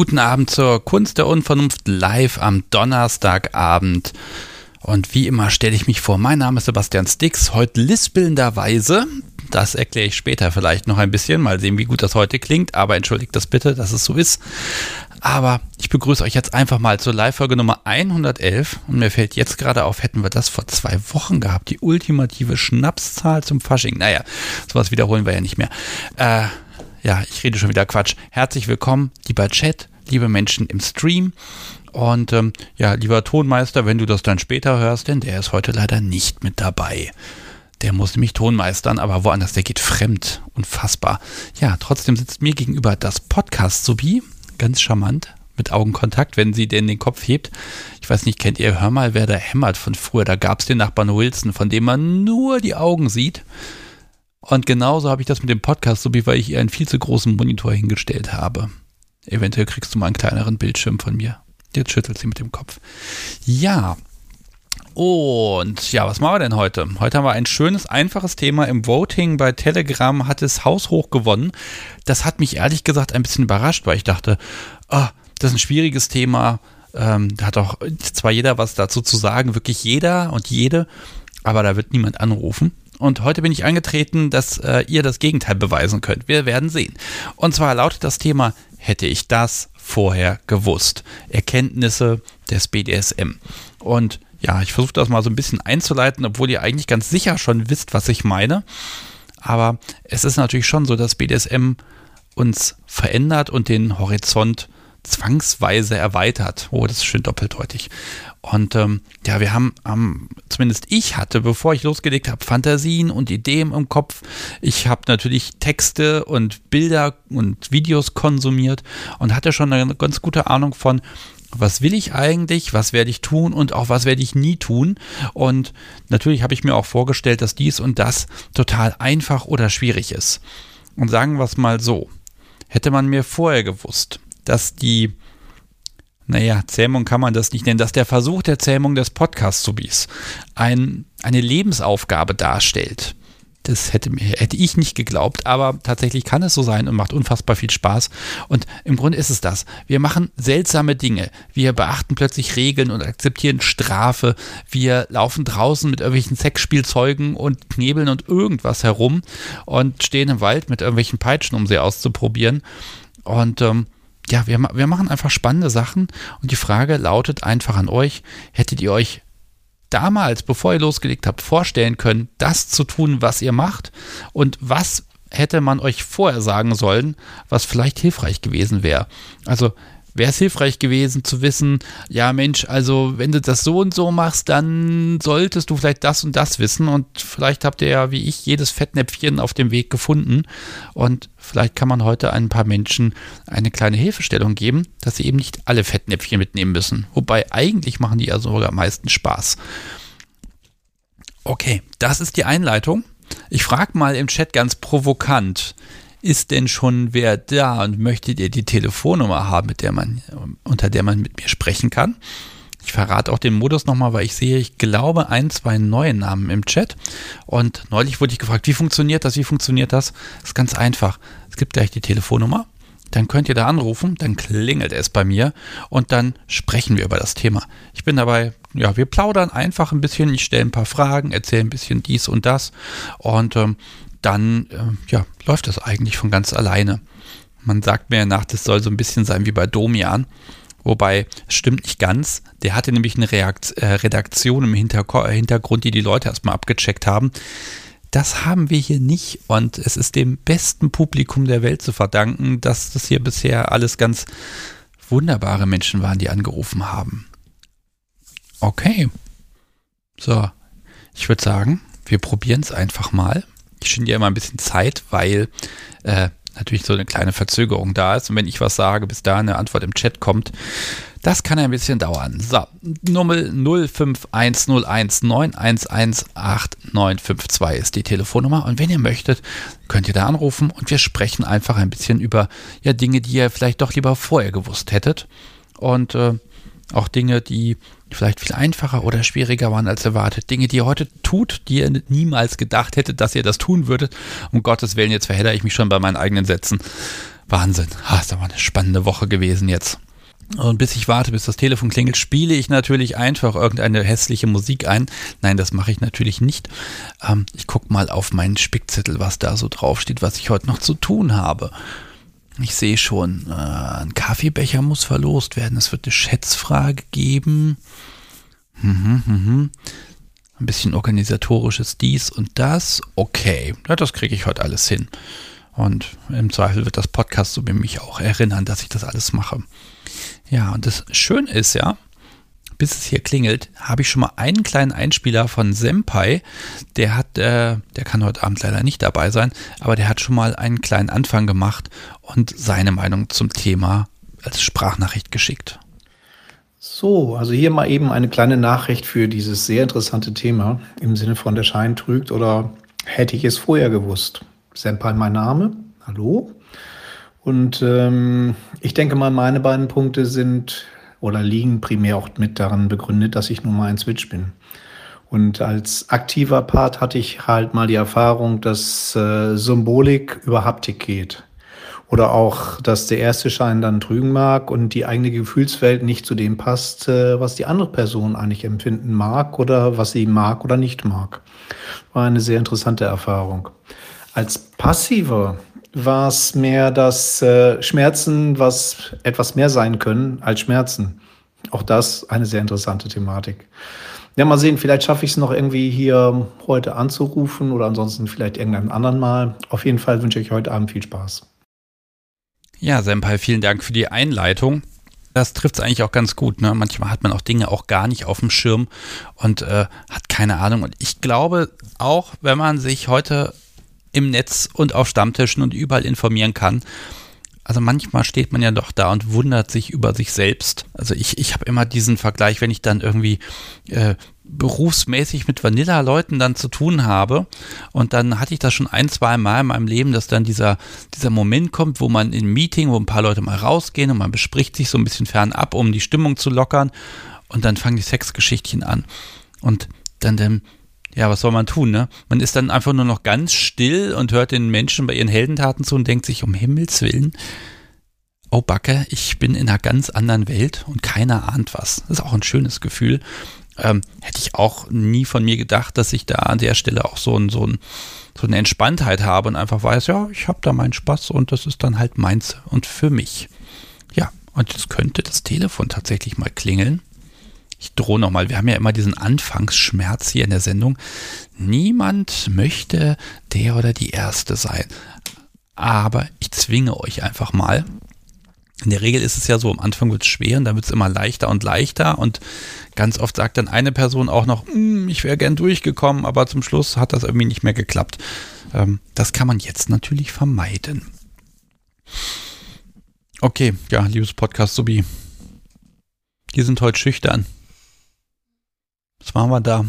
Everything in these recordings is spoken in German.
Guten Abend zur Kunst der Unvernunft live am Donnerstagabend. Und wie immer stelle ich mich vor, mein Name ist Sebastian Stix, heute lispelnderweise. Das erkläre ich später vielleicht noch ein bisschen, mal sehen, wie gut das heute klingt, aber entschuldigt das bitte, dass es so ist. Aber ich begrüße euch jetzt einfach mal zur Live-Folge Nummer 111 und mir fällt jetzt gerade auf, hätten wir das vor zwei Wochen gehabt, die ultimative Schnapszahl zum Fasching. Naja, sowas wiederholen wir ja nicht mehr. Äh, ja, ich rede schon wieder Quatsch. Herzlich willkommen, lieber Chat, liebe Menschen im Stream. Und ähm, ja, lieber Tonmeister, wenn du das dann später hörst, denn der ist heute leider nicht mit dabei. Der muss nämlich Tonmeistern, aber woanders, der geht fremd. Unfassbar. Ja, trotzdem sitzt mir gegenüber das Podcast sowie, ganz charmant, mit Augenkontakt, wenn sie denn den Kopf hebt. Ich weiß nicht, kennt ihr Hör mal, wer da hämmert von früher? Da gab es den Nachbarn Wilson, von dem man nur die Augen sieht. Und genauso habe ich das mit dem Podcast, so wie weil ich ihr einen viel zu großen Monitor hingestellt habe. Eventuell kriegst du mal einen kleineren Bildschirm von mir. Jetzt schüttelt sie mit dem Kopf. Ja. Und ja, was machen wir denn heute? Heute haben wir ein schönes, einfaches Thema. Im Voting bei Telegram hat es haushoch gewonnen. Das hat mich ehrlich gesagt ein bisschen überrascht, weil ich dachte, oh, das ist ein schwieriges Thema. Ähm, da hat auch zwar jeder was dazu zu sagen, wirklich jeder und jede, aber da wird niemand anrufen. Und heute bin ich angetreten, dass äh, ihr das Gegenteil beweisen könnt. Wir werden sehen. Und zwar lautet das Thema, hätte ich das vorher gewusst? Erkenntnisse des BDSM. Und ja, ich versuche das mal so ein bisschen einzuleiten, obwohl ihr eigentlich ganz sicher schon wisst, was ich meine. Aber es ist natürlich schon so, dass BDSM uns verändert und den Horizont zwangsweise erweitert. Oh, das ist schön doppeldeutig. Und ähm, ja, wir haben, ähm, zumindest ich hatte, bevor ich losgelegt habe, Fantasien und Ideen im Kopf. Ich habe natürlich Texte und Bilder und Videos konsumiert und hatte schon eine ganz gute Ahnung von, was will ich eigentlich, was werde ich tun und auch was werde ich nie tun. Und natürlich habe ich mir auch vorgestellt, dass dies und das total einfach oder schwierig ist. Und sagen wir es mal so, hätte man mir vorher gewusst, dass die naja, Zähmung kann man das nicht nennen, dass der Versuch der Zähmung des Podcast-Subis ein, eine Lebensaufgabe darstellt. Das hätte, hätte ich nicht geglaubt, aber tatsächlich kann es so sein und macht unfassbar viel Spaß. Und im Grunde ist es das. Wir machen seltsame Dinge. Wir beachten plötzlich Regeln und akzeptieren Strafe. Wir laufen draußen mit irgendwelchen Sexspielzeugen und knebeln und irgendwas herum und stehen im Wald mit irgendwelchen Peitschen, um sie auszuprobieren. Und ähm, ja, wir, wir machen einfach spannende Sachen und die Frage lautet einfach an euch, hättet ihr euch damals, bevor ihr losgelegt habt, vorstellen können, das zu tun, was ihr macht und was hätte man euch vorher sagen sollen, was vielleicht hilfreich gewesen wäre. Also wäre es hilfreich gewesen zu wissen, ja Mensch, also wenn du das so und so machst, dann solltest du vielleicht das und das wissen und vielleicht habt ihr ja wie ich jedes Fettnäpfchen auf dem Weg gefunden und vielleicht kann man heute ein paar Menschen eine kleine Hilfestellung geben, dass sie eben nicht alle Fettnäpfchen mitnehmen müssen. Wobei eigentlich machen die ja sogar am meisten Spaß. Okay, das ist die Einleitung. Ich frage mal im Chat ganz provokant, ist denn schon wer da und möchtet ihr die Telefonnummer haben, mit der man, unter der man mit mir sprechen kann? Ich verrate auch den Modus nochmal, weil ich sehe, ich glaube, ein, zwei neue Namen im Chat. Und neulich wurde ich gefragt, wie funktioniert das? Wie funktioniert das? Das ist ganz einfach. Es gibt gleich die Telefonnummer. Dann könnt ihr da anrufen, dann klingelt es bei mir und dann sprechen wir über das Thema. Ich bin dabei, ja, wir plaudern einfach ein bisschen, ich stelle ein paar Fragen, erzähle ein bisschen dies und das und ähm, dann äh, ja, läuft das eigentlich von ganz alleine. Man sagt mir nach, das soll so ein bisschen sein wie bei Domian. Wobei, es stimmt nicht ganz. Der hatte nämlich eine Reakt äh, Redaktion im Hinterko Hintergrund, die die Leute erstmal abgecheckt haben. Das haben wir hier nicht und es ist dem besten Publikum der Welt zu verdanken, dass das hier bisher alles ganz wunderbare Menschen waren, die angerufen haben. Okay. So, ich würde sagen, wir probieren es einfach mal ich schinde ja immer ein bisschen Zeit, weil äh, natürlich so eine kleine Verzögerung da ist. Und wenn ich was sage, bis da eine Antwort im Chat kommt, das kann ein bisschen dauern. So, Nummer 051019118952 ist die Telefonnummer. Und wenn ihr möchtet, könnt ihr da anrufen und wir sprechen einfach ein bisschen über ja, Dinge, die ihr vielleicht doch lieber vorher gewusst hättet. Und äh, auch Dinge, die vielleicht viel einfacher oder schwieriger waren als erwartet. Dinge, die ihr heute tut, die ihr niemals gedacht hättet, dass ihr das tun würdet. Um Gottes Willen, jetzt verhedder ich mich schon bei meinen eigenen Sätzen. Wahnsinn. Ha, ist aber eine spannende Woche gewesen jetzt. Und bis ich warte, bis das Telefon klingelt, spiele ich natürlich einfach irgendeine hässliche Musik ein. Nein, das mache ich natürlich nicht. Ähm, ich gucke mal auf meinen Spickzettel, was da so draufsteht, was ich heute noch zu tun habe. Ich sehe schon, äh, ein Kaffeebecher muss verlost werden. Es wird eine Schätzfrage geben. Mhm, mhm. Ein bisschen organisatorisches dies und das. Okay, ja, das kriege ich heute alles hin. Und im Zweifel wird das Podcast so mich auch erinnern, dass ich das alles mache. Ja, und das Schöne ist ja, bis es hier klingelt, habe ich schon mal einen kleinen Einspieler von Senpai. Der hat, äh, der kann heute Abend leider nicht dabei sein, aber der hat schon mal einen kleinen Anfang gemacht und seine Meinung zum Thema als Sprachnachricht geschickt. So, also hier mal eben eine kleine Nachricht für dieses sehr interessante Thema im Sinne von der Schein trügt oder hätte ich es vorher gewusst. Senpai mein Name, hallo. Und ähm, ich denke mal, meine beiden Punkte sind oder liegen primär auch mit daran begründet, dass ich nun mal ein Switch bin. Und als aktiver Part hatte ich halt mal die Erfahrung, dass äh, Symbolik über Haptik geht. Oder auch, dass der erste Schein dann trügen mag und die eigene Gefühlswelt nicht zu dem passt, äh, was die andere Person eigentlich empfinden mag oder was sie mag oder nicht mag. War eine sehr interessante Erfahrung. Als passiver war es mehr das äh, Schmerzen, was etwas mehr sein können als Schmerzen. Auch das eine sehr interessante Thematik. Ja, mal sehen, vielleicht schaffe ich es noch irgendwie hier heute anzurufen oder ansonsten vielleicht irgendeinen anderen Mal. Auf jeden Fall wünsche ich heute Abend viel Spaß. Ja, Senpai, vielen Dank für die Einleitung. Das trifft es eigentlich auch ganz gut. Ne? Manchmal hat man auch Dinge auch gar nicht auf dem Schirm und äh, hat keine Ahnung. Und ich glaube, auch wenn man sich heute im Netz und auf Stammtischen und überall informieren kann. Also manchmal steht man ja doch da und wundert sich über sich selbst. Also ich, ich habe immer diesen Vergleich, wenn ich dann irgendwie äh, berufsmäßig mit Vanilla-Leuten dann zu tun habe. Und dann hatte ich das schon ein, zwei Mal in meinem Leben, dass dann dieser, dieser Moment kommt, wo man in Meeting, wo ein paar Leute mal rausgehen und man bespricht sich so ein bisschen fernab, um die Stimmung zu lockern. Und dann fangen die Sexgeschichtchen an. Und dann, dann ja, was soll man tun, ne? Man ist dann einfach nur noch ganz still und hört den Menschen bei ihren Heldentaten zu und denkt sich, um Himmels Willen, oh Backe, ich bin in einer ganz anderen Welt und keiner ahnt was. Das ist auch ein schönes Gefühl. Ähm, hätte ich auch nie von mir gedacht, dass ich da an der Stelle auch so, ein, so, ein, so eine Entspanntheit habe und einfach weiß, ja, ich habe da meinen Spaß und das ist dann halt meins und für mich. Ja, und jetzt könnte das Telefon tatsächlich mal klingeln ich drohe nochmal, wir haben ja immer diesen Anfangsschmerz hier in der Sendung. Niemand möchte der oder die Erste sein. Aber ich zwinge euch einfach mal. In der Regel ist es ja so, am Anfang wird es schwer und dann wird es immer leichter und leichter und ganz oft sagt dann eine Person auch noch, hm, ich wäre gern durchgekommen, aber zum Schluss hat das irgendwie nicht mehr geklappt. Ähm, das kann man jetzt natürlich vermeiden. Okay, ja, liebes Podcast Subi, die sind heute schüchtern. Was machen wir da?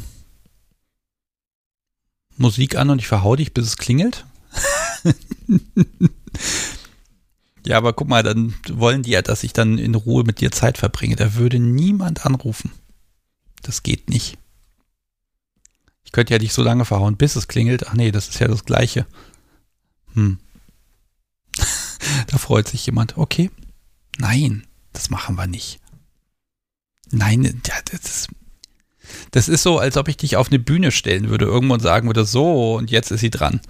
Musik an und ich verhau dich, bis es klingelt? ja, aber guck mal, dann wollen die ja, dass ich dann in Ruhe mit dir Zeit verbringe. Da würde niemand anrufen. Das geht nicht. Ich könnte ja dich so lange verhauen, bis es klingelt. Ach nee, das ist ja das Gleiche. Hm. da freut sich jemand. Okay. Nein, das machen wir nicht. Nein, das ist, das ist so, als ob ich dich auf eine Bühne stellen würde irgendwo und sagen würde, so, und jetzt ist sie dran.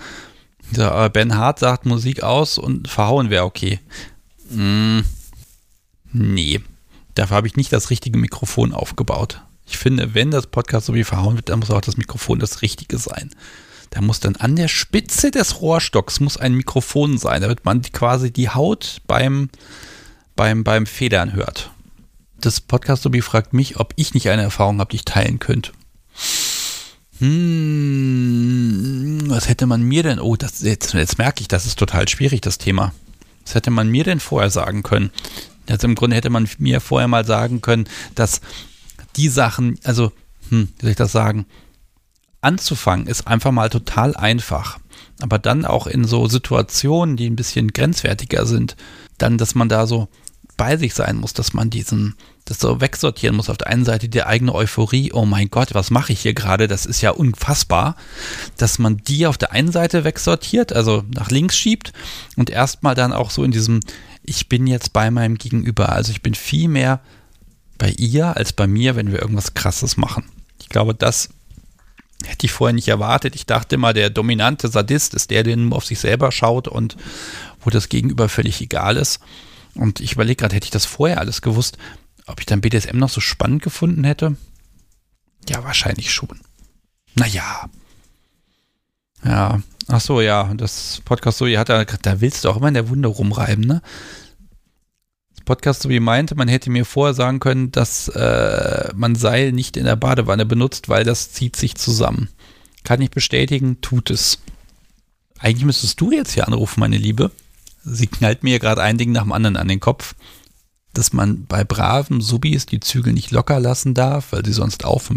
So, ben Hart sagt Musik aus und verhauen wäre okay. Mm, nee, dafür habe ich nicht das richtige Mikrofon aufgebaut. Ich finde, wenn das Podcast so wie verhauen wird, dann muss auch das Mikrofon das Richtige sein. Da muss dann an der Spitze des Rohrstocks muss ein Mikrofon sein, damit man quasi die Haut beim, beim, beim Federn hört das Podcast Lobby fragt mich, ob ich nicht eine Erfahrung habe, die ich teilen könnte. Hm, was hätte man mir denn? Oh, das, jetzt, jetzt merke ich, das ist total schwierig, das Thema. Was hätte man mir denn vorher sagen können? Also im Grunde hätte man mir vorher mal sagen können, dass die Sachen, also, hm, wie soll ich das sagen? Anzufangen ist einfach mal total einfach. Aber dann auch in so Situationen, die ein bisschen grenzwertiger sind, dann, dass man da so bei sich sein muss, dass man diesen, das so wegsortieren muss. Auf der einen Seite die eigene Euphorie, oh mein Gott, was mache ich hier gerade? Das ist ja unfassbar, dass man die auf der einen Seite wegsortiert, also nach links schiebt und erstmal dann auch so in diesem, ich bin jetzt bei meinem Gegenüber. Also ich bin viel mehr bei ihr als bei mir, wenn wir irgendwas Krasses machen. Ich glaube, das hätte ich vorher nicht erwartet. Ich dachte immer, der dominante Sadist ist der, der nur auf sich selber schaut und wo das Gegenüber völlig egal ist. Und ich überlege gerade, hätte ich das vorher alles gewusst, ob ich dann BDSM noch so spannend gefunden hätte? Ja, wahrscheinlich schon. Naja. Ja. Ach so, ja. Das Podcast so, hat da, da willst du auch immer in der Wunde rumreiben, ne? Das Podcast so wie meinte, man hätte mir vorher sagen können, dass äh, man Seil nicht in der Badewanne benutzt, weil das zieht sich zusammen. Kann ich bestätigen, tut es. Eigentlich müsstest du jetzt hier anrufen, meine Liebe sie knallt mir gerade ein Ding nach dem anderen an den Kopf, dass man bei braven Subis die Zügel nicht locker lassen darf, weil sie sonst auf,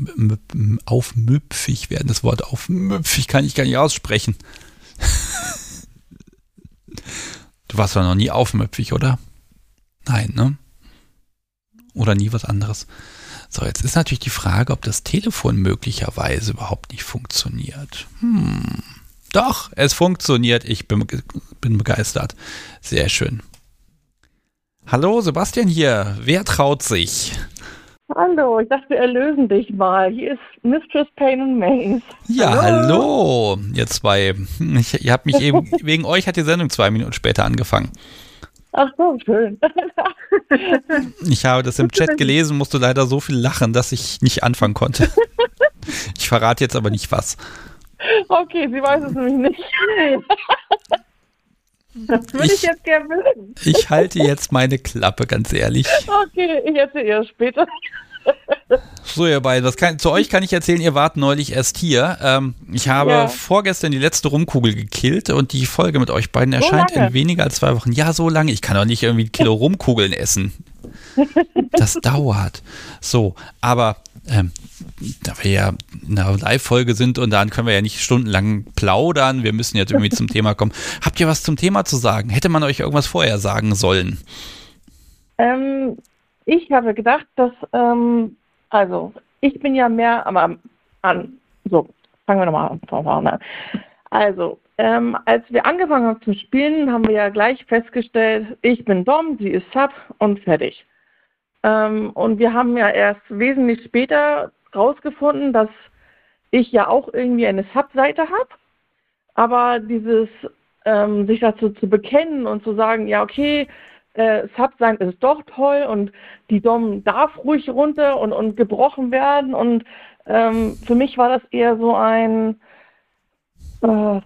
aufmüpfig werden. Das Wort aufmüpfig kann ich gar nicht aussprechen. du warst doch noch nie aufmüpfig, oder? Nein, ne? Oder nie was anderes. So, jetzt ist natürlich die Frage, ob das Telefon möglicherweise überhaupt nicht funktioniert. Hm. Doch, es funktioniert. Ich bin, bin begeistert. Sehr schön. Hallo, Sebastian hier. Wer traut sich? Hallo, ich dachte, wir erlösen dich mal. Hier ist Mistress Pain and Maze. Ja, hallo, hallo ihr zwei. Ich, ihr habt mich eben, wegen euch hat die Sendung zwei Minuten später angefangen. Ach so, schön. ich habe das im Chat gelesen, musste leider so viel lachen, dass ich nicht anfangen konnte. Ich verrate jetzt aber nicht was. Okay, sie weiß es nämlich nicht. Das würde ich, ich, jetzt gerne wissen. Ich halte jetzt meine Klappe, ganz ehrlich. Okay, ich erzähle ihr später. So, ihr beiden, was kann, zu euch kann ich erzählen, ihr wart neulich erst hier. Ähm, ich habe ja. vorgestern die letzte Rumkugel gekillt und die Folge mit euch beiden erscheint so in weniger als zwei Wochen. Ja, so lange. Ich kann doch nicht irgendwie ein Kilo Rumkugeln essen. Das dauert. So, aber ähm, da wir ja in einer Live-Folge sind und dann können wir ja nicht stundenlang plaudern, wir müssen jetzt irgendwie zum Thema kommen. Habt ihr was zum Thema zu sagen? Hätte man euch irgendwas vorher sagen sollen? Ähm, ich habe gedacht, dass, ähm, also, ich bin ja mehr am, an, so, fangen wir nochmal von vorne an. Also, ähm, als wir angefangen haben zu spielen, haben wir ja gleich festgestellt, ich bin Dom, sie ist Sub und fertig. Ähm, und wir haben ja erst wesentlich später rausgefunden, dass ich ja auch irgendwie eine Sub-Seite habe. Aber dieses ähm, sich dazu zu bekennen und zu sagen, ja okay, äh, Sub sein ist doch toll und die Dom darf ruhig runter und, und gebrochen werden. Und ähm, für mich war das eher so ein, äh,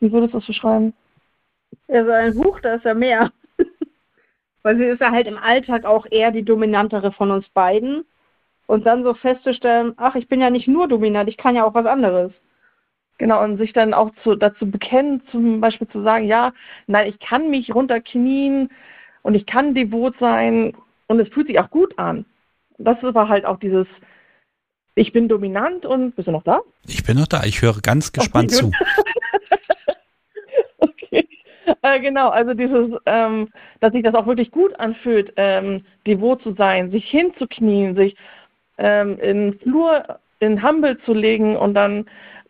wie würdest du das beschreiben? Ja, so ein Buch, da ist ja mehr. Weil sie ist ja halt im Alltag auch eher die dominantere von uns beiden. Und dann so festzustellen, ach, ich bin ja nicht nur dominant, ich kann ja auch was anderes. Genau, und sich dann auch zu, dazu bekennen, zum Beispiel zu sagen, ja, nein, ich kann mich runterknien und ich kann devot sein und es fühlt sich auch gut an. Das war halt auch dieses, ich bin dominant und bist du noch da? Ich bin noch da, ich höre ganz gespannt okay, zu. Äh, genau, also dieses, ähm, dass sich das auch wirklich gut anfühlt, ähm, devot zu sein, sich hinzuknien, sich ähm, in Flur, in Humble zu legen und dann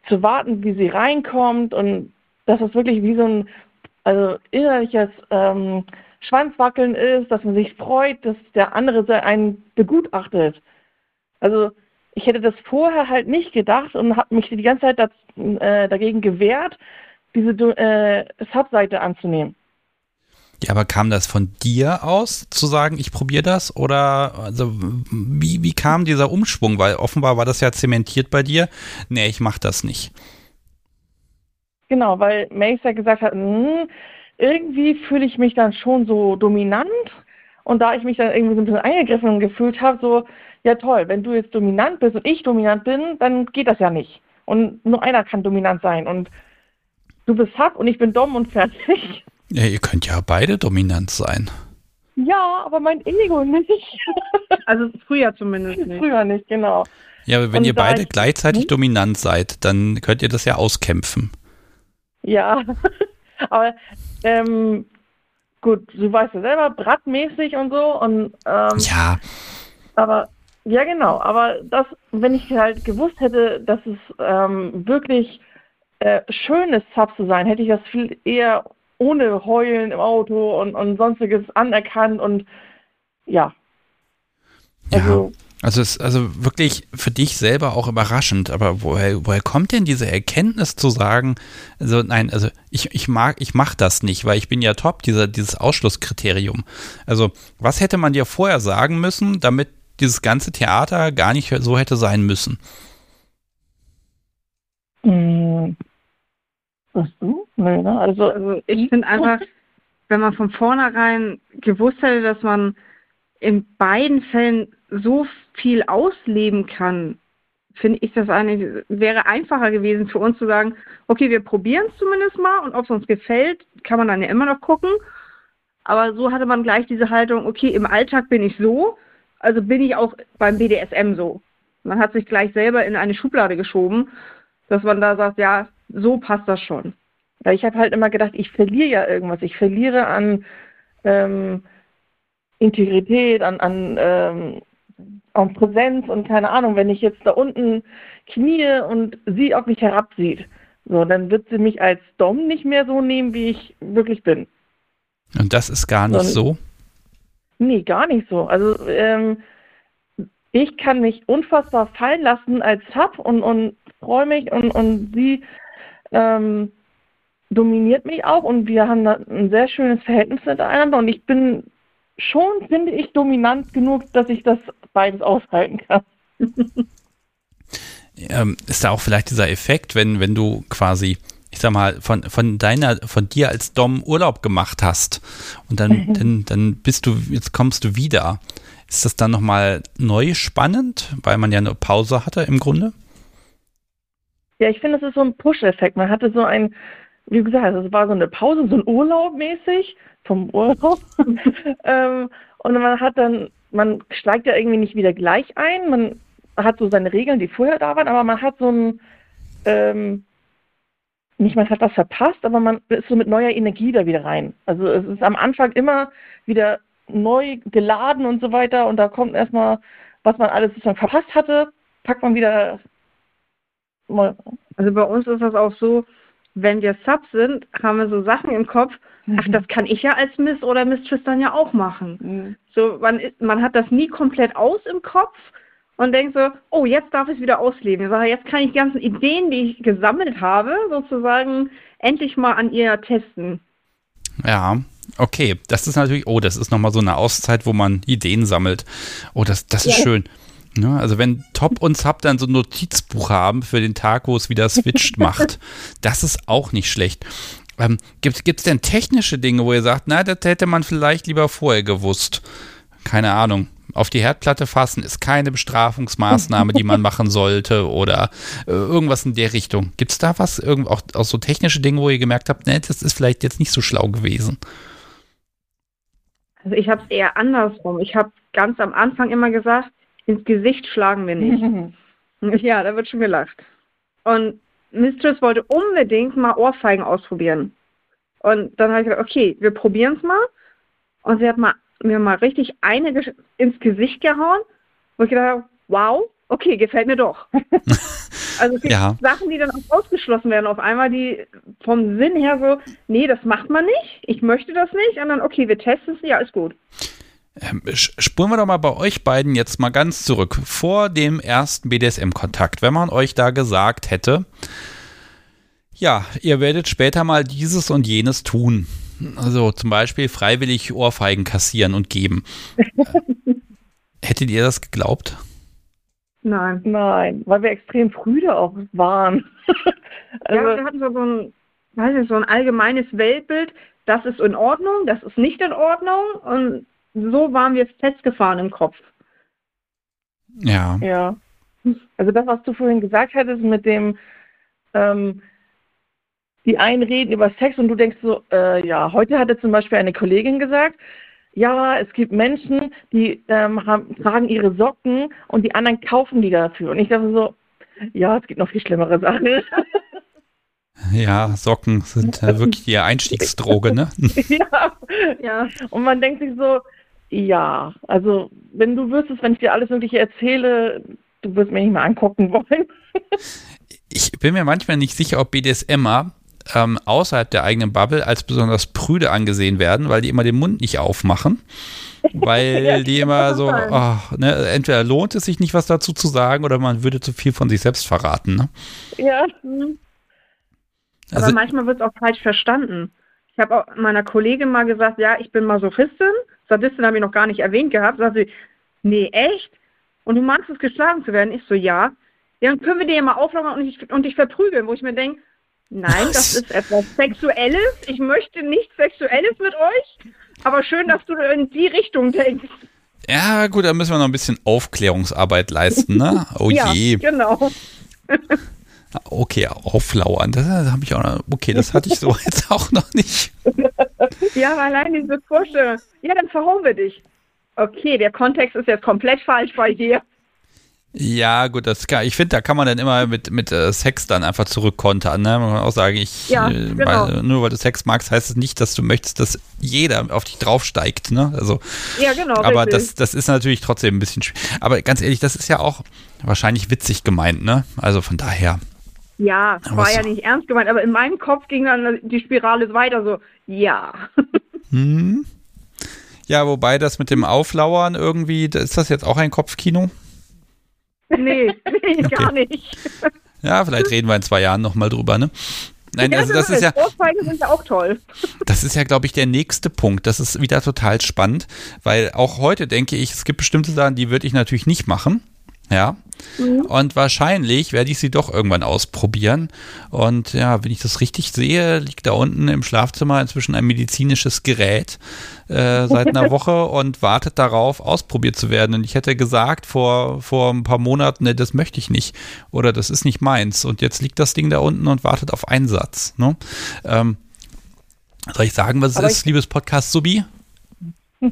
zu warten, wie sie reinkommt und dass es wirklich wie so ein also innerliches ähm, Schwanzwackeln ist, dass man sich freut, dass der andere einen begutachtet. Also ich hätte das vorher halt nicht gedacht und habe mich die ganze Zeit das, äh, dagegen gewehrt, diese äh, Subseite anzunehmen. Ja, aber kam das von dir aus, zu sagen, ich probiere das? Oder also wie, wie kam dieser Umschwung? Weil offenbar war das ja zementiert bei dir. Nee, ich mache das nicht. Genau, weil Mace ja gesagt hat, hm, irgendwie fühle ich mich dann schon so dominant. Und da ich mich dann irgendwie so ein bisschen eingegriffen gefühlt habe, so, ja toll, wenn du jetzt dominant bist und ich dominant bin, dann geht das ja nicht. Und nur einer kann dominant sein. Und du bist Hack und ich bin dumm und fertig. Ja, ihr könnt ja beide dominant sein. Ja, aber mein Ego nicht. also früher zumindest nicht. Früher nicht, genau. Ja, aber wenn und ihr beide ich, gleichzeitig hm? dominant seid, dann könnt ihr das ja auskämpfen. Ja, aber ähm, gut, du weißt ja selber, brattmäßig und so und ähm, Ja, aber ja genau, aber das, wenn ich halt gewusst hätte, dass es ähm, wirklich äh, schön ist, Sub zu sein, hätte ich das viel eher ohne Heulen im Auto und, und sonstiges anerkannt und ja. ja. Also, Also es ist also wirklich für dich selber auch überraschend, aber woher, woher kommt denn diese Erkenntnis zu sagen, also nein, also ich, ich mag, ich mach das nicht, weil ich bin ja top, dieser, dieses Ausschlusskriterium. Also was hätte man dir vorher sagen müssen, damit dieses ganze Theater gar nicht so hätte sein müssen? mh, was du? Nö, ne? Also, Also ich finde einfach, wenn man von vornherein gewusst hätte, dass man in beiden Fällen so viel ausleben kann, finde ich das eigentlich, wäre einfacher gewesen für uns zu sagen, okay, wir probieren es zumindest mal und ob es uns gefällt, kann man dann ja immer noch gucken. Aber so hatte man gleich diese Haltung, okay, im Alltag bin ich so, also bin ich auch beim BDSM so. Man hat sich gleich selber in eine Schublade geschoben, dass man da sagt, ja, so passt das schon. Ja, ich habe halt immer gedacht, ich verliere ja irgendwas. Ich verliere an ähm, Integrität, an, an, ähm, an Präsenz und keine Ahnung, wenn ich jetzt da unten knie und sie auf mich herabsieht, so, dann wird sie mich als Dom nicht mehr so nehmen, wie ich wirklich bin. Und das ist gar nicht so. Nee, gar nicht so. Also ähm, ich kann mich unfassbar fallen lassen als Sub und, und freue mich und, und sie ähm, dominiert mich auch und wir haben da ein sehr schönes Verhältnis miteinander und ich bin schon, finde ich, dominant genug, dass ich das beides aushalten kann. ähm, ist da auch vielleicht dieser Effekt, wenn, wenn du quasi, ich sag mal, von, von deiner, von dir als Dom Urlaub gemacht hast und dann, dann, dann bist du, jetzt kommst du wieder. Ist das dann nochmal neu spannend, weil man ja eine Pause hatte im Grunde? Ja, ich finde, das ist so ein Push-Effekt. Man hatte so ein, wie gesagt, es war so eine Pause, so ein Urlaub mäßig vom Urlaub. ähm, und man hat dann, man steigt ja irgendwie nicht wieder gleich ein. Man hat so seine Regeln, die vorher da waren, aber man hat so ein, ähm, nicht man hat was verpasst, aber man ist so mit neuer Energie da wieder rein. Also es ist am Anfang immer wieder neu geladen und so weiter und da kommt erstmal, was man alles sozusagen verpasst hatte, packt man wieder. Also bei uns ist das auch so, wenn wir Subs sind, haben wir so Sachen im Kopf, ach, das kann ich ja als Miss oder Mistress dann ja auch machen. Mhm. So, man, ist- man hat das nie komplett aus im Kopf und denkt so, oh, jetzt darf ich es wieder ausleben. Ich sage, jetzt kann ich die ganzen Ideen, die ich gesammelt habe, sozusagen endlich mal an ihr testen. Ja, okay. Das ist natürlich, oh, das ist nochmal so eine Auszeit, wo man Ideen sammelt. Oh, das, das ist Ja. schön. Ne, also wenn Top und Sub dann so ein Notizbuch haben für den Tag, wo es wieder switcht macht, das ist auch nicht schlecht. Ähm, Gibt es denn technische Dinge, wo ihr sagt, na, das hätte man vielleicht lieber vorher gewusst? Keine Ahnung. Auf die Herdplatte fassen ist keine Bestrafungsmaßnahme, die man machen sollte oder äh, irgendwas in der Richtung. Gibt es da was, irgend, auch, auch so technische Dinge, wo ihr gemerkt habt, ne, das ist vielleicht jetzt nicht so schlau gewesen? Also ich habe es eher andersrum. Ich habe ganz am Anfang immer gesagt, ins Gesicht schlagen wir nicht. Ja, da wird schon gelacht. Und Mistress wollte unbedingt mal Ohrfeigen ausprobieren. Und dann habe ich gesagt, okay, wir probieren es mal. Und sie hat mal, mir mal richtig eine ins Gesicht gehauen. Und ich gedacht, habe, wow, okay, gefällt mir doch. also es gibt Ja. Sachen, die dann auch ausgeschlossen werden auf einmal, die vom Sinn her so, nee, das macht man nicht, ich möchte das nicht. Und dann, okay, wir testen es, ja, ist gut. Ähm, Spulen wir doch mal bei euch beiden jetzt mal ganz zurück. Vor dem ersten BDSM-Kontakt, wenn man euch da gesagt hätte, ja, ihr werdet später mal dieses und jenes tun. Also zum Beispiel freiwillig Ohrfeigen kassieren und geben. Hättet ihr das geglaubt? Nein. Nein, weil wir extrem früh da auch waren. Ja, wir also, hatten so ein, weiß nicht, so ein allgemeines Weltbild, das ist in Ordnung, das ist nicht in Ordnung und so waren wir festgefahren im Kopf. Ja. ja. Also das, was du vorhin gesagt hattest mit dem, ähm, die einen reden über Sex und du denkst so, äh, ja, heute hatte zum Beispiel eine Kollegin gesagt, ja, es gibt Menschen, die ähm, haben, tragen ihre Socken und die anderen kaufen die dafür. Und ich dachte so, ja, es gibt noch viel schlimmere Sachen. Ja, Socken sind äh, wirklich die Einstiegsdroge, ne? ja, ja. Und man denkt sich so, ja, also wenn du wüsstest, wenn ich dir alles Mögliche erzähle, du wirst mir nicht mal angucken wollen. ich bin mir manchmal nicht sicher, ob BDSMer ähm, außerhalb der eigenen Bubble als besonders prüde angesehen werden, weil die immer den Mund nicht aufmachen. Weil ja, die immer so, oh, ne, entweder lohnt es sich nicht, was dazu zu sagen, oder man würde zu viel von sich selbst verraten. Ne? Ja. Also, Aber manchmal wird es auch falsch verstanden. Ich habe auch meiner Kollegin mal gesagt, ja, ich bin Masochistin. Sadistin habe ich noch gar nicht erwähnt gehabt. Sagt sie, nee, echt? Und du magst es, geschlagen zu werden? Ich so, ja. Ja, dann können wir dir ja mal auflaufen und dich, und dich verprügeln, wo ich mir denke, nein, das ist etwas Sexuelles. Ich möchte nichts Sexuelles mit euch. Aber schön, dass du in die Richtung denkst. Ja, gut, da müssen wir noch ein bisschen Aufklärungsarbeit leisten, ne? Oh ja, je. Genau. Okay, auflauern. Das, das habe ich auch noch. Okay, das hatte ich so jetzt auch noch nicht. Ja, aber allein diese Vorstellung. Ja, dann verhauen wir dich. Okay, der Kontext ist jetzt komplett falsch bei dir. Ja, gut, das kann, ich finde, da kann man dann immer mit, mit äh, Sex dann einfach zurückkontern. Ne? Man kann auch sagen, ich, ja, äh, genau. weil, nur weil du Sex magst, heißt es nicht, dass du möchtest, dass jeder auf dich draufsteigt. Ne? Also, ja, genau. Aber das, das ist natürlich trotzdem ein bisschen schwierig. Aber ganz ehrlich, das ist ja auch wahrscheinlich witzig gemeint, ne? Also von daher. Ja, war ja nicht ernst gemeint, aber in meinem Kopf ging dann die Spirale weiter so, ja. Hm. Ja, wobei das mit dem Auflauern irgendwie, ist das jetzt auch ein Kopfkino? Nee, nee, okay. gar nicht. Ja, vielleicht reden wir in zwei Jahren nochmal drüber, ne? Nein, also das ist ja. Ohrfeige sind ja auch toll. Das ist ja, glaube ich, der nächste Punkt. Das ist wieder total spannend, weil auch heute denke ich, es gibt bestimmte Sachen, die würde ich natürlich nicht machen. Ja. Mhm. Und wahrscheinlich werde ich sie doch irgendwann ausprobieren. Und ja, wenn ich das richtig sehe, liegt da unten im Schlafzimmer inzwischen ein medizinisches Gerät äh, seit einer Woche und wartet darauf, ausprobiert zu werden. Und ich hätte gesagt vor, vor ein paar Monaten, ne, das möchte ich nicht. Oder das ist nicht meins. Und jetzt liegt das Ding da unten und wartet auf Einsatz. Ne? Ähm, soll ich sagen, was es ist, liebes Podcast-Subi?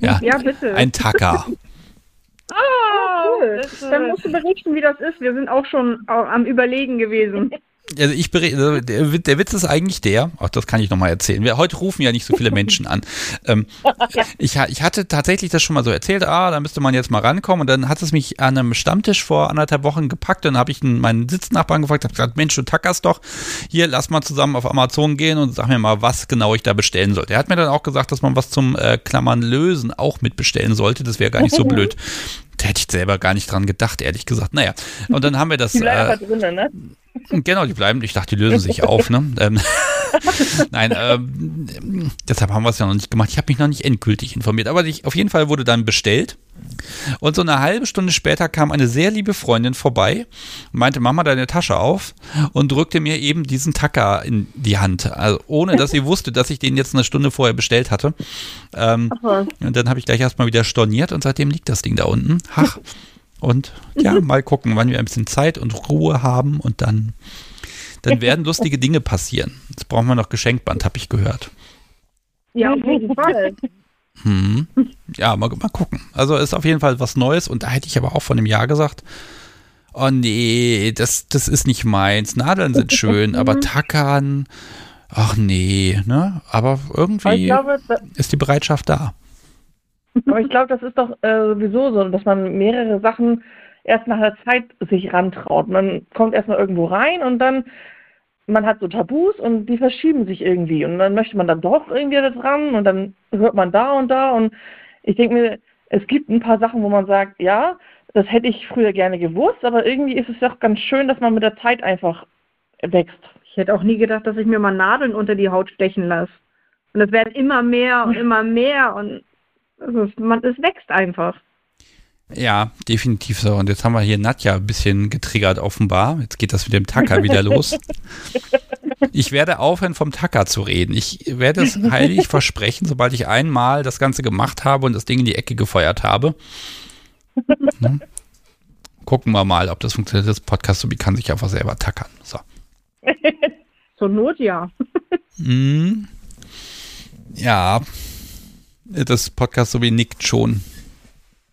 Ja, ja, bitte. Ein Tacker. Ah, cool. Dann musst du berichten, wie das ist. Wir sind auch schon am Überlegen gewesen. Also ich berichte, also der, der, Witz ist eigentlich der, auch das kann ich nochmal erzählen. Wir, heute rufen ja nicht so viele Menschen an. Ähm, ich, ich, hatte tatsächlich das schon mal so erzählt, ah, da müsste man jetzt mal rankommen. Und dann hat es mich an einem Stammtisch vor anderthalb Wochen gepackt. Dann habe ich meinen Sitznachbarn gefragt, habe gesagt, Mensch, du tackerst doch. Hier, lass mal zusammen auf Amazon gehen und sag mir mal, was genau ich da bestellen sollte. Er hat mir dann auch gesagt, dass man was zum äh, Klammern lösen auch mitbestellen sollte. Das wäre gar nicht so blöd. Da hätte ich selber gar nicht dran gedacht, ehrlich gesagt. Naja, und dann haben wir das. Die bleiben äh, drinnen, ne? Genau, die bleiben. Ich dachte, die lösen sich auf. Ne? Ähm, Nein, ähm, deshalb haben wir es ja noch nicht gemacht. Ich habe mich noch nicht endgültig informiert. Aber ich, auf jeden Fall wurde dann bestellt. Und so eine halbe Stunde später kam eine sehr liebe Freundin vorbei, meinte, Mama, deine Tasche auf und drückte mir eben diesen Tacker in die Hand. Also ohne, dass sie wusste, dass ich den jetzt eine Stunde vorher bestellt hatte. Ähm, und dann habe ich gleich erstmal wieder storniert und seitdem liegt das Ding da unten. Ach. Und ja, mal gucken, wann wir ein bisschen Zeit und Ruhe haben und dann, dann werden lustige Dinge passieren. Jetzt brauchen wir noch Geschenkband, habe ich gehört. Ja, auf jeden Fall. Hm. Ja, mal, mal gucken. Also ist auf jeden Fall was Neues und da hätte ich aber auch von einem Jahr gesagt, oh nee, das, das ist nicht meins. Nadeln sind schön, aber Tackern, ach nee, ne? Aber irgendwie glaube, ist die Bereitschaft da. Aber ich glaube, das ist doch äh, sowieso so, dass man mehrere Sachen erst nach der Zeit sich rantraut. Man kommt erstmal irgendwo rein und dann, man hat so Tabus und die verschieben sich irgendwie. Und dann möchte man dann doch irgendwie da dran und dann hört man da und da. Und ich denke mir, es gibt ein paar Sachen, wo man sagt, ja, das hätte ich früher gerne gewusst, aber irgendwie ist es doch ganz schön, dass man mit der Zeit einfach wächst. Ich hätte auch nie gedacht, dass ich mir mal Nadeln unter die Haut stechen lasse. Und es werden immer mehr und immer mehr und also man, es wächst einfach. Ja, definitiv so. Und jetzt haben wir hier Nadja ein bisschen getriggert offenbar. Jetzt geht das mit dem Tacker wieder los. Ich werde aufhören, vom Tacker zu reden. Ich werde es heilig versprechen, sobald ich einmal das Ganze gemacht habe und das Ding in die Ecke gefeuert habe. Hm? Gucken wir mal, ob das funktioniert. Das Podcast so kann sich einfach selber tackern. So. Zur Not ja. Mm, ja, das Podcast so wie nickt schon.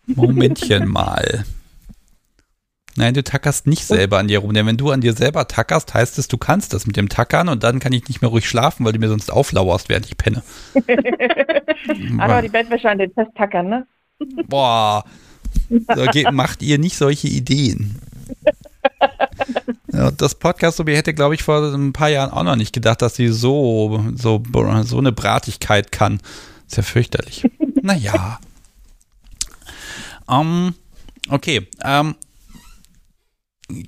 Momentchen mal. Nein, du tackerst nicht selber an dir rum. Denn wenn du an dir selber tackerst, heißt es, du kannst das mit dem Tackern und dann kann ich nicht mehr ruhig schlafen, weil du mir sonst auflauerst, während ich penne. Aber die Bettwäsche an den festtackern, ne? Boah, geht, macht ihr nicht solche Ideen. Ja, das Podcast so hätte, glaube ich, vor ein paar Jahren auch noch nicht gedacht, dass sie so, so, so eine Bratigkeit kann. Ist ja fürchterlich. naja. Um, okay. Um,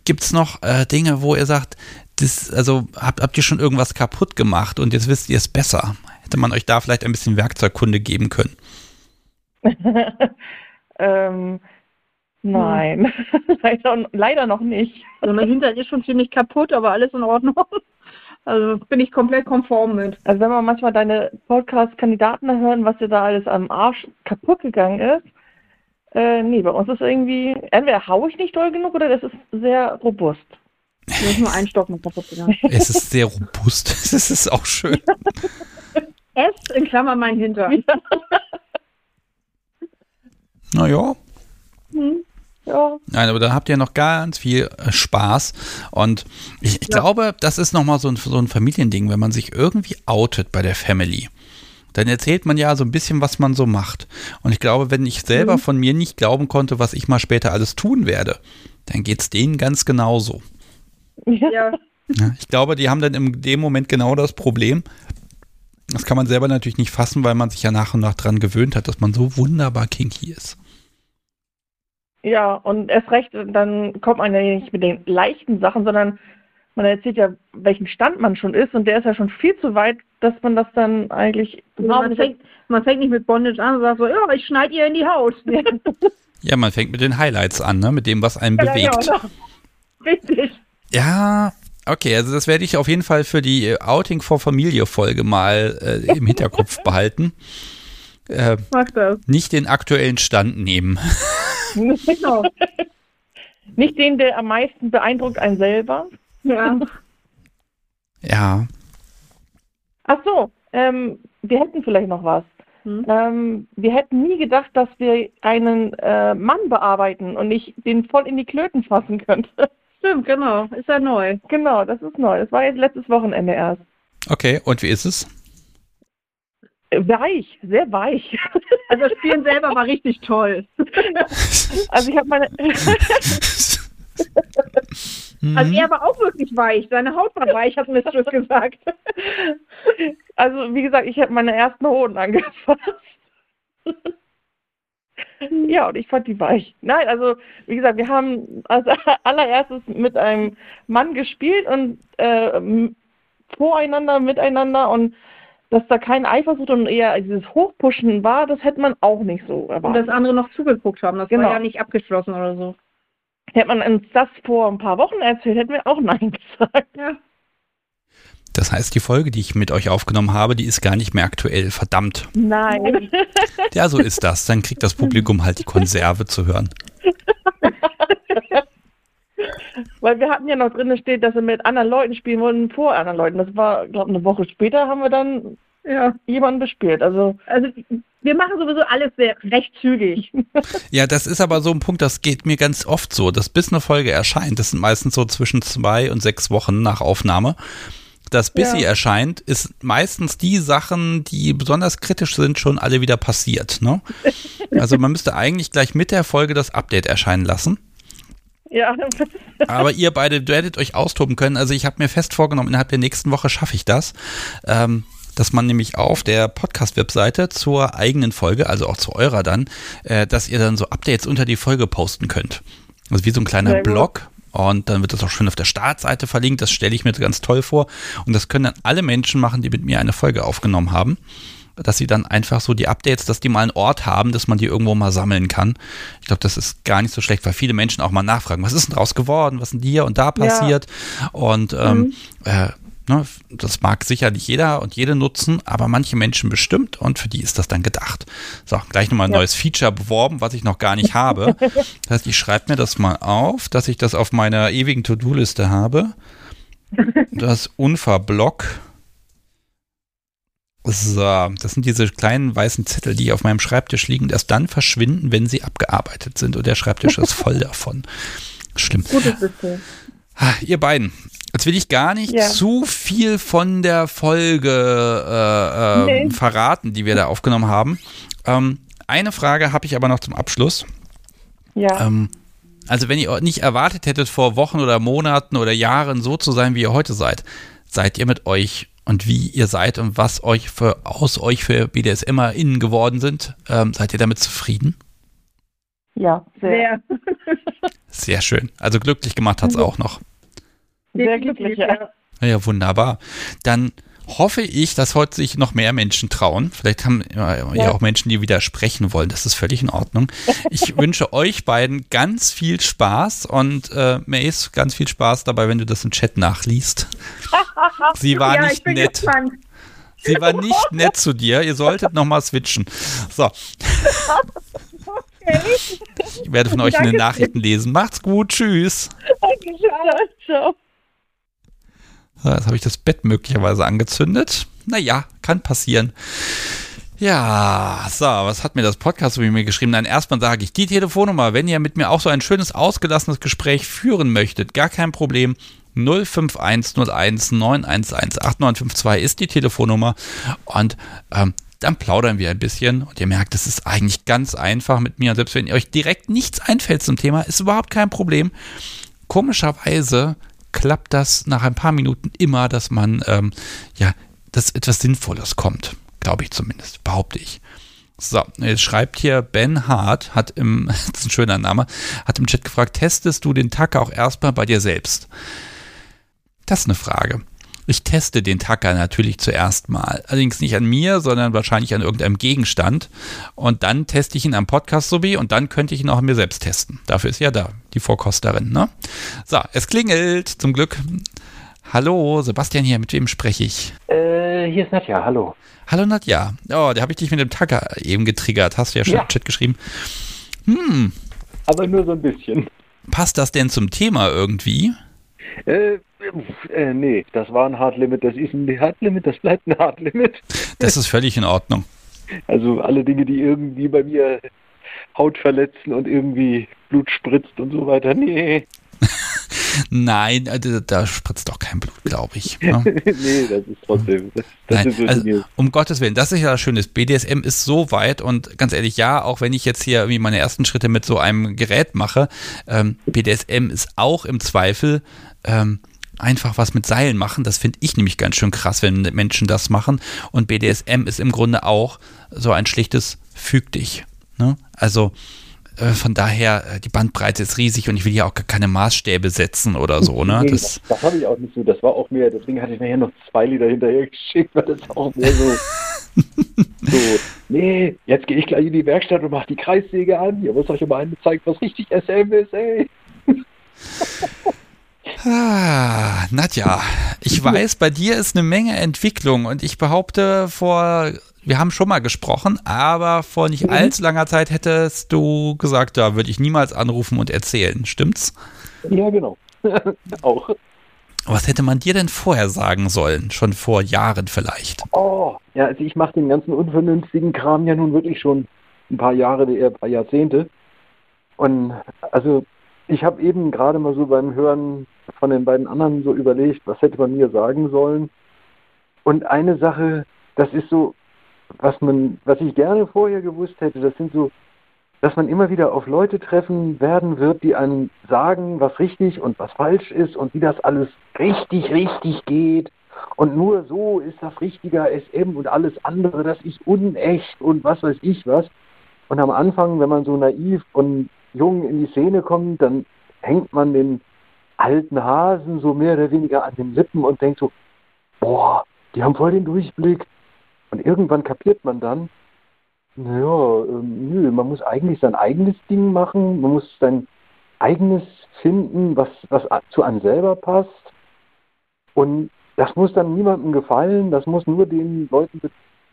Gibt es noch äh, Dinge, wo ihr sagt, das, also habt, habt ihr schon irgendwas kaputt gemacht und jetzt wisst ihr es besser? Hätte man euch da vielleicht ein bisschen Werkzeugkunde geben können? ähm, nein, leider, leider noch nicht. Also mein Hintern ist schon ziemlich kaputt, aber alles in Ordnung. Also bin ich komplett konform mit. Also wenn man manchmal deine Podcast-Kandidaten hören, was dir da alles am Arsch kaputt gegangen ist, äh, nee, bei uns ist irgendwie, entweder haue ich nicht doll genug oder das ist sehr robust. Ist nur ein Stock mit kaputt gegangen. Es ist sehr robust. Es ist auch schön. S in Klammer mein Hintern. Naja. Hm, ja. Nein, aber da habt ihr noch ganz viel äh, Spaß. Und ich, ich ja. glaube, das ist nochmal so ein, so ein Familiending, wenn man sich irgendwie outet bei der Family. Dann erzählt man ja so ein bisschen, was man so macht. Und ich glaube, wenn ich selber mhm. von mir nicht glauben konnte, was ich mal später alles tun werde, dann geht es denen ganz genauso. Ja. ja. Ich glaube, die haben dann in dem Moment genau das Problem. Das kann man selber natürlich nicht fassen, weil man sich ja nach und nach dran gewöhnt hat, dass man so wunderbar kinky ist. Ja, und erst recht, dann kommt man ja nicht mit den leichten Sachen, sondern man erzählt ja, welchen Stand man schon ist und der ist ja schon viel zu weit, dass man das dann eigentlich. Also man, fängt, man fängt nicht mit Bondage an und sagt so, ja, ich schneide ihr in die Haut. ja, man fängt mit den Highlights an, ne? mit dem, was einen ja, bewegt. Ja, Richtig. Ja, okay, also das werde ich auf jeden Fall für die Outing for Familie Folge mal äh, im Hinterkopf behalten. Äh, Mach das. Nicht den aktuellen Stand nehmen. Genau. Nicht den, der am meisten beeindruckt einen selber. Ja. Ja. Ach so, ähm, wir hätten vielleicht noch was. Hm. Ähm, wir hätten nie gedacht, dass wir einen äh, Mann bearbeiten und ich den voll in die Klöten fassen könnte. Stimmt, genau. Ist ja neu. Genau, das ist neu. Das war jetzt letztes Wochenende erst. Okay, und wie ist es? Weich, sehr weich. Also das Spielen selber war richtig toll. Also ich habe meine. Also er war auch wirklich weich. Seine Haut war weich, hat Mistress gesagt. Also wie gesagt, ich habe meine ersten Hoden angefasst. Ja, und ich fand die weich. Nein, also wie gesagt, wir haben als allererstes mit einem Mann gespielt und äh, voreinander, miteinander und dass da kein Eifersucht und eher dieses Hochpushen war, das hätte man auch nicht so erwartet. Und dass andere noch zugeguckt haben, das genau. war ja nicht abgeschlossen oder so. Hätte man uns das vor ein paar Wochen erzählt, hätten wir auch Nein gesagt. Ja. Das heißt, die Folge, die ich mit euch aufgenommen habe, die ist gar nicht mehr aktuell. Verdammt. Nein. Ja, so ist das. Dann kriegt das Publikum halt die Konserve zu hören. Weil wir hatten ja noch drin steht, dass wir mit anderen Leuten spielen wollten vor anderen Leuten. Das war, glaube ich, eine Woche später haben wir dann ja. jemanden bespielt. Also, also wir machen sowieso alles sehr recht zügig. Ja, das ist aber so ein Punkt, das geht mir ganz oft so, dass bis eine Folge erscheint, das sind meistens so zwischen zwei und sechs Wochen nach Aufnahme. Das bis ja. sie erscheint, ist meistens die Sachen, die besonders kritisch sind, schon alle wieder passiert. Ne? Also man müsste eigentlich gleich mit der Folge das Update erscheinen lassen. Ja. Aber ihr beide werdet euch austoben können. Also ich habe mir fest vorgenommen, innerhalb der nächsten Woche schaffe ich das. Ähm, dass man nämlich auf der Podcast-Webseite zur eigenen Folge, also auch zu eurer dann, äh, dass ihr dann so Updates unter die Folge posten könnt. Also wie so ein kleiner Blog. Und dann wird das auch schön auf der Startseite verlinkt. Das stelle ich mir ganz toll vor. Und das können dann alle Menschen machen, die mit mir eine Folge aufgenommen haben dass sie dann einfach so die Updates, dass die mal einen Ort haben, dass man die irgendwo mal sammeln kann. Ich glaube, das ist gar nicht so schlecht, weil viele Menschen auch mal nachfragen, was ist denn draus geworden, was ist denn hier und da passiert? Ja. Und ähm, mhm. äh, ne, das mag sicherlich jeder und jede nutzen, aber manche Menschen bestimmt und für die ist das dann gedacht. So, gleich nochmal ein ja. neues Feature beworben, was ich noch gar nicht habe. das heißt, ich schreibe mir das mal auf, dass ich das auf meiner ewigen To-Do-Liste habe. Das Unfablock so, das sind diese kleinen weißen Zettel, die auf meinem Schreibtisch liegen erst dann verschwinden, wenn sie abgearbeitet sind und der Schreibtisch ist voll davon. Schlimm. Gutes System. Ah, Ihr beiden, jetzt will ich gar nicht Ja. zu viel von der Folge äh, äh, Nee. verraten, die wir da aufgenommen haben. Ähm, eine Frage habe ich aber noch zum Abschluss. Ja. Ähm, also wenn ihr nicht erwartet hättet, vor Wochen oder Monaten oder Jahren so zu sein, wie ihr heute seid, seid ihr mit euch und wie ihr seid und was euch für aus euch für BDSMer innen geworden sind, ähm, seid ihr damit zufrieden? ja, sehr. Sehr, schön. Also glücklich gemacht hat es auch noch. Sehr glücklich, ja. Ja, wunderbar. Dann hoffe ich, dass heute sich noch mehr Menschen trauen. Vielleicht haben ja, ja auch Menschen, die widersprechen wollen. Das ist völlig in Ordnung. Ich wünsche euch beiden ganz viel Spaß und äh, Mace ganz viel Spaß dabei, wenn du das im Chat nachliest. Sie war ja, ich nicht nett. gespannt. Sie war nicht nett zu dir. Ihr solltet noch mal switchen. So, Okay. ich werde von euch in den Danke. Nachrichten lesen. Macht's gut. Tschüss. Dankeschön. Ciao. Jetzt habe ich das Bett möglicherweise angezündet. Naja, kann passieren. Ja, so, was hat mir das Podcast wie mir geschrieben? Nein, erstmal sage ich die Telefonnummer, wenn ihr mit mir auch so ein schönes, ausgelassenes Gespräch führen möchtet, gar kein Problem. 05101 911 8952 ist die Telefonnummer und ähm, dann plaudern wir ein bisschen und ihr merkt, es ist eigentlich ganz einfach mit mir. Und selbst wenn euch direkt nichts einfällt zum Thema, ist überhaupt kein Problem. Komischerweise klappt das nach ein paar Minuten immer, dass man, ähm, ja, dass etwas Sinnvolles kommt. Glaube ich zumindest, behaupte ich. So, jetzt schreibt hier Ben Hart, hat im, das ist ein schöner Name, hat im Chat gefragt, testest du den Tacker auch erstmal bei dir selbst? Das ist eine Frage. Ich teste den Tacker natürlich zuerst mal. Allerdings nicht an mir, sondern wahrscheinlich an irgendeinem Gegenstand. Und dann teste ich ihn am Podcast sowie und dann könnte ich ihn auch an mir selbst testen. Dafür ist ja da die Vorkosterin, ne? So, es klingelt, zum Glück. Hallo, Sebastian hier, mit wem spreche ich? Äh, hier ist Nadja, hallo. Hallo Nadja. Oh, da habe ich dich mit dem Tacker eben getriggert. Hast du ja schon Ja. im Chat geschrieben. Hm, Aber nur so ein bisschen. passt das denn zum Thema irgendwie? Äh, äh, nee, das war ein Hard Limit, das ist ein Hard Limit, das bleibt ein Hard Limit. Das ist völlig in Ordnung. Also alle Dinge, die irgendwie bei mir Haut verletzen und irgendwie Blut spritzt und so weiter. Nee, Nein, äh, da, da spritzt doch kein Blut, glaube ich. Ne? nee, das ist trotzdem. Das, das Nein, sind so also, um Gottes Willen, das ist ja das Schöne. BDSM ist so weit und ganz ehrlich, ja, auch wenn ich jetzt hier irgendwie meine ersten Schritte mit so einem Gerät mache, ähm, BDSM ist auch im Zweifel ähm, einfach was mit Seilen machen. Das finde ich nämlich ganz schön krass, wenn Menschen das machen. Und BDSM ist im Grunde auch so ein schlichtes Füg dich. Ne? Also äh, von daher, äh, die Bandbreite ist riesig und ich will hier auch keine Maßstäbe setzen oder so. Ne? Nee, Das, das das habe ich auch nicht so. Das war auch mehr, deswegen hatte ich nachher noch zwei Lieder hinterher geschickt, weil das auch mehr so. so, nee, jetzt gehe ich gleich in die Werkstatt und mache die Kreissäge an. Ihr müsst euch mal einen zeigen, was richtig SM ist, ey. Ah, Nadja, ich weiß, bei dir ist eine Menge Entwicklung und ich behaupte vor, wir haben schon mal gesprochen, aber vor nicht allzu langer Zeit hättest du gesagt, da würde ich niemals anrufen und erzählen, stimmt's? Ja, genau. auch. Was hätte man dir denn vorher sagen sollen? Schon vor Jahren vielleicht. Oh, ja, also ich mache den ganzen unvernünftigen Kram ja nun wirklich schon ein paar Jahre, eher ein paar Jahrzehnte. Und also ich habe eben gerade mal so beim Hören von den beiden anderen so überlegt, was hätte man mir sagen sollen. Und eine Sache, das ist so, was man, was ich gerne vorher gewusst hätte, das sind so, dass man immer wieder auf Leute treffen werden wird, die einem sagen, was richtig und was falsch ist und wie das alles richtig, richtig geht. Und nur so ist das richtiger SM und alles andere, das ist unecht und was weiß ich was. Und am Anfang, wenn man so naiv und jung in die Szene kommt, dann hängt man den alten Hasen so mehr oder weniger an den Lippen und denkt so, boah, die haben voll den Durchblick. Und irgendwann kapiert man dann, naja, ähm, nö, man muss eigentlich sein eigenes Ding machen, man muss sein eigenes finden, was, was zu einem selber passt. Und das muss dann niemandem gefallen, das muss nur den Leuten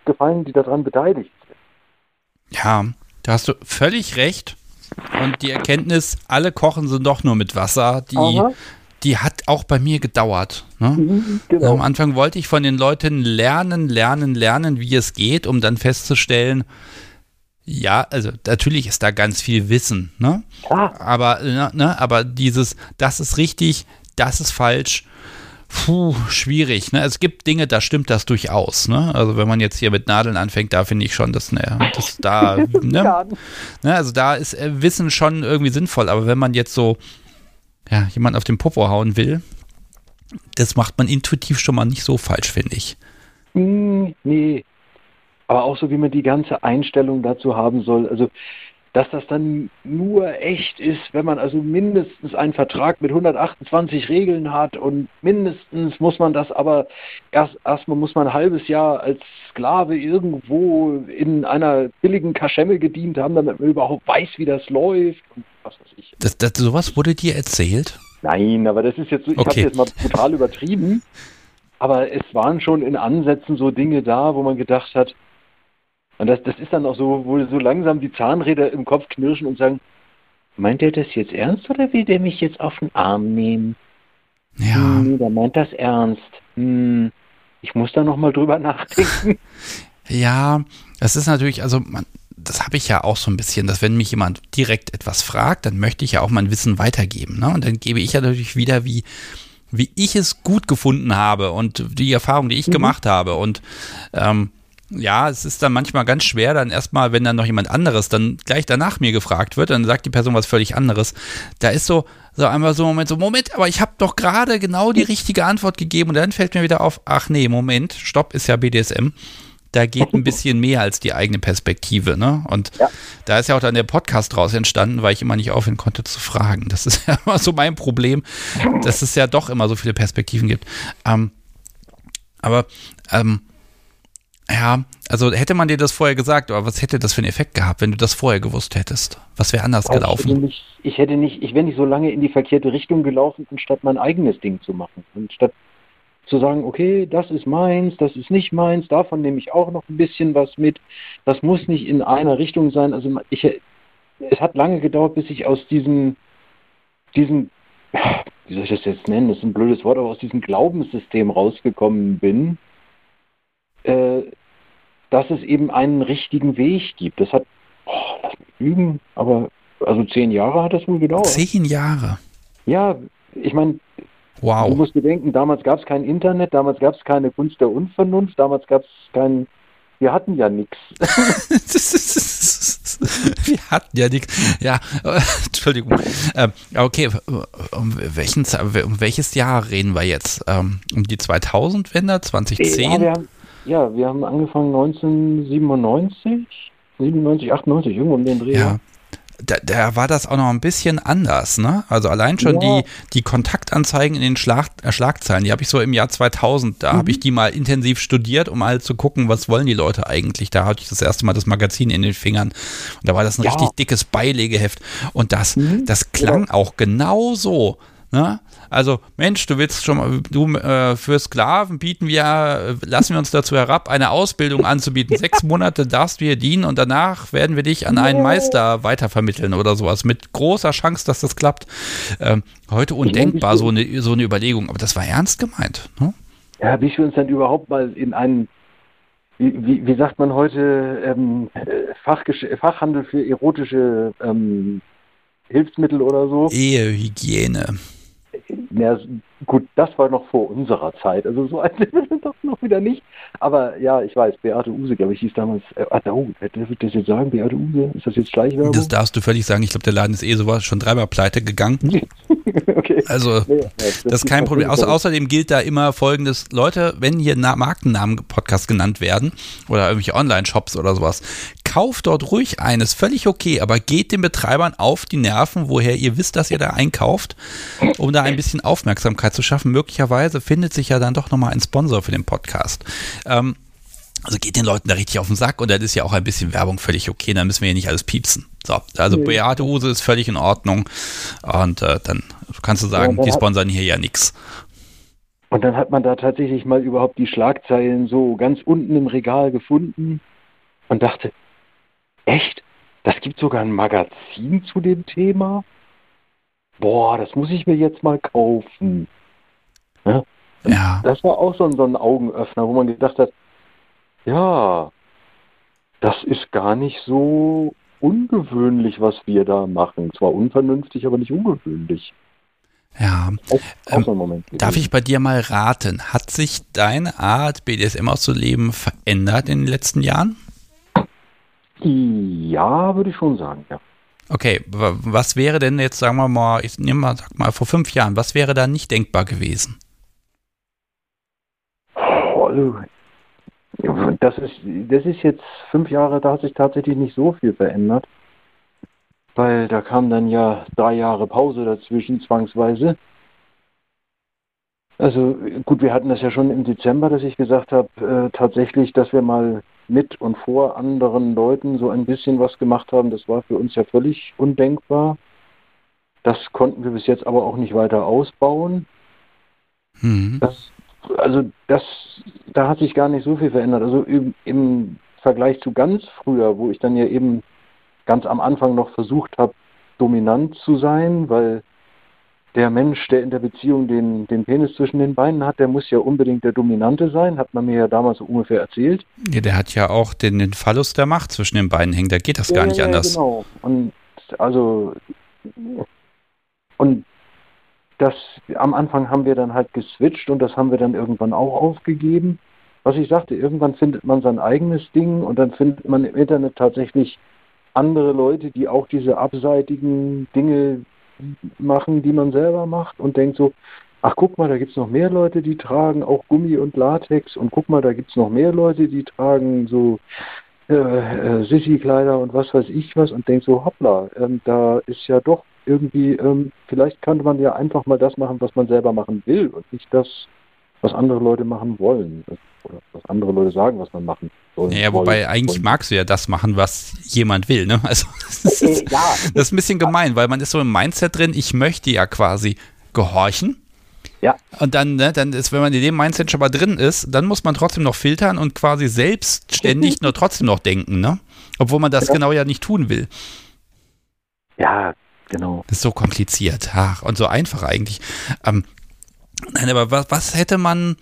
gefallen, die daran beteiligt sind. Ja, da hast du völlig recht. Und die Erkenntnis, alle kochen sind doch nur mit Wasser, die, Aha. die hat auch bei mir gedauert. Ne? Mhm, Am Genau. Anfang wollte ich von den Leuten lernen, lernen, lernen, wie es geht, um dann festzustellen, ja, also natürlich ist da ganz viel Wissen, ne? Ja. Aber, ne, ne, aber dieses, das ist richtig, das ist falsch, puh, schwierig. Ne? Es gibt Dinge, da stimmt das durchaus. Ne? Also wenn man jetzt hier mit Nadeln anfängt, da finde ich schon, dass, ne, dass da, ne? ne? also da ist äh, Wissen schon irgendwie sinnvoll. Aber wenn man jetzt so, ja, jemand auf den Popo hauen will, das macht man intuitiv schon mal nicht so falsch, finde ich. Hm, nee. Aber auch so, wie man die ganze Einstellung dazu haben soll. Also, dass das dann nur echt ist, wenn man also mindestens einen Vertrag mit 128 Regeln hat und mindestens muss man das aber erst erstmal muss man ein halbes Jahr als Sklave irgendwo in einer billigen Kaschemme gedient haben, damit man überhaupt weiß, wie das läuft und was weiß ich. Das, das, sowas wurde dir erzählt? Nein, aber das ist jetzt so, ich Okay. habe jetzt mal brutal übertrieben. Aber es waren schon in Ansätzen so Dinge da, wo man gedacht hat, und das, das ist dann auch so, wo so langsam die Zahnräder im Kopf knirschen und sagen, meint er das jetzt ernst oder will der mich jetzt auf den Arm nehmen? Ja. Hm, der meint das ernst. Hm, ich muss da nochmal drüber nachdenken. Ja, das ist natürlich, also man, das habe ich ja auch so ein bisschen, dass wenn mich jemand direkt etwas fragt, dann möchte ich ja auch mein Wissen weitergeben. Ne? Und dann gebe ich ja natürlich wieder, wie, wie ich es gut gefunden habe und die Erfahrung, die ich gemacht habe. Und ähm, ja, es ist dann manchmal ganz schwer, dann erstmal, wenn dann noch jemand anderes dann gleich danach mir gefragt wird, dann sagt die Person was völlig anderes. Da ist so, so einmal so ein Moment, so, Moment, aber ich habe doch gerade genau die richtige Antwort gegeben und dann fällt mir wieder auf, ach nee, Moment, stopp, ist ja BDSM. Da geht ein bisschen mehr als die eigene Perspektive, ne? Und Ja. da ist ja auch dann der Podcast draus entstanden, weil ich immer nicht aufhören konnte zu fragen. Das ist ja immer so mein Problem, dass es ja doch immer so viele Perspektiven gibt. Ähm, aber ähm, ja, also hätte man dir das vorher gesagt, aber was hätte das für einen Effekt gehabt, wenn du das vorher gewusst hättest? Was wäre anders Ich hätte, gelaufen? nicht, ich hätte nicht, ich wäre nicht so lange in die verkehrte Richtung gelaufen, anstatt mein eigenes Ding zu machen. Anstatt zu sagen, okay, das ist meins, das ist nicht meins, davon nehme ich auch noch ein bisschen was mit. Das muss nicht in einer Richtung sein. Also ich, es hat lange gedauert, bis ich aus diesem, diesem, wie soll ich das jetzt nennen? Das ist ein blödes Wort, aber aus diesem Glaubenssystem rausgekommen bin, äh, dass es eben einen richtigen Weg gibt. Das hat, oh, lass mich lügen, aber also zehn Jahre hat das wohl gedauert. Zehn Jahre. Ja, ich meine, Du Wow. musst bedenken, damals gab es kein Internet, damals gab es keine Kunst der Unvernunft, damals gab es kein, wir hatten ja nichts. Wir hatten ja nichts. Ja, Entschuldigung. Ähm, okay, um, welchen, um welches Jahr reden wir jetzt? Ähm, um die 2000-Wende? Ja 2010? wir, haben, ja, wir haben angefangen 1997, 97, 98, irgendwo um den Dreh. Ja. Da, da war das auch noch ein bisschen anders, ne? Also allein schon Ja. die, die Kontaktanzeigen in den Schlag, äh, Schlagzeilen, die habe ich so im Jahr 2000, da Mhm. habe ich die mal intensiv studiert, um halt zu gucken, was wollen die Leute eigentlich. Da hatte ich das erste Mal das Magazin in den Fingern und da war das ein Ja. richtig dickes Beilegeheft und das, Mhm. das klang auch genau so. Ne? Also, Mensch, du willst schon mal, du äh, für Sklaven bieten wir, äh, lassen wir uns dazu herab, eine Ausbildung anzubieten. Sechs Monate darfst du hier dienen und danach werden wir dich an einen Meister weitervermitteln oder sowas. Mit großer Chance, dass das klappt. Ähm, heute undenkbar, so eine, so eine Überlegung, aber das war ernst gemeint. Ne? Ja, bis wir uns dann überhaupt mal in einen, wie, wie, wie sagt man heute, ähm, äh, Fachgesch Fachhandel für erotische ähm, Hilfsmittel oder so. Ehehygiene. Ja, gut, das war noch vor unserer Zeit. Also so alt sind wir doch noch wieder nicht. Aber ja, ich weiß, Beate Use, glaube ich, hieß damals. Äh, oh, ich das jetzt sagen? Beate Use? Ist das jetzt Schleichwerbung? Das darfst du völlig sagen. Ich glaube, der Laden ist eh sowas schon dreimal pleite gegangen. okay. Also, Nee, ja, Das ist kein Problem. Außer, außerdem gilt da immer folgendes: Leute, wenn hier Na Markennamen-Podcast genannt werden oder irgendwelche Online-Shops oder sowas, kauft dort ruhig eines, völlig okay, aber geht den Betreibern auf die Nerven, woher ihr wisst, dass ihr da einkauft, um da ein bisschen Aufmerksamkeit zu schaffen. Möglicherweise findet sich ja dann doch nochmal ein Sponsor für den Podcast. Ähm, also geht den Leuten da richtig auf den Sack und dann ist ja auch ein bisschen Werbung völlig okay, dann müssen wir ja nicht alles piepsen. So, also Nee. Beate Huse ist völlig in Ordnung und äh, dann kannst du sagen, Ja, die sponsern hier ja nichts. Und dann hat man da tatsächlich mal überhaupt die Schlagzeilen so ganz unten im Regal gefunden und dachte, echt? Das gibt sogar ein Magazin zu dem Thema? Boah, das muss ich mir jetzt mal kaufen. Ja, Das war auch so ein, so ein Augenöffner, wo man gedacht hat, ja, das ist gar nicht so ungewöhnlich, was wir da machen. Zwar unvernünftig, aber nicht ungewöhnlich. Ja. Ähm, darf ich bei dir mal raten? Hat sich deine Art, BDSM auszuleben, verändert in den letzten Jahren? Ja, würde ich schon sagen, ja. Okay, was wäre denn jetzt, sagen wir mal, ich nehme mal, sag mal, vor fünf Jahren, was wäre da nicht denkbar gewesen? Also, das ist, das ist jetzt fünf Jahre, da hat sich tatsächlich nicht so viel verändert. Weil da kam dann ja drei Jahre Pause dazwischen, zwangsweise. Also gut, wir hatten das ja schon im Dezember, dass ich gesagt habe, äh, tatsächlich, dass wir mal mit und vor anderen Leuten so ein bisschen was gemacht haben, das war für uns ja völlig undenkbar. Das konnten wir bis jetzt aber auch nicht weiter ausbauen. Mhm. Das, also das, da hat sich gar nicht so viel verändert. Also im, im Vergleich zu ganz früher, wo ich dann ja eben ganz am Anfang noch versucht habe, dominant zu sein, weil der Mensch, der in der Beziehung den, den Penis zwischen den Beinen hat, der muss ja unbedingt der Dominante sein, hat man mir ja damals so ungefähr erzählt. Ja, der hat ja auch den, den Phallus der Macht zwischen den Beinen hängen, da geht das ja, gar nicht ja, anders. Genau. Und also und das am Anfang haben wir dann halt geswitcht und das haben wir dann irgendwann auch aufgegeben. Was ich sagte, irgendwann findet man sein eigenes Ding und dann findet man im Internet tatsächlich andere Leute, die auch diese abseitigen Dinge machen, die man selber macht und denkt so, ach guck mal, da gibt es noch mehr Leute, die tragen auch Gummi und Latex und guck mal, da gibt es noch mehr Leute, die tragen so äh, äh, Sissi-Kleider und was weiß ich was und denkt so, hoppla, ähm, da ist ja doch irgendwie, ähm, vielleicht könnte man ja einfach mal das machen, was man selber machen will und nicht das, was andere Leute machen wollen. Oder was andere Leute sagen, was man machen soll. Ja, wobei wollen, eigentlich magst du ja das machen, was jemand will, ne? Also das ist, ja. das ist ein bisschen gemein, weil man ist so im Mindset drin, ich möchte ja quasi gehorchen. Ja. Und dann, ne, dann ist, wenn man in dem Mindset schon mal drin ist, dann muss man trotzdem noch filtern und quasi selbstständig nur trotzdem noch denken, ne? Obwohl man das ja. genau ja nicht tun will. Ja, genau. Das ist so kompliziert. Ach, und so einfach eigentlich. Ähm, Nein, aber was, was hätte man,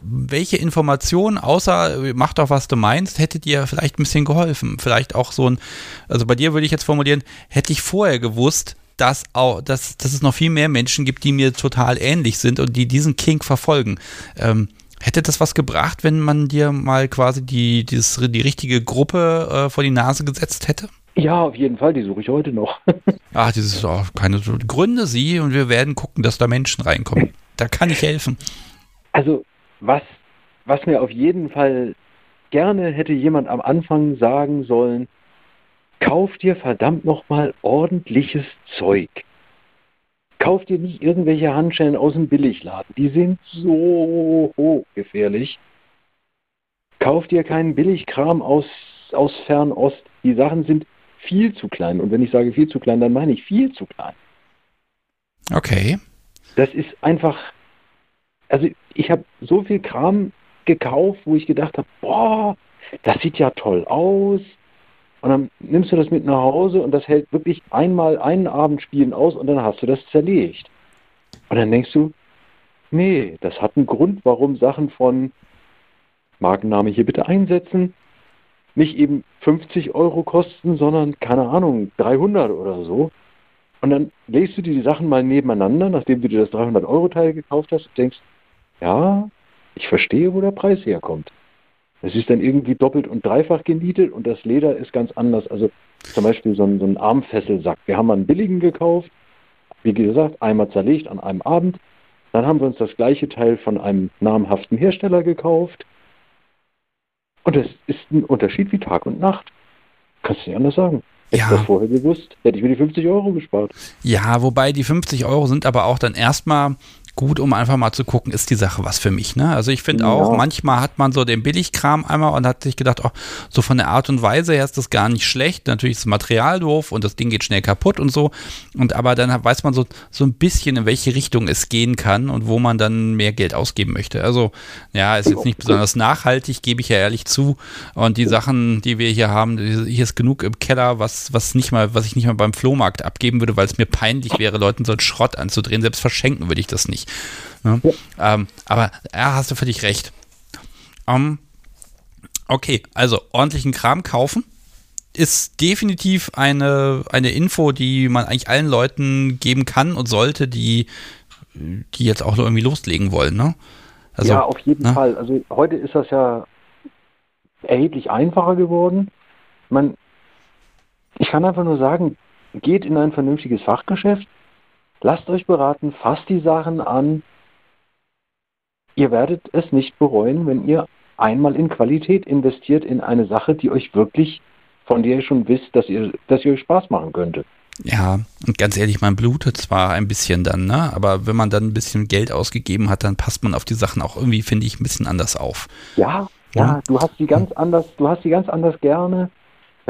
welche Informationen, außer mach doch, was du meinst, hätte dir vielleicht ein bisschen geholfen? Vielleicht auch so ein, also bei dir würde ich jetzt formulieren, hätte ich vorher gewusst, dass, auch, dass, dass es noch viel mehr Menschen gibt, die mir total ähnlich sind und die diesen Kink verfolgen. Ähm, hätte das was gebracht, wenn man dir mal quasi die, dieses, die richtige Gruppe äh, vor die Nase gesetzt hätte? Ja, auf jeden Fall, die suche ich heute noch. Ach, dieses oh, keine Gründe sie und wir werden gucken, dass da Menschen reinkommen. Da kann ich helfen. Also, was, was mir auf jeden Fall gerne hätte jemand am Anfang sagen sollen, kauf dir verdammt nochmal ordentliches Zeug. Kauf dir nicht irgendwelche Handschellen aus dem Billigladen. Die sind so hochgefährlich. Kauf dir keinen Billigkram aus, aus Fernost. Die Sachen sind viel zu klein. Und wenn ich sage viel zu klein, dann meine ich viel zu klein. Okay. Das ist einfach, also ich habe so viel Kram gekauft, wo ich gedacht habe, boah, das sieht ja toll aus. Und dann nimmst du das mit nach Hause und das hält wirklich einmal einen Abend spielen aus und dann hast du das zerlegt. Und dann denkst du, nee, das hat einen Grund, warum Sachen von Markenname hier bitte einsetzen, nicht eben 50 Euro kosten, sondern keine Ahnung, 300 oder so. Und dann legst du dir die Sachen mal nebeneinander, nachdem du dir das 300-Euro-Teil gekauft hast und denkst, ja, ich verstehe, wo der Preis herkommt. Es ist dann irgendwie doppelt und dreifach genietet und das Leder ist ganz anders. Also zum Beispiel so ein, so ein Armfesselsack. Wir haben einen billigen gekauft, wie gesagt, einmal zerlegt an einem Abend. Dann haben wir uns das gleiche Teil von einem namhaften Hersteller gekauft. Und es ist ein Unterschied wie Tag und Nacht. Kannst du nicht anders sagen. Hätte ja. ich das vorher gewusst, hätte ich mir die 50 Euro gespart. Ja, wobei die 50 Euro sind aber auch dann erstmal gut, um einfach mal zu gucken, ist die Sache was für mich. Ne? Also ich finde ja. auch, manchmal hat man so den Billigkram einmal und hat sich gedacht, oh, so von der Art und Weise her ist das gar nicht schlecht. Natürlich ist das Material doof und das Ding geht schnell kaputt und so. Und aber dann weiß man so, so ein bisschen, in welche Richtung es gehen kann und wo man dann mehr Geld ausgeben möchte. Also ja, ist jetzt nicht besonders nachhaltig, gebe ich ja ehrlich zu. Und die Sachen, die wir hier haben, hier ist genug im Keller, was, was nicht mal, was ich nicht mal beim Flohmarkt abgeben würde, weil es mir peinlich wäre, Leuten so einen Schrott anzudrehen. Selbst verschenken würde ich das nicht. Ne? Ja. Ähm, aber ja, hast du völlig recht. Um, ähm, Okay, also ordentlichen Kram kaufen ist definitiv eine, eine Info, die man eigentlich allen Leuten geben kann und sollte, die, die jetzt auch irgendwie loslegen wollen, ne? Also, ja, auf jeden ne? Fall. Also heute ist das ja erheblich einfacher geworden. Man, ich kann einfach nur sagen, geht in ein vernünftiges Fachgeschäft, lasst euch beraten, fasst die Sachen an. Ihr werdet es nicht bereuen, wenn ihr einmal in Qualität investiert in eine Sache, die euch wirklich, von der ihr schon wisst, dass ihr, dass ihr euch Spaß machen könnte. Ja, und ganz ehrlich, man blutet zwar ein bisschen dann, ne? Aber wenn man dann ein bisschen Geld ausgegeben hat, dann passt man auf die Sachen auch irgendwie, finde ich, ein bisschen anders auf. Ja, ja, ja, du hast die ganz anders, du hast die ganz anders gerne.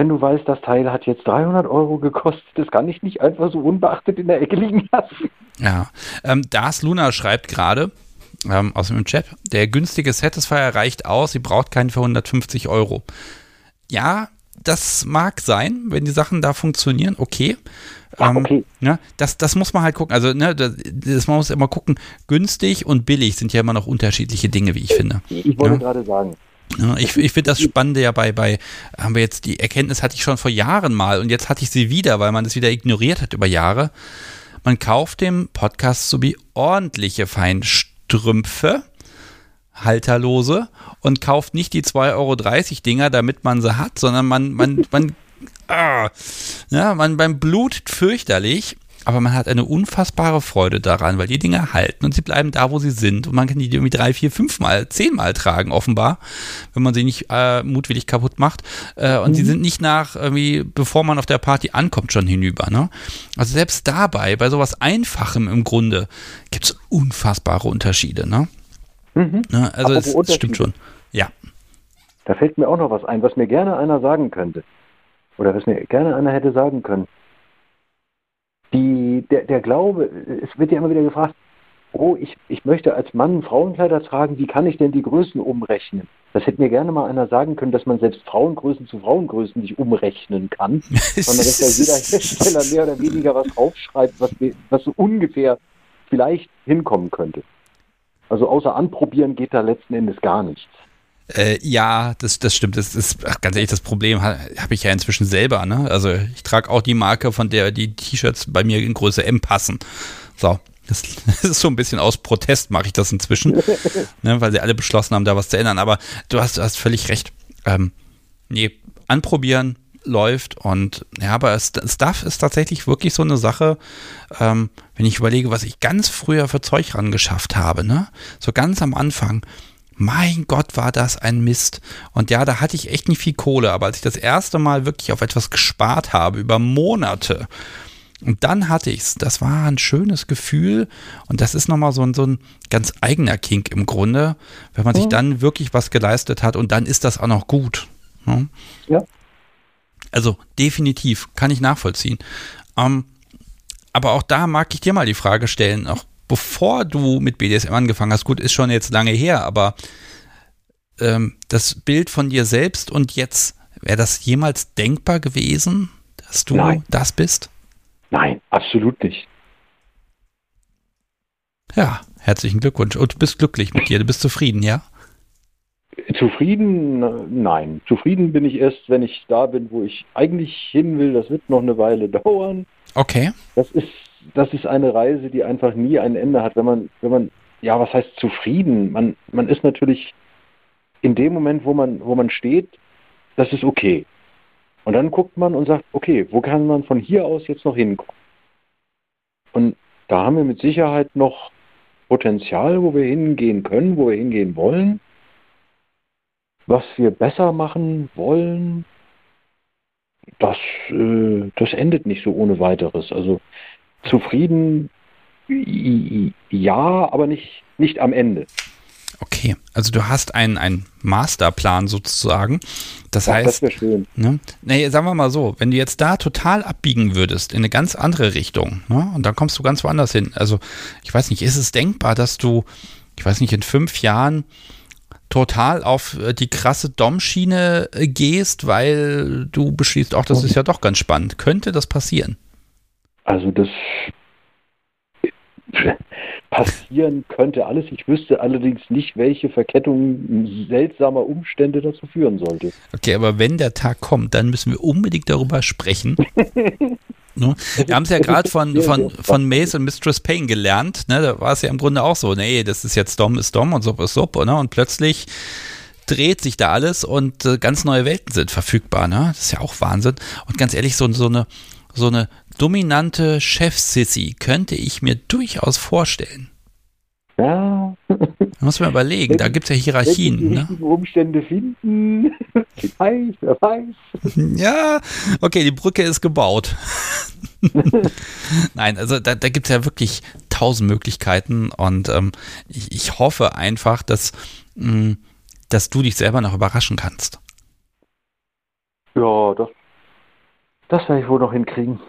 Wenn du weißt, das Teil hat jetzt 300 Euro gekostet, das kann ich nicht einfach so unbeachtet in der Ecke liegen lassen. Ja, ähm, Das Luna schreibt gerade, ähm, aus dem Chat, der günstige Satisfier reicht aus, sie braucht keinen für 150 Euro. Ja, das mag sein, wenn die Sachen da funktionieren, okay. Ja, ähm, okay. ne, das, das muss man halt gucken. Also, ne, das, das, man muss immer gucken, günstig und billig sind ja immer noch unterschiedliche Dinge, wie ich finde. Ich wollte ja? gerade sagen. Ich ich finde das Spannende ja bei, bei, haben wir jetzt die Erkenntnis hatte ich schon vor Jahren mal und jetzt hatte ich sie wieder, weil man es wieder ignoriert hat über Jahre. Man kauft dem Podcast sowie ordentliche Feinstrümpfe halterlose und kauft nicht die 2,30 Euro Dinger, damit man sie hat, sondern man, man, man, ah, ja, man beim Blut fürchterlich, aber man hat eine unfassbare Freude daran, weil die Dinger halten und sie bleiben da, wo sie sind und man kann die irgendwie drei, vier, fünf Mal, zehnmal tragen, offenbar, wenn man sie nicht äh, mutwillig kaputt macht. Äh, und mhm. sie sind nicht nach, irgendwie, bevor man auf der Party ankommt, schon hinüber. Ne? Also selbst dabei, bei sowas Einfachem im Grunde, gibt es unfassbare Unterschiede. Ne? Mhm. Ne? Also es, es stimmt schon. Ja. Da fällt mir auch noch was ein, was mir gerne einer sagen könnte. Oder was mir gerne einer hätte sagen können. Die, der, der Glaube, es wird ja immer wieder gefragt, oh, ich, ich möchte als Mann Frauenkleider tragen, wie kann ich denn die Größen umrechnen? Das hätte mir gerne mal einer sagen können, dass man selbst Frauengrößen zu Frauengrößen nicht umrechnen kann, sondern dass da jeder Hersteller mehr oder weniger was draufschreibt, was, was so ungefähr vielleicht hinkommen könnte. Also außer anprobieren geht da letzten Endes gar nichts. Äh, ja, das, das stimmt. Das ist ach, ganz ehrlich das Problem, habe hab ich ja inzwischen selber. Ne? Also ich trage auch die Marke, von der die T-Shirts bei mir in Größe M passen. So, das, das ist so ein bisschen aus Protest mache ich das inzwischen, ne, weil sie alle beschlossen haben, da was zu ändern. Aber du hast, du hast völlig recht. Ähm, nee, anprobieren läuft und ja, aber Stuff ist tatsächlich wirklich so eine Sache, ähm, wenn ich überlege, was ich ganz früher für Zeug rangeschafft habe, ne? So ganz am Anfang mein Gott, war das ein Mist. Und ja, da hatte ich echt nicht viel Kohle, aber als ich das erste Mal wirklich auf etwas gespart habe, über Monate, und dann hatte ich es. Das war ein schönes Gefühl. Und das ist nochmal so ein, so ein ganz eigener Kink im Grunde, wenn man sich dann wirklich was geleistet hat und dann ist das auch noch gut. Ne? Ja. Also definitiv, kann ich nachvollziehen. Ähm, aber auch da mag ich dir mal die Frage stellen, auch bevor du mit BDSM angefangen hast, gut, ist schon jetzt lange her, aber ähm, das Bild von dir selbst und jetzt, wäre das jemals denkbar gewesen, dass du Nein. das bist? Nein, absolut nicht. Ja, herzlichen Glückwunsch. Und du bist glücklich mit dir, du bist zufrieden, ja? Zufrieden? Nein. Zufrieden bin ich erst, wenn ich da bin, wo ich eigentlich hin will. Das wird noch eine Weile dauern. Okay. Das ist das ist eine Reise, die einfach nie ein Ende hat. Wenn man, wenn man, ja, was heißt zufrieden? Man, man ist natürlich in dem Moment, wo man, wo man steht, das ist okay. Und dann guckt man und sagt, okay, wo kann man von hier aus jetzt noch hinkommen? Und da haben wir mit Sicherheit noch Potenzial, wo wir hingehen können, wo wir hingehen wollen. Was wir besser machen wollen, das, äh, das endet nicht so ohne weiteres. Also zufrieden, ja, aber nicht, nicht am Ende. Okay, also du hast einen, einen Masterplan sozusagen. Das ja, heißt, das wäre schön. Ne, nee, sagen wir mal so, wenn du jetzt da total abbiegen würdest in eine ganz andere Richtung, ne, und dann kommst du ganz woanders hin. Also, ich weiß nicht, ist es denkbar, dass du, ich weiß nicht, in fünf Jahren total auf äh, die krasse Dom-Schiene äh, gehst, weil du beschließt, auch das ist ja doch ganz spannend. Könnte das passieren? Also das, passieren könnte alles. Ich wüsste allerdings nicht, welche Verkettung seltsamer Umstände dazu führen sollte. Okay, aber wenn der Tag kommt, dann müssen wir unbedingt darüber sprechen. Ne? Wir haben es ja gerade von, von, von Mace und Mistress Payne gelernt. Ne? Da war es ja im Grunde auch so, nee, das ist jetzt Dom ist Dom und Sub ist Sub. Ne? Und plötzlich dreht sich da alles und äh, ganz neue Welten sind verfügbar. Ne? Das ist ja auch Wahnsinn. Und ganz ehrlich, so, so eine, so eine dominante Chef-Sissy könnte ich mir durchaus vorstellen. Ja. Da muss man überlegen, da gibt es ja Hierarchien. Wenn die Ne? Umstände finden, vielleicht, wer weiß. Ja, okay, die Brücke ist gebaut. Nein, also da, da gibt es ja wirklich tausend Möglichkeiten und ähm, ich, ich hoffe einfach, dass, mh, dass du dich selber noch überraschen kannst. Ja, das, das werde ich wohl noch hinkriegen.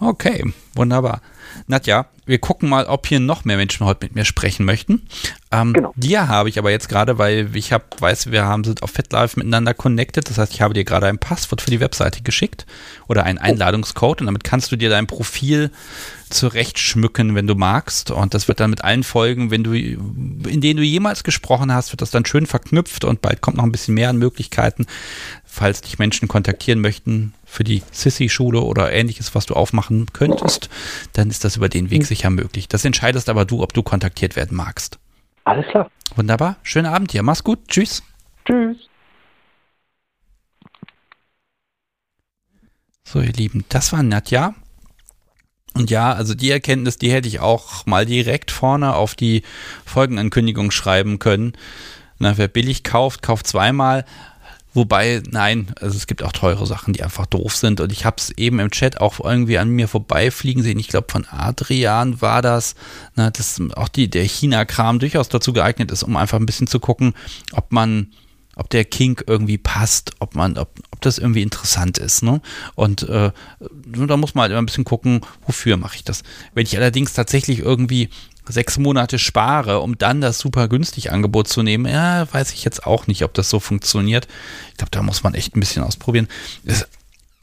Okay, wunderbar. Nadja, wir gucken mal, ob hier noch mehr Menschen heute mit mir sprechen möchten. Ähm, Genau. Dir habe ich aber jetzt gerade, weil ich hab, weiß, wir haben sind auf FetLife miteinander connected. Das heißt, ich habe dir gerade ein Passwort für die Webseite geschickt oder einen Einladungscode und damit kannst du dir dein Profil zurechtschmücken, wenn du magst. Und das wird dann mit allen Folgen, wenn du, in denen du jemals gesprochen hast, wird das dann schön verknüpft und bald kommt noch ein bisschen mehr an Möglichkeiten, falls dich Menschen kontaktieren möchten für die Sissy-Schule oder ähnliches, was du aufmachen könntest, dann ist das über den Weg sicher möglich. Das entscheidest aber du, ob du kontaktiert werden magst. Alles klar. Wunderbar. Schönen Abend dir. Mach's gut. Tschüss. Tschüss. So, ihr Lieben, das war Nadja. Und ja, also die Erkenntnis, die hätte ich auch mal direkt vorne auf die Folgenankündigung schreiben können. Na, wer billig kauft, kauft zweimal. Wobei, nein, also es gibt auch teure Sachen, die einfach doof sind. Und ich habe es eben im Chat auch irgendwie an mir vorbeifliegen sehen. Ich glaube, von Adrian war das, na, dass auch die, der China-Kram durchaus dazu geeignet ist, um einfach ein bisschen zu gucken, ob man ob der Kink irgendwie passt, ob man, ob, ob das irgendwie interessant ist, ne? Und äh, da muss man halt immer ein bisschen gucken, wofür mache ich das. Wenn ich allerdings tatsächlich irgendwie sechs Monate spare, um dann das super günstig Angebot zu nehmen, ja, weiß ich jetzt auch nicht, ob das so funktioniert. Ich glaube, da muss man echt ein bisschen ausprobieren.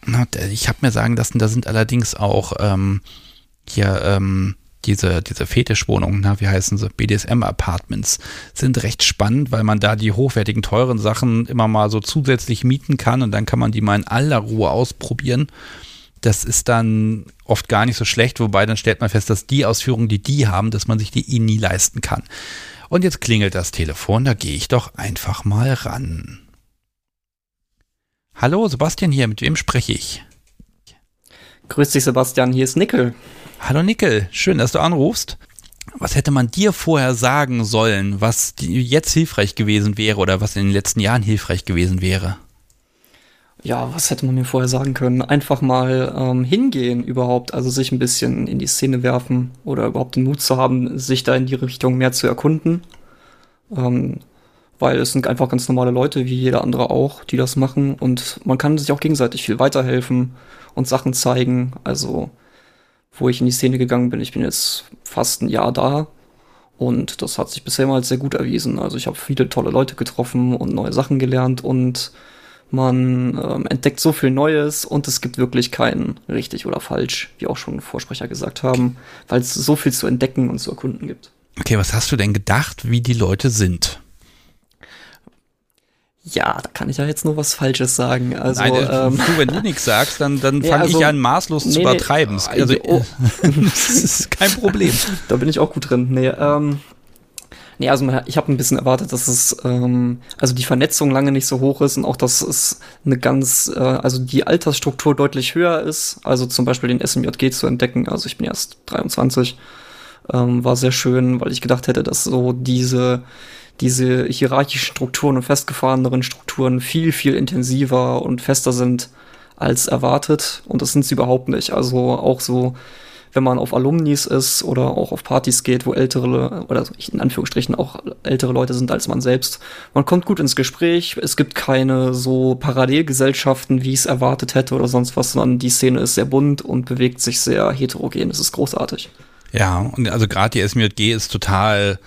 Na, ich habe mir sagen lassen, da sind allerdings auch ähm, hier ähm, diese, diese Fetischwohnungen, na, wie heißen sie, BDSM-Apartments, sind recht spannend, weil man da die hochwertigen, teuren Sachen immer mal so zusätzlich mieten kann und dann kann man die mal in aller Ruhe ausprobieren. Das ist dann oft gar nicht so schlecht, wobei dann stellt man fest, dass die Ausführungen, die die haben, dass man sich die eh nie leisten kann. Und jetzt klingelt das Telefon, da gehe ich doch einfach mal ran. Hallo, Sebastian hier, mit wem spreche ich? Grüß dich, Sebastian, hier ist Nickel. Hallo Nickel, schön, dass du anrufst. Was hätte man dir vorher sagen sollen, was jetzt hilfreich gewesen wäre oder was in den letzten Jahren hilfreich gewesen wäre? Ja, was hätte man mir vorher sagen können? Einfach mal ähm, hingehen überhaupt, also sich ein bisschen in die Szene werfen oder überhaupt den Mut zu haben, sich da in die Richtung mehr zu erkunden. Ähm, weil es sind einfach ganz normale Leute, wie jeder andere auch, die das machen und man kann sich auch gegenseitig viel weiterhelfen und Sachen zeigen. Also, wo ich in die Szene gegangen bin, ich bin jetzt fast ein Jahr da und das hat sich bisher mal als sehr gut erwiesen. Also ich habe viele tolle Leute getroffen und neue Sachen gelernt und man ähm, entdeckt so viel Neues und es gibt wirklich kein richtig oder falsch, wie auch schon Vorsprecher gesagt haben, weil es so viel zu entdecken und zu erkunden gibt. Okay, was hast du denn gedacht, wie die Leute sind? Ja, da kann ich ja jetzt nur was Falsches sagen. Also, Nein, äh, ähm, du, wenn du nichts sagst, dann, dann Nee, fange also- ich an, maßlos zu nee, nee, übertreiben. also, oh. das ist kein Problem. da bin ich auch gut drin. Nee, ähm, nee also ich habe ein bisschen erwartet, dass es, ähm, also die Vernetzung lange nicht so hoch ist und auch, dass es eine ganz, äh, also die Altersstruktur deutlich höher ist. Also zum Beispiel den SMJG zu entdecken. Also ich bin erst 23. Ähm, war sehr schön, weil ich gedacht hätte, dass so diese, diese hierarchischen Strukturen und festgefahreneren Strukturen viel, viel intensiver und fester sind als erwartet. Und das sind sie überhaupt nicht. Also auch so, wenn man auf Alumnis ist oder auch auf Partys geht, wo ältere oder in Anführungsstrichen auch ältere Leute sind als man selbst. Man kommt gut ins Gespräch. Es gibt keine so Parallelgesellschaften, wie ich es erwartet hätte oder sonst was, sondern die Szene ist sehr bunt und bewegt sich sehr heterogen. Das ist großartig. Ja, und also gerade die SMJG ist total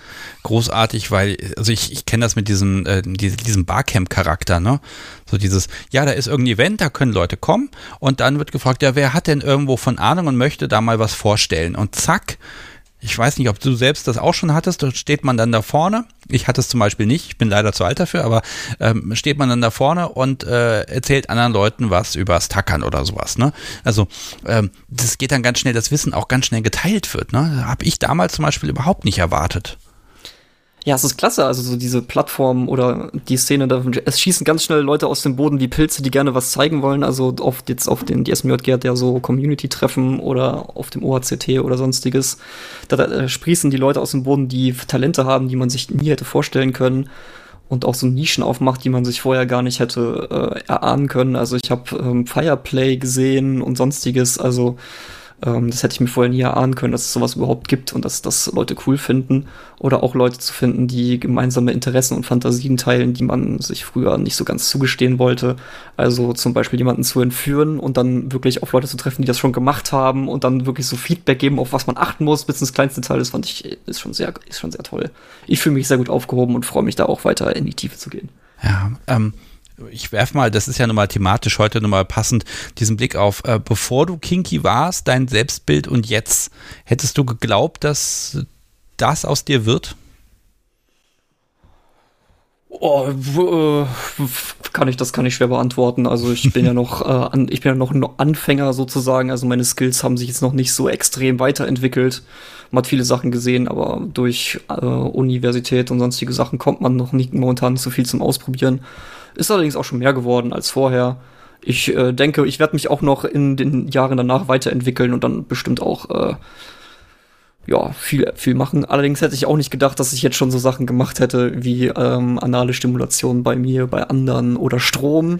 großartig, weil, also ich, ich kenne das mit diesem, äh, diesem, Barcamp-Charakter, ne? So dieses, ja, da ist irgendein Event, da können Leute kommen und dann wird gefragt, ja, wer hat denn irgendwo von Ahnung und möchte da mal was vorstellen? Und zack, ich weiß nicht, ob du selbst das auch schon hattest, da steht man dann da vorne. Ich hatte es zum Beispiel nicht, ich bin leider zu alt dafür, aber ähm, steht man dann da vorne und äh, erzählt anderen Leuten was übers Tackern oder sowas. Ne? Also ähm, das geht dann ganz schnell, das Wissen auch ganz schnell geteilt wird. Ne? Habe ich damals zum Beispiel überhaupt nicht erwartet. Ja, es ist klasse, also so diese Plattform oder die Szene, da, es schießen ganz schnell Leute aus dem Boden wie Pilze, die gerne was zeigen wollen. Also oft jetzt auf den DSMJG hat ja so Community-Treffen oder auf dem OACT oder sonstiges. Da, da sprießen die Leute aus dem Boden, die Talente haben, die man sich nie hätte vorstellen können und auch so Nischen aufmacht, die man sich vorher gar nicht hätte äh, erahnen können. Also ich habe ähm, Fireplay gesehen und sonstiges. Also ähm, das hätte ich mir vorher nie erahnen können, dass es sowas überhaupt gibt und dass das Leute cool finden. Oder auch Leute zu finden, die gemeinsame Interessen und Fantasien teilen, die man sich früher nicht so ganz zugestehen wollte. Also zum Beispiel jemanden zu entführen und dann wirklich auf Leute zu treffen, die das schon gemacht haben und dann wirklich so Feedback geben, auf was man achten muss, bis ins kleinste Teil. Das fand ich, ist schon sehr, ist schon sehr toll. Ich fühle mich sehr gut aufgehoben und freue mich da auch weiter in die Tiefe zu gehen. Ja, ähm, ich werf mal, das ist ja nun mal thematisch heute nun mal passend, diesen Blick auf, äh, bevor du Kinky warst, dein Selbstbild und jetzt, hättest du geglaubt, dass das aus dir wird? Oh, äh, kann ich, das kann ich schwer beantworten. Also ich bin ja noch, äh, an, ich bin ja noch ein Anfänger sozusagen. Also meine Skills haben sich jetzt noch nicht so extrem weiterentwickelt. Man hat viele Sachen gesehen, aber durch äh, Universität und sonstige Sachen kommt man noch nicht momentan nicht so viel zum Ausprobieren. Ist allerdings auch schon mehr geworden als vorher. Ich äh, denke, ich werde mich auch noch in den Jahren danach weiterentwickeln und dann bestimmt auch äh, ja, viel, viel machen. Allerdings hätte ich auch nicht gedacht, dass ich jetzt schon so Sachen gemacht hätte wie ähm, anale Stimulation bei mir, bei anderen oder Strom.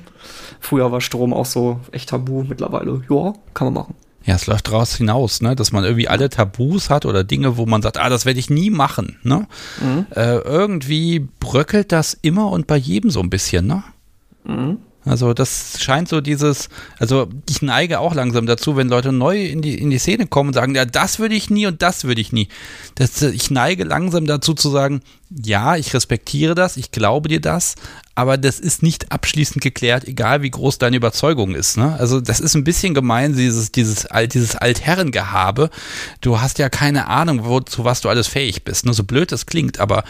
Früher war Strom auch so echt tabu. Mittlerweile, ja, kann man machen. Ja, es läuft daraus hinaus, ne, dass man irgendwie alle Tabus hat oder Dinge, wo man sagt, ah, das werde ich nie machen. Ne? Mhm. Äh, irgendwie bröckelt das immer und bei jedem so ein bisschen, ne? Mhm. Also das scheint so dieses, also ich neige auch langsam dazu, wenn Leute neu in die, in die Szene kommen und sagen, ja, das würde ich nie und das würde ich nie. Das, ich neige langsam dazu zu sagen, ja, ich respektiere das, ich glaube dir das, aber das ist nicht abschließend geklärt, egal wie groß deine Überzeugung ist. Ne? Also das ist ein bisschen gemein, dieses, dieses, dieses Altherrengehabe. Du hast ja keine Ahnung, wo, zu was du alles fähig bist. Ne? So blöd das klingt, aber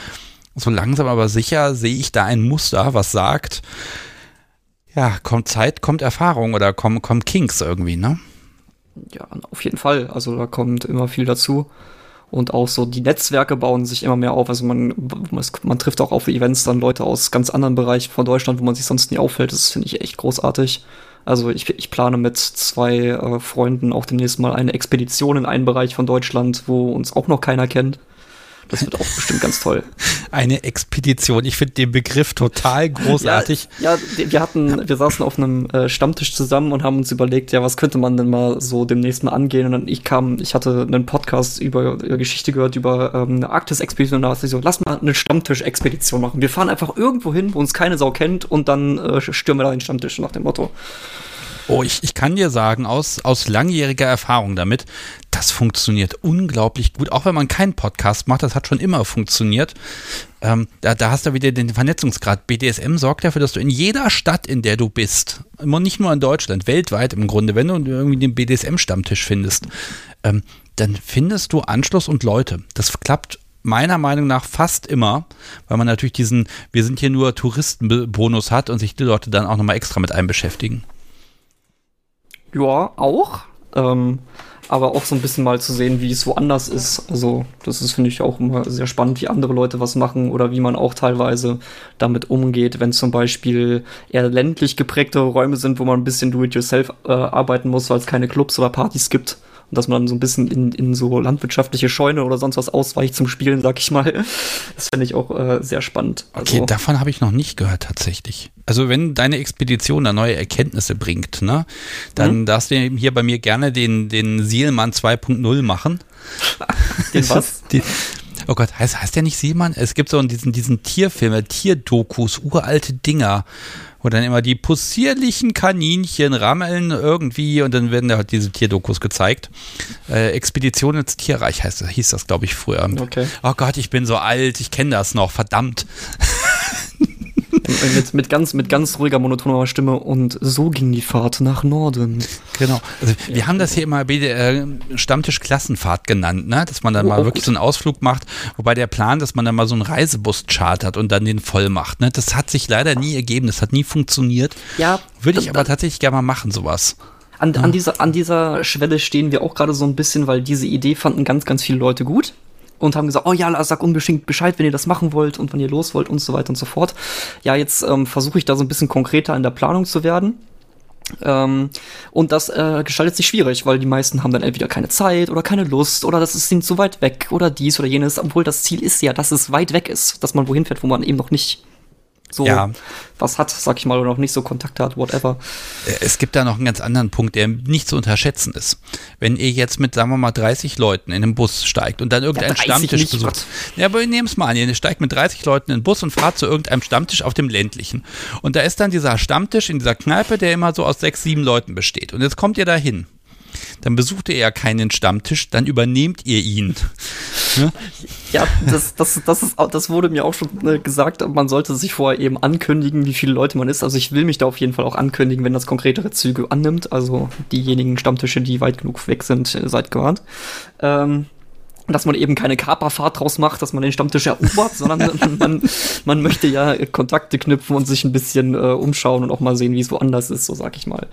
so langsam aber sicher sehe ich da ein Muster, was sagt, ja, kommt Zeit, kommt Erfahrung oder kommen, kommen Kinks irgendwie, ne? Ja, auf jeden Fall. Also da kommt immer viel dazu. Und auch so die Netzwerke bauen sich immer mehr auf. Also man, man trifft auch auf Events dann Leute aus ganz anderen Bereichen von Deutschland, wo man sich sonst nie auffällt. Das finde ich echt großartig. Also ich, ich plane mit zwei äh, Freunden auch demnächst mal eine Expedition in einen Bereich von Deutschland, wo uns auch noch keiner kennt. Das wird auch bestimmt ganz toll. Eine Expedition. Ich finde den Begriff total großartig. Ja, ja, wir hatten, wir saßen auf einem äh, Stammtisch zusammen und haben uns überlegt, ja, was könnte man denn mal so demnächst mal angehen? Und dann ich kam, ich hatte einen Podcast über, über Geschichte gehört über ähm, eine Arktis-Expedition. Und da dachte ich so, lass mal eine Stammtisch-Expedition machen. Wir fahren einfach irgendwo hin, wo uns keine Sau kennt und dann äh, stürmen wir da den Stammtisch nach dem Motto. Oh, ich, ich kann dir sagen, aus, aus langjähriger Erfahrung damit, das funktioniert unglaublich gut. Auch wenn man keinen Podcast macht, das hat schon immer funktioniert. Ähm, da, da hast du wieder den Vernetzungsgrad. BDSM sorgt dafür, dass du in jeder Stadt, in der du bist, nicht nur in Deutschland, weltweit im Grunde, wenn du irgendwie den BDSM-Stammtisch findest, ähm, dann findest du Anschluss und Leute. Das klappt meiner Meinung nach fast immer, weil man natürlich diesen, wir sind hier nur Touristenbonus hat und sich die Leute dann auch nochmal extra mit einem beschäftigen. Ja, auch. Ähm, aber auch so ein bisschen mal zu sehen, wie es woanders ist. Also, das ist, finde ich, auch immer sehr spannend, wie andere Leute was machen oder wie man auch teilweise damit umgeht, wenn zum Beispiel eher ländlich geprägte Räume sind, wo man ein bisschen do-it-yourself äh, arbeiten muss, weil es keine Clubs oder Partys gibt und dass man dann so ein bisschen in, in so landwirtschaftliche Scheune oder sonst was ausweicht zum Spielen, sag ich mal. Das finde ich auch äh, sehr spannend. Also, okay, davon habe ich noch nicht gehört tatsächlich. Also wenn deine Expedition da neue Erkenntnisse bringt, ne, dann mhm. darfst du hier bei mir gerne den, den Sielmann 2.0 machen. den was? Die, oh Gott, heißt, heißt der nicht Sielmann? Es gibt so diesen, diesen Tierfilme, Tierdokus, uralte Dinger wo dann immer die possierlichen Kaninchen rammeln irgendwie und dann werden da halt diese Tierdokus gezeigt. Äh, Expedition ins Tierreich heißt, hieß das, glaube ich, früher. Okay. Oh Gott, ich bin so alt, ich kenne das noch, verdammt. mit, mit, ganz, mit ganz ruhiger, monotoner Stimme und so ging die Fahrt nach Norden. Genau. Also wir haben das hier immer äh, Stammtisch-Klassenfahrt genannt, ne? dass man dann mal wirklich so einen Ausflug macht, wobei der Plan, dass man dann mal so einen Reisebus chartert und dann den voll macht. Ne? Das hat sich leider nie ergeben, das hat nie funktioniert. Ja. Würde ich aber tatsächlich gerne mal machen, sowas. An, an, dieser, an dieser Schwelle stehen wir auch gerade so ein bisschen, weil diese Idee fanden ganz, ganz viele Leute gut und haben gesagt, oh ja, sag unbedingt Bescheid, wenn ihr das machen wollt und wann ihr los wollt und so weiter und so fort. Ja, jetzt ähm, versuche ich da so ein bisschen konkreter in der Planung zu werden. Ähm, und das äh, gestaltet sich schwierig, weil die meisten haben dann entweder keine Zeit oder keine Lust oder das ist ihnen zu weit weg oder dies oder jenes, obwohl das Ziel ist ja, dass es weit weg ist, dass man wohin fährt, wo man eben noch nicht so ja. was hat, sag ich mal, oder noch nicht so Kontakt hat, whatever. Äh, es gibt da noch einen ganz anderen Punkt, der nicht zu unterschätzen ist. Wenn ihr jetzt mit, sagen wir mal, 30 Leuten in den Bus steigt und dann irgendeinen ja, Stammtisch nicht, besucht. Gott. Ja, aber nehmen es mal an, ihr steigt mit 30 Leuten in den Bus und fahrt zu irgendeinem Stammtisch auf dem ländlichen. Und da ist dann dieser Stammtisch in dieser Kneipe, der immer so aus sechs, sieben Leuten besteht. Und jetzt kommt ihr da hin dann besucht ihr ja keinen Stammtisch, dann übernehmt ihr ihn. Ne? Ja, das, das, das, ist, das wurde mir auch schon äh, gesagt, man sollte sich vorher eben ankündigen, wie viele Leute man ist. Also ich will mich da auf jeden Fall auch ankündigen, wenn das konkretere Züge annimmt. Also diejenigen Stammtische, die weit genug weg sind, äh, seid gewarnt. Ähm, dass man eben keine Kaperfahrt draus macht, dass man den Stammtisch erobert, sondern man, man möchte ja Kontakte knüpfen und sich ein bisschen äh, umschauen und auch mal sehen, wie es woanders ist, so sag ich mal.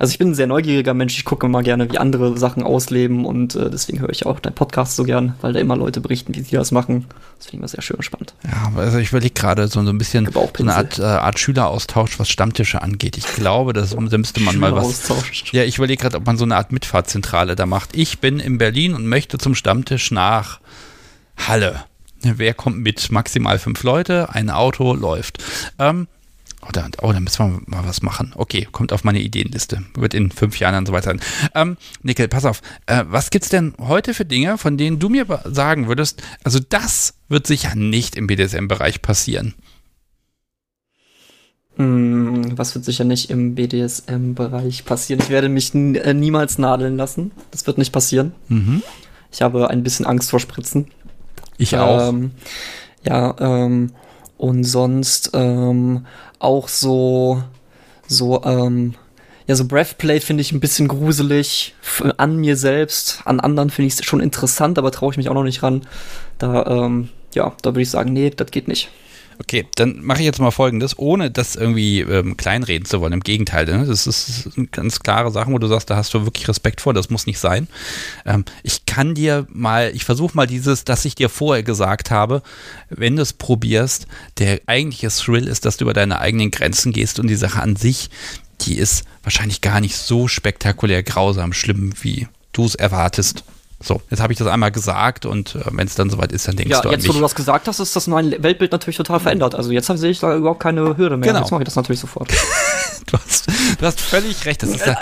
Also ich bin ein sehr neugieriger Mensch, ich gucke mal gerne, wie andere Sachen ausleben und äh, deswegen höre ich auch deinen Podcast so gern, weil da immer Leute berichten, wie sie das machen. Das finde ich immer sehr schön und spannend. Ja, also ich überlege gerade so, so ein bisschen so eine Art, äh, Art Schüleraustausch, was Stammtische angeht. Ich glaube, das, da müsste man mal was. Ja, ich überlege gerade, ob man so eine Art Mitfahrzentrale da macht. Ich bin in Berlin und möchte zum Stammtisch nach Halle. Wer kommt mit? Maximal fünf Leute, ein Auto läuft. Ähm, Oh da, oh, da müssen wir mal was machen. Okay, kommt auf meine Ideenliste. Wird in fünf Jahren dann so weiter sein. Ähm, Nickel, pass auf. Äh, was gibt's denn heute für Dinge, von denen du mir sagen würdest, also das wird sicher nicht im BDSM-Bereich passieren? Hm, was wird sicher nicht im BDSM-Bereich passieren? Ich werde mich äh, niemals nadeln lassen. Das wird nicht passieren. Mhm. Ich habe ein bisschen Angst vor Spritzen. Ich auch. Ähm, ja, ähm, und sonst ähm, auch so, so, ähm, ja, so Breathplay finde ich ein bisschen gruselig. An mir selbst, an anderen finde ich es schon interessant, aber traue ich mich auch noch nicht ran. Da, ähm, ja, da würde ich sagen, nee, das geht nicht. Okay, dann mache ich jetzt mal folgendes, ohne das irgendwie ähm, kleinreden zu wollen. Im Gegenteil, ne? das ist ganz klare Sache, wo du sagst, da hast du wirklich Respekt vor, das muss nicht sein. Ähm, ich kann dir mal, ich versuche mal dieses, dass ich dir vorher gesagt habe, wenn du es probierst, der eigentliche Thrill ist, dass du über deine eigenen Grenzen gehst und die Sache an sich, die ist wahrscheinlich gar nicht so spektakulär grausam schlimm, wie du es erwartest. So, jetzt habe ich das einmal gesagt und äh, wenn es dann soweit ist, dann denkst ja, du an jetzt, wo du das gesagt hast, ist das mein Weltbild natürlich total verändert. Also jetzt sehe ich da überhaupt keine Hürde mehr. Genau. Jetzt mache ich das natürlich sofort. du, hast, du hast völlig recht. Das ist ja,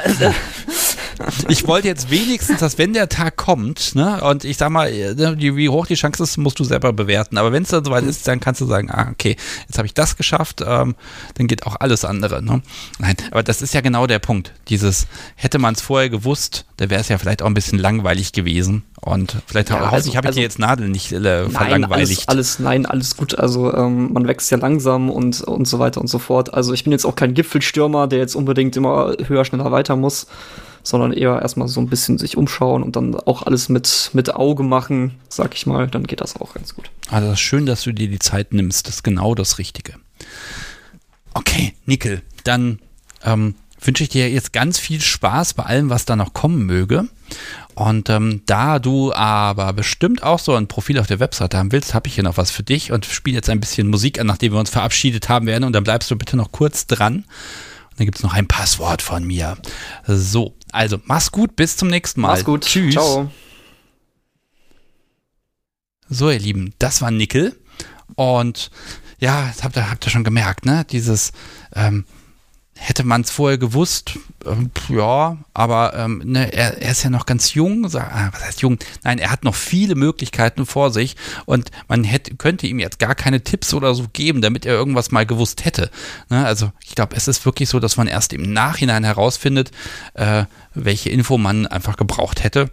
ich wollte jetzt wenigstens, dass wenn der Tag kommt, ne, und ich sag mal, äh, wie hoch die Chance ist, musst du selber bewerten. Aber wenn es dann soweit ist, dann kannst du sagen, ah, okay, jetzt habe ich das geschafft, ähm, dann geht auch alles andere. Ne? Nein, aber das ist ja genau der Punkt. Dieses, hätte man es vorher gewusst, da wäre es ja vielleicht auch ein bisschen langweilig gewesen. Und vielleicht ja, also, ich habe also, ich dir jetzt Nadel nicht äh, verlangweiligt. Alles, alles, nein, alles gut. Also ähm, man wächst ja langsam und, und so weiter und so fort. Also ich bin jetzt auch kein Gipfelstürmer, der jetzt unbedingt immer höher, schneller weiter muss sondern eher erstmal so ein bisschen sich umschauen und dann auch alles mit, mit Auge machen, sag ich mal, dann geht das auch ganz gut. Also schön, dass du dir die Zeit nimmst, das ist genau das Richtige. Okay, Nickel, dann ähm, wünsche ich dir jetzt ganz viel Spaß bei allem, was da noch kommen möge. Und ähm, da du aber bestimmt auch so ein Profil auf der Webseite haben willst, habe ich hier noch was für dich und spiele jetzt ein bisschen Musik an, nachdem wir uns verabschiedet haben werden. Und dann bleibst du bitte noch kurz dran. Und dann gibt es noch ein Passwort von mir. So, also, mach's gut, bis zum nächsten Mal. Mach's gut. Tschüss. Ciao. So, ihr Lieben, das war Nickel. Und ja, das habt ihr, habt ihr schon gemerkt, ne? Dieses, ähm, hätte man es vorher gewusst, ähm, ja, aber ähm, ne, er, er, ist ja noch ganz jung, sag, ah, was heißt jung? Nein, er hat noch viele Möglichkeiten vor sich und man hätte, könnte ihm jetzt gar keine Tipps oder so geben, damit er irgendwas mal gewusst hätte. Ne? Also ich glaube, es ist wirklich so, dass man erst im Nachhinein herausfindet, äh, welche Info man einfach gebraucht hätte.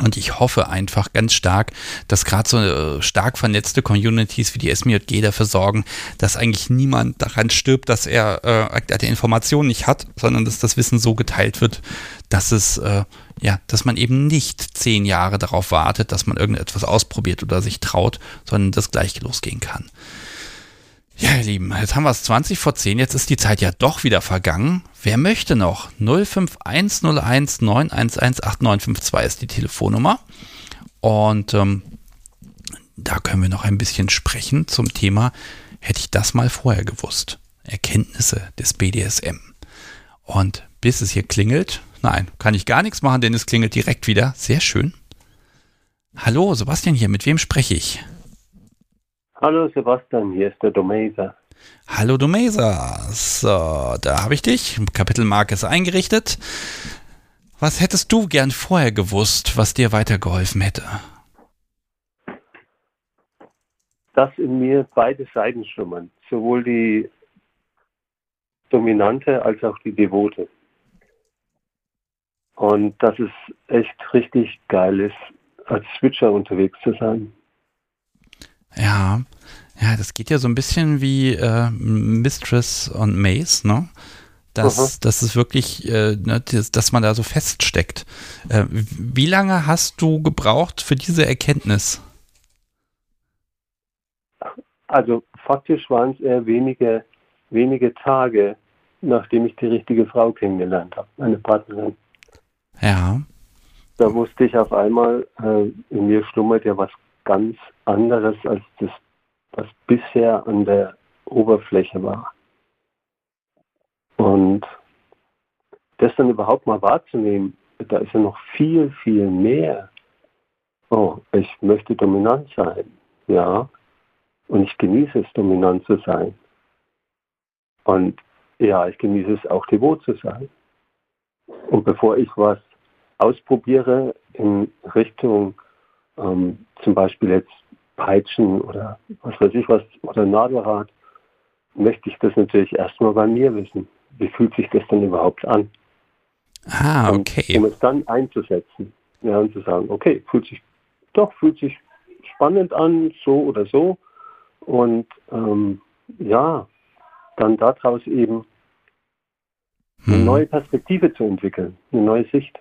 Und ich hoffe einfach ganz stark, dass gerade so äh, stark vernetzte Communities wie die SMJG dafür sorgen, dass eigentlich niemand daran stirbt, dass er äh, die Informationen nicht hat, sondern dass das Wissen so geteilt wird, dass es, äh, ja, dass man eben nicht zehn Jahre darauf wartet, dass man irgendetwas ausprobiert oder sich traut, sondern das gleich losgehen kann. Ja, ihr Lieben, jetzt haben wir es 20 vor 10, jetzt ist die Zeit ja doch wieder vergangen. Wer möchte noch? 05101 911 8952 ist die Telefonnummer. Und ähm, da können wir noch ein bisschen sprechen zum Thema, hätte ich das mal vorher gewusst. Erkenntnisse des BDSM. Und bis es hier klingelt, nein, kann ich gar nichts machen, denn es klingelt direkt wieder. Sehr schön. Hallo, Sebastian hier, mit wem spreche ich? Hallo Sebastian, hier ist der Domesa. Hallo Domesa. So, da habe ich dich. Kapitelmarke ist eingerichtet. Was hättest du gern vorher gewusst, was dir weitergeholfen hätte? Dass in mir beide Seiten schlummern, sowohl die Dominante als auch die Devote. Und dass es echt richtig geil ist, als Switcher unterwegs zu sein. Ja, ja, das geht ja so ein bisschen wie äh, Mistress und Mace, ne? Dass, das ist wirklich, äh, ne, dass, dass man da so feststeckt. Äh, wie lange hast du gebraucht für diese Erkenntnis? Also faktisch waren es eher wenige, wenige Tage, nachdem ich die richtige Frau kennengelernt habe, meine Partnerin. Ja. Da wusste ich auf einmal, äh, in mir schlummert ja was ganz anderes als das, was bisher an der Oberfläche war. Und das dann überhaupt mal wahrzunehmen, da ist ja noch viel, viel mehr. Oh, ich möchte dominant sein, ja. Und ich genieße es, dominant zu sein. Und ja, ich genieße es auch, devot zu sein. Und bevor ich was ausprobiere in Richtung ähm, zum Beispiel jetzt Peitschen oder was weiß ich was oder Nadelrad, möchte ich das natürlich erstmal bei mir wissen. Wie fühlt sich das denn überhaupt an? Ah, okay. Und, um es dann einzusetzen. Ja, und zu sagen, okay, fühlt sich doch, fühlt sich spannend an, so oder so. Und ähm, ja, dann daraus eben eine Hm. neue Perspektive zu entwickeln, eine neue Sicht.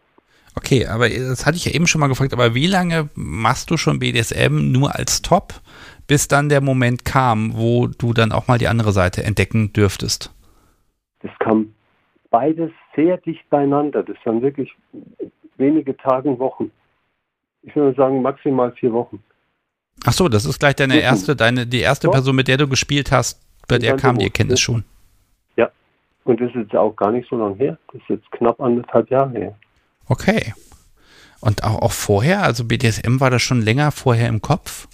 Okay, aber das hatte ich ja eben schon mal gefragt, aber wie lange machst du schon BDSM nur als Top, bis dann der Moment kam, wo du dann auch mal die andere Seite entdecken dürftest? Das kam beides sehr dicht beieinander. Das waren wirklich wenige Tage, Wochen. Ich würde sagen maximal vier Wochen. Ach so, das ist gleich deine erste, deine, die erste Ja. Person, mit der du gespielt hast, bei der kam die Erkenntnis ja. schon. Und das ist jetzt auch gar nicht so lange her. Das ist jetzt knapp anderthalb Jahre her. Okay. Und auch, auch vorher, also BDSM war das schon länger vorher im Kopf?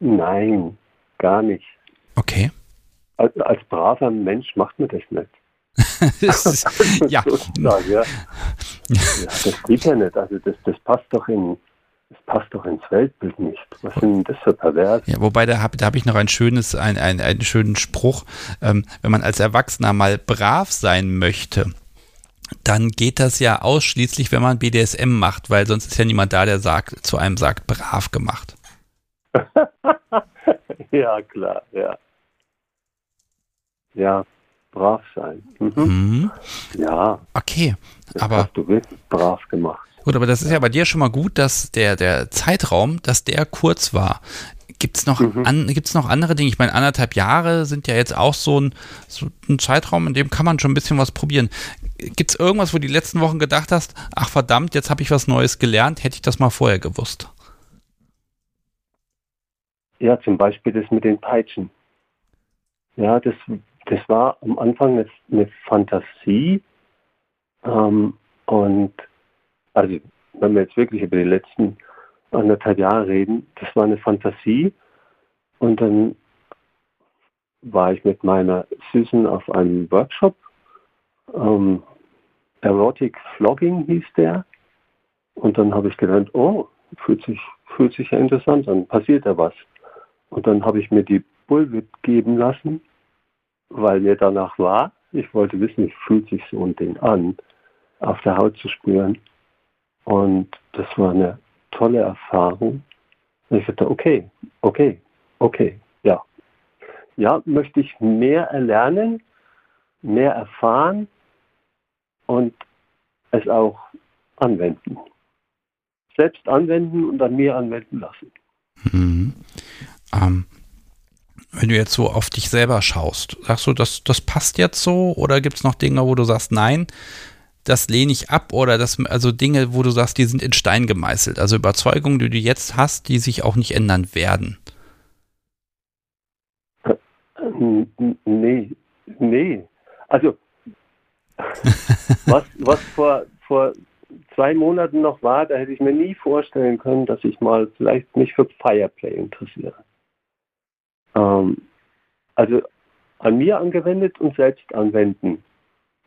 Nein, gar nicht. Okay. Als, als braver Mensch macht man das nicht. Das ist, ja, ja. ja, das geht ja nicht. Also das, das passt doch in das passt doch ins Weltbild nicht. Was sind denn das für pervers? Ja, wobei da habe da hab ich noch ein schönes, ein, ein, einen schönen Spruch. Ähm, wenn man als Erwachsener mal brav sein möchte, dann geht das ja ausschließlich, wenn man BDSM macht, weil sonst ist ja niemand da, der sagt, zu einem sagt, brav gemacht. ja, klar, ja. Ja, brav sein. Mhm. Mhm. Ja, Okay, das aber hast du wirklich brav gemacht. gut, aber das ist ja bei dir schon mal gut, dass der, der Zeitraum, dass der kurz war. Gibt es noch, Mhm. an, gibt's noch andere Dinge? Ich meine, anderthalb Jahre sind ja jetzt auch so ein, so ein Zeitraum, in dem kann man schon ein bisschen was probieren. Gibt es irgendwas, wo du die letzten Wochen gedacht hast, ach verdammt, jetzt habe ich was Neues gelernt, hätte ich das mal vorher gewusst? Ja, zum Beispiel das mit den Peitschen. Ja, das, das war am Anfang jetzt eine Fantasie. Ähm, und also, wenn wir jetzt wirklich über die letzten anderthalb Jahre reden, das war eine Fantasie. Und dann war ich mit meiner Süßen auf einem Workshop. Ähm, Erotic Flogging hieß der. Und dann habe ich gedacht, oh, fühlt sich, fühlt sich ja interessant an, passiert da was. Und dann habe ich mir die Bullwhip geben lassen, weil mir danach war. Ich wollte wissen, wie fühlt sich so ein Ding an, auf der Haut zu spüren. Und das war eine tolle Erfahrung. Und ich dachte, okay, okay, okay, ja. Ja, möchte ich mehr erlernen, mehr erfahren und es auch anwenden. Selbst anwenden und an mir anwenden lassen. Mhm. Ähm, wenn du jetzt so auf dich selber schaust, sagst du, das, das passt jetzt so? Oder gibt es noch Dinge, wo du sagst, nein, das lehne ich ab? Oder das, also Dinge, wo du sagst, die sind in Stein gemeißelt? Also Überzeugungen, die du jetzt hast, die sich auch nicht ändern werden? Nee, nee. Also, was, was vor, vor zwei Monaten noch war, da hätte ich mir nie vorstellen können, dass ich mal vielleicht mich für Fireplay interessiere. Ähm, also an mir angewendet und selbst anwenden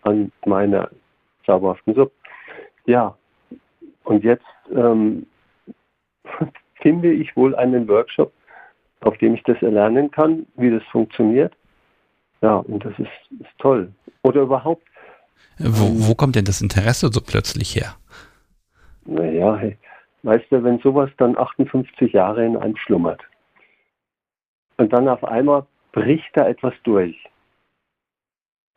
an meiner zauberhaften Suppe. Ja, und jetzt ähm, finde ich wohl einen Workshop, auf dem ich das erlernen kann, wie das funktioniert. Ja, und das ist, ist toll. Oder überhaupt. Wo, wo kommt denn das Interesse so plötzlich her? Naja, hey, weißt du, wenn sowas dann 58 Jahre in einem schlummert und dann auf einmal bricht da etwas durch,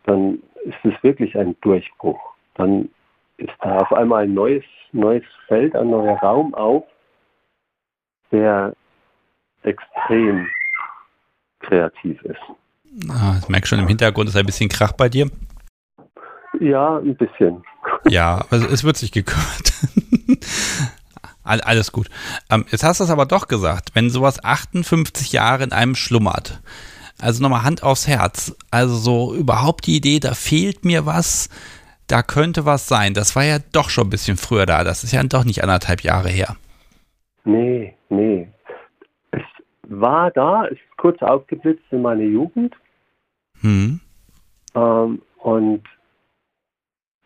dann ist es wirklich ein Durchbruch. Dann ist da auf einmal ein neues, neues Feld, ein neuer Raum auf, der extrem kreativ ist. Ah, ich merke schon im Hintergrund ist ein bisschen Krach bei dir. Ja, ein bisschen. Ja, aber es wird sich gekümmert. Alles gut. Ähm, jetzt hast du es aber doch gesagt, wenn sowas 58 Jahre in einem schlummert. Also nochmal Hand aufs Herz. Also so überhaupt die Idee, da fehlt mir was, da könnte was sein. Das war ja doch schon ein bisschen früher da. Das ist ja doch nicht anderthalb Jahre her. Nee, nee. Es war da, es ist kurz aufgeblitzt in meine Jugend. Hm. Ähm, und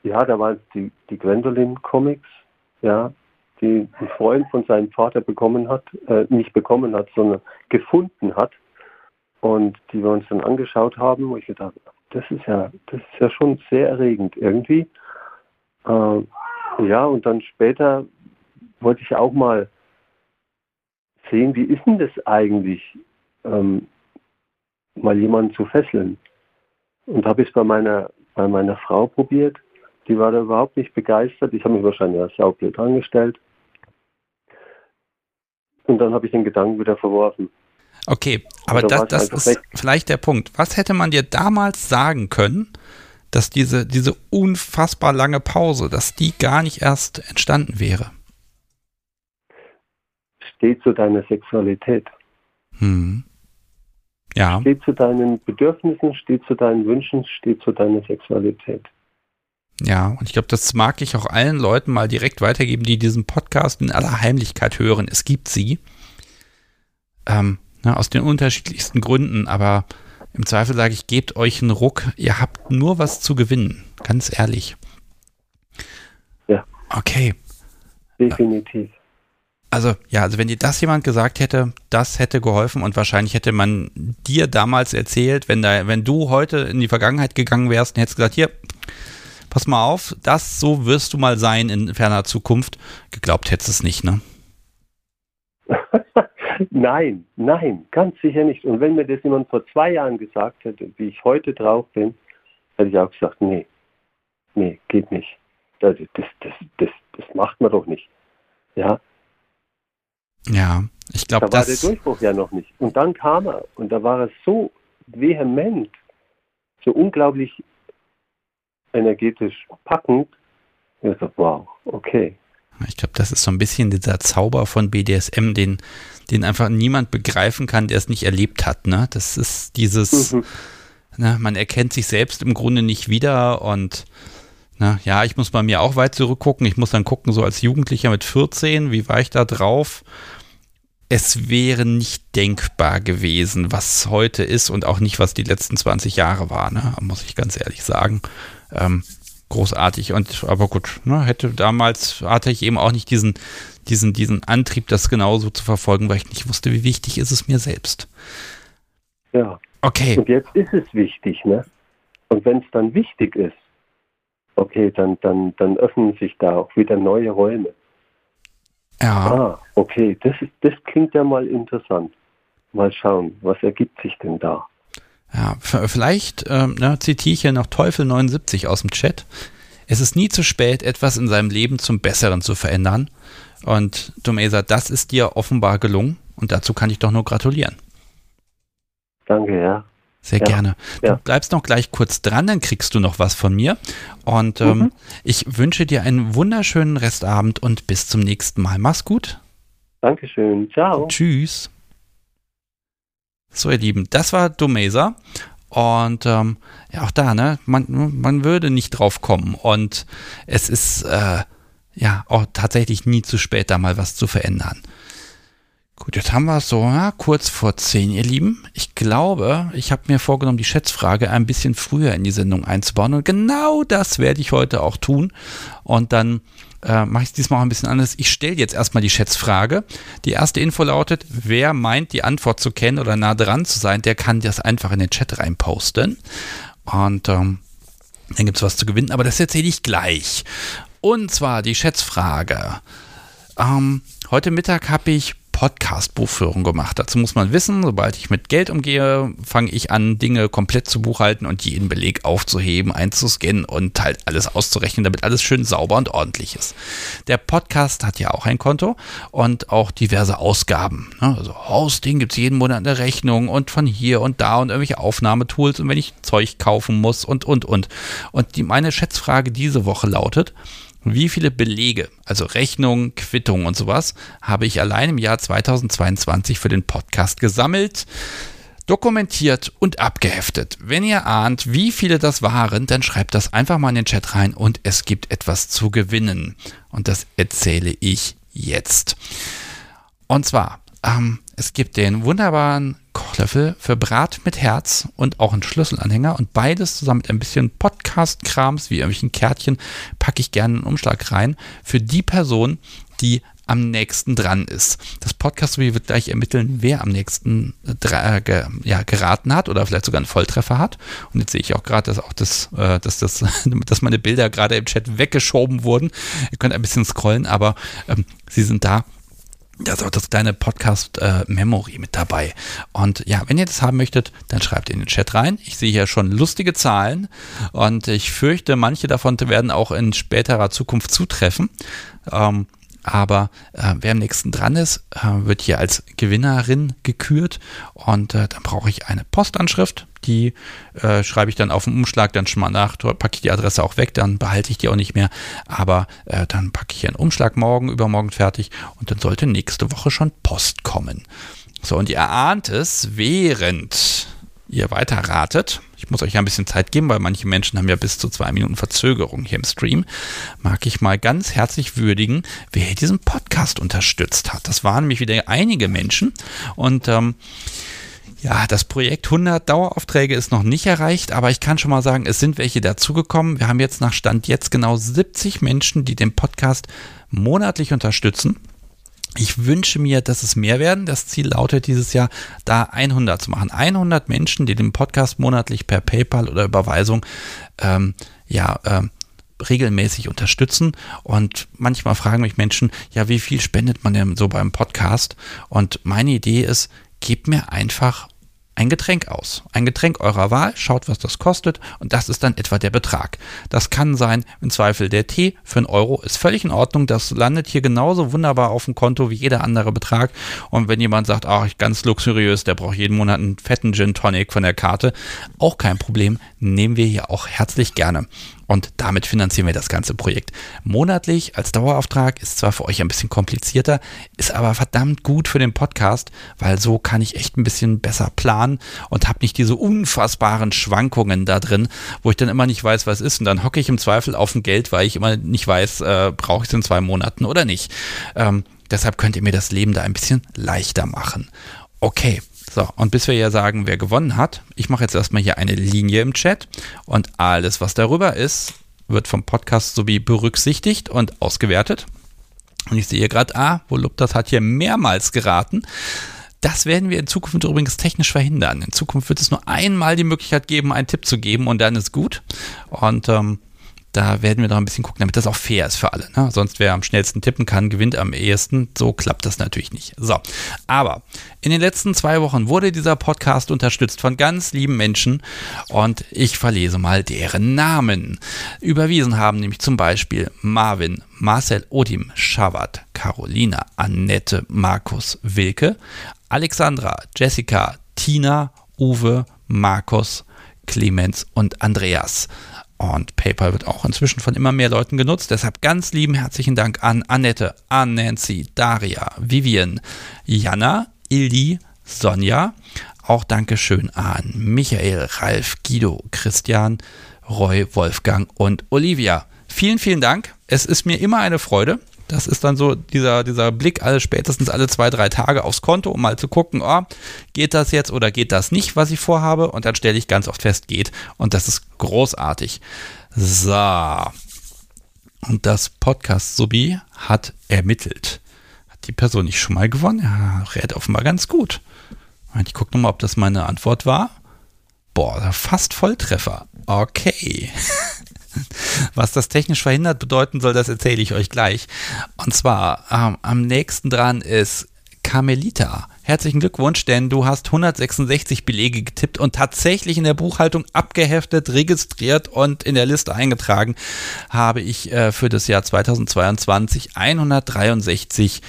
ja, da waren die, die Gwendolyn-Comics, ja, die ein Freund von seinem Vater bekommen hat, äh, nicht bekommen hat, sondern gefunden hat. Und die wir uns dann angeschaut haben, wo ich gedacht das ist ja, das ist ja schon sehr erregend irgendwie. Äh, ja, und dann später wollte ich auch mal sehen, wie ist denn das eigentlich, ähm, mal jemanden zu fesseln. Und habe ich es bei meiner, bei meiner Frau probiert. Die war da überhaupt nicht begeistert. Ich habe mich wahrscheinlich als saublöd angestellt. Und dann habe ich den Gedanken wieder verworfen. Okay, aber das, das ist weg. vielleicht der Punkt. Was hätte man dir damals sagen können, dass diese, diese unfassbar lange Pause, dass die gar nicht erst entstanden wäre? Steht zu deiner Sexualität. Hm. Ja. Steht zu deinen Bedürfnissen, steht zu deinen Wünschen, steht zu deiner Sexualität. Ja, und ich glaube, das mag ich auch allen Leuten mal direkt weitergeben, die diesen Podcast in aller Heimlichkeit hören. Es gibt sie. Ähm, ne, aus den unterschiedlichsten Gründen, aber im Zweifel sage ich, gebt euch einen Ruck. Ihr habt nur was zu gewinnen. Ganz ehrlich. Ja. Okay. Definitiv. Also, ja, also wenn dir das jemand gesagt hätte, das hätte geholfen und wahrscheinlich hätte man dir damals erzählt, wenn da, wenn du heute in die Vergangenheit gegangen wärst und hättest gesagt, hier, pass mal auf, das so wirst du mal sein in ferner Zukunft. Geglaubt hättest es nicht, ne? nein, nein, ganz sicher nicht. Und wenn mir das jemand vor zwei Jahren gesagt hätte, wie ich heute drauf bin, hätte ich auch gesagt, nee, nee, geht nicht. Das, das, das, das, das macht man doch nicht. Ja. Ja, ich glaube, da war der Durchbruch ja noch nicht. Und dann kam er und da war er so vehement, so unglaublich energetisch packend. Ich dachte, wow, okay. Ich glaube, das ist so ein bisschen dieser Zauber von BDSM, den, den einfach niemand begreifen kann, der es nicht erlebt hat. Ne? Das ist dieses, mhm. ne, man erkennt sich selbst im Grunde nicht wieder und na, ne, ja, ich muss bei mir auch weit zurückgucken. Ich muss dann gucken, so als Jugendlicher mit 14, wie war ich da drauf? Es wäre nicht denkbar gewesen, was heute ist und auch nicht, was die letzten 20 Jahre war, ne? muss ich ganz ehrlich sagen. Ähm, großartig. Und aber gut, ne, hätte damals hatte ich eben auch nicht diesen, diesen, diesen Antrieb, das genauso zu verfolgen, weil ich nicht wusste, wie wichtig ist es mir selbst. Ja. Okay. Und jetzt ist es wichtig, ne? Und wenn es dann wichtig ist, okay, dann, dann, dann öffnen sich da auch wieder neue Räume. Ja. Ah, okay, das, ist, das klingt ja mal interessant. Mal schauen, was ergibt sich denn da? Ja, vielleicht ähm, ne, zitiere ich hier noch Teufel 79 aus dem Chat. Es ist nie zu spät, etwas in seinem Leben zum Besseren zu verändern. Und Dumesa, das ist dir offenbar gelungen und dazu kann ich doch nur gratulieren. Danke, ja. Sehr Ja, gerne. Du ja. bleibst noch gleich kurz dran, dann kriegst du noch was von mir. Und ähm, Mhm. ich wünsche dir einen wunderschönen Restabend und bis zum nächsten Mal. Mach's gut. Dankeschön. Ciao. Tschüss. So, ihr Lieben, das war Domesa. Und ähm, ja, auch da, ne, man, man würde nicht drauf kommen. Und es ist äh, ja auch tatsächlich nie zu spät, da mal was zu verändern. Gut, jetzt haben wir es so ja, kurz vor 10, ihr Lieben. Ich glaube, ich habe mir vorgenommen, die Schätzfrage ein bisschen früher in die Sendung einzubauen. Und genau das werde ich heute auch tun. Und dann äh, mache ich es diesmal auch ein bisschen anders. Ich stelle jetzt erstmal die Schätzfrage. Die erste Info lautet, wer meint, die Antwort zu kennen oder nah dran zu sein, der kann das einfach in den Chat reinposten. Und ähm, dann gibt es was zu gewinnen, aber das erzähle ich gleich. Und zwar die Schätzfrage. Ähm, heute Mittag habe ich Podcast-Buchführung gemacht. Dazu muss man wissen, sobald ich mit Geld umgehe, fange ich an, Dinge komplett zu buchhalten und jeden Beleg aufzuheben, einzuscannen und halt alles auszurechnen, damit alles schön sauber und ordentlich ist. Der Podcast hat ja auch ein Konto und auch diverse Ausgaben. ne? Also Hosting gibt es jeden Monat eine Rechnung und von hier und da und irgendwelche Aufnahmetools und wenn ich Zeug kaufen muss und, und, und. Und die, meine Schätzfrage diese Woche lautet, wie viele Belege, also Rechnungen, Quittungen und sowas, habe ich allein im Jahr 2022 für den Podcast gesammelt, dokumentiert und abgeheftet? Wenn ihr ahnt, wie viele das waren, dann schreibt das einfach mal in den Chat rein und es gibt etwas zu gewinnen. Und das erzähle ich jetzt. Und zwar, ähm, es gibt den wunderbaren Kochlöffel für Brat mit Herz und auch einen Schlüsselanhänger und beides zusammen mit ein bisschen Podcast-Krams wie irgendwelchen Kärtchen packe ich gerne in einen Umschlag rein für die Person, die am nächsten dran ist. Das podcast wird gleich ermitteln, wer am nächsten äh, ja, geraten hat oder vielleicht sogar einen Volltreffer hat. Und jetzt sehe ich auch gerade, dass auch das, äh, dass das, dass meine Bilder gerade im Chat weggeschoben wurden. Ihr könnt ein bisschen scrollen, aber ähm, sie sind da. Da ist auch das kleine Podcast-Memory mit dabei. Und ja, wenn ihr das haben möchtet, dann schreibt in den Chat rein. Ich sehe hier schon lustige Zahlen und ich fürchte, manche davon werden auch in späterer Zukunft zutreffen. Ähm, aber äh, wer am nächsten dran ist, äh, wird hier als Gewinnerin gekürt und äh, dann brauche ich eine Postanschrift. Die äh, schreibe ich dann auf den Umschlag, dann schon mal nach, packe ich die Adresse auch weg, dann behalte ich die auch nicht mehr. Aber äh, dann packe ich einen Umschlag morgen, übermorgen fertig und dann sollte nächste Woche schon Post kommen. So, und ihr erahnt es, während ihr weiterratet. Ich muss euch ja ein bisschen Zeit geben, weil manche Menschen haben ja bis zu zwei Minuten Verzögerung hier im Stream. Mag ich mal ganz herzlich würdigen, wer diesen Podcast unterstützt hat. Das waren nämlich wieder einige Menschen und ähm, ja, das Projekt 100 Daueraufträge ist noch nicht erreicht, aber ich kann schon mal sagen, es sind welche dazugekommen. Wir haben jetzt nach Stand jetzt genau 70 Menschen, die den Podcast monatlich unterstützen. Ich wünsche mir, dass es mehr werden. Das Ziel lautet dieses Jahr, da 100 zu machen. 100 Menschen, die den Podcast monatlich per PayPal oder Überweisung ähm, ja, ähm, regelmäßig unterstützen. Und manchmal fragen mich Menschen, ja, wie viel spendet man denn so beim Podcast? Und meine Idee ist, gebt mir einfach ein Getränk aus. Ein Getränk eurer Wahl, schaut, was das kostet und das ist dann etwa der Betrag. Das kann sein, im Zweifel der Tee für einen Euro ist völlig in Ordnung. Das landet hier genauso wunderbar auf dem Konto wie jeder andere Betrag. Und wenn jemand sagt, ach, ganz luxuriös, der braucht jeden Monat einen fetten Gin Tonic von der Karte, auch kein Problem, nehmen wir hier auch herzlich gerne. Und damit finanzieren wir das ganze Projekt. Monatlich als Dauerauftrag ist zwar für euch ein bisschen komplizierter, ist aber verdammt gut für den Podcast, weil so kann ich echt ein bisschen besser planen und habe nicht diese unfassbaren Schwankungen da drin, wo ich dann immer nicht weiß, was ist. Und dann hocke ich im Zweifel auf dem Geld, weil ich immer nicht weiß, äh, brauche ich es in zwei Monaten oder nicht. Ähm, deshalb könnt ihr mir das Leben da ein bisschen leichter machen. Okay. So, und bis wir ja sagen, wer gewonnen hat, ich mache jetzt erstmal hier eine Linie im Chat und alles, was darüber ist, wird vom Podcast sowie berücksichtigt und ausgewertet. Und ich sehe gerade, ah, Voluptas hat hier mehrmals geraten. Das werden wir in Zukunft übrigens technisch verhindern. In Zukunft wird es nur einmal die Möglichkeit geben, einen Tipp zu geben und dann ist gut. Und ähm, Da werden wir noch ein bisschen gucken, damit das auch fair ist für alle. Ne? Sonst wer am schnellsten tippen kann, gewinnt am ehesten. So klappt das natürlich nicht. So, aber in den letzten zwei Wochen wurde dieser Podcast unterstützt von ganz lieben Menschen und ich verlese mal deren Namen. Überwiesen haben nämlich zum Beispiel Marvin, Marcel Odim, Schavat, Carolina, Annette, Markus, Wilke, Alexandra, Jessica, Tina, Uwe, Markus, Clemens und Andreas. Und PayPal wird auch inzwischen von immer mehr Leuten genutzt. Deshalb ganz lieben herzlichen Dank an Annette, an Nancy, Daria, Vivian, Jana, Ildi, Sonja. Auch Dankeschön an Michael, Ralf, Guido, Christian, Roy, Wolfgang und Olivia. Vielen, vielen Dank. Es ist mir immer eine Freude. Das ist dann so dieser, dieser Blick alle spätestens alle zwei, drei Tage aufs Konto, um mal zu gucken, oh, geht das jetzt oder geht das nicht, was ich vorhabe? Und dann stelle ich ganz oft fest, geht. Und das ist großartig. So. Und das Podcast Subi hat ermittelt. Hat die Person nicht schon mal gewonnen? Ja, rät offenbar ganz gut. Ich gucke nochmal, ob das meine Antwort war. Boah, fast Volltreffer. Okay. Was das technisch verhindert bedeuten soll, das erzähle ich euch gleich. Und zwar ähm, am nächsten dran ist Carmelita. Herzlichen Glückwunsch, denn du hast 166 Belege getippt und tatsächlich in der Buchhaltung abgeheftet, registriert und in der Liste eingetragen habe ich äh, für das Jahr 2022 163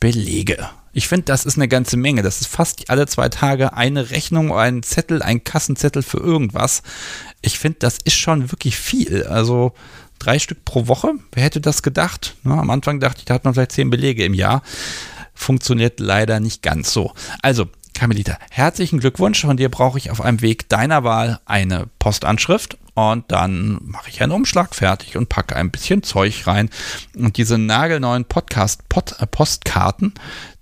Belege. Ich finde, das ist eine ganze Menge. Das ist fast alle zwei Tage eine Rechnung, ein Zettel, ein Kassenzettel für irgendwas. Ich finde, das ist schon wirklich viel. Also drei Stück pro Woche. Wer hätte das gedacht? Na, am Anfang dachte ich, da hat man vielleicht zehn Belege im Jahr. Funktioniert leider nicht ganz so. Also, Carmelita, herzlichen Glückwunsch. Von dir brauche ich auf einem Weg deiner Wahl eine Postanschrift und dann mache ich einen Umschlag fertig und packe ein bisschen Zeug rein. Und diese nagelneuen Podcast-Postkarten,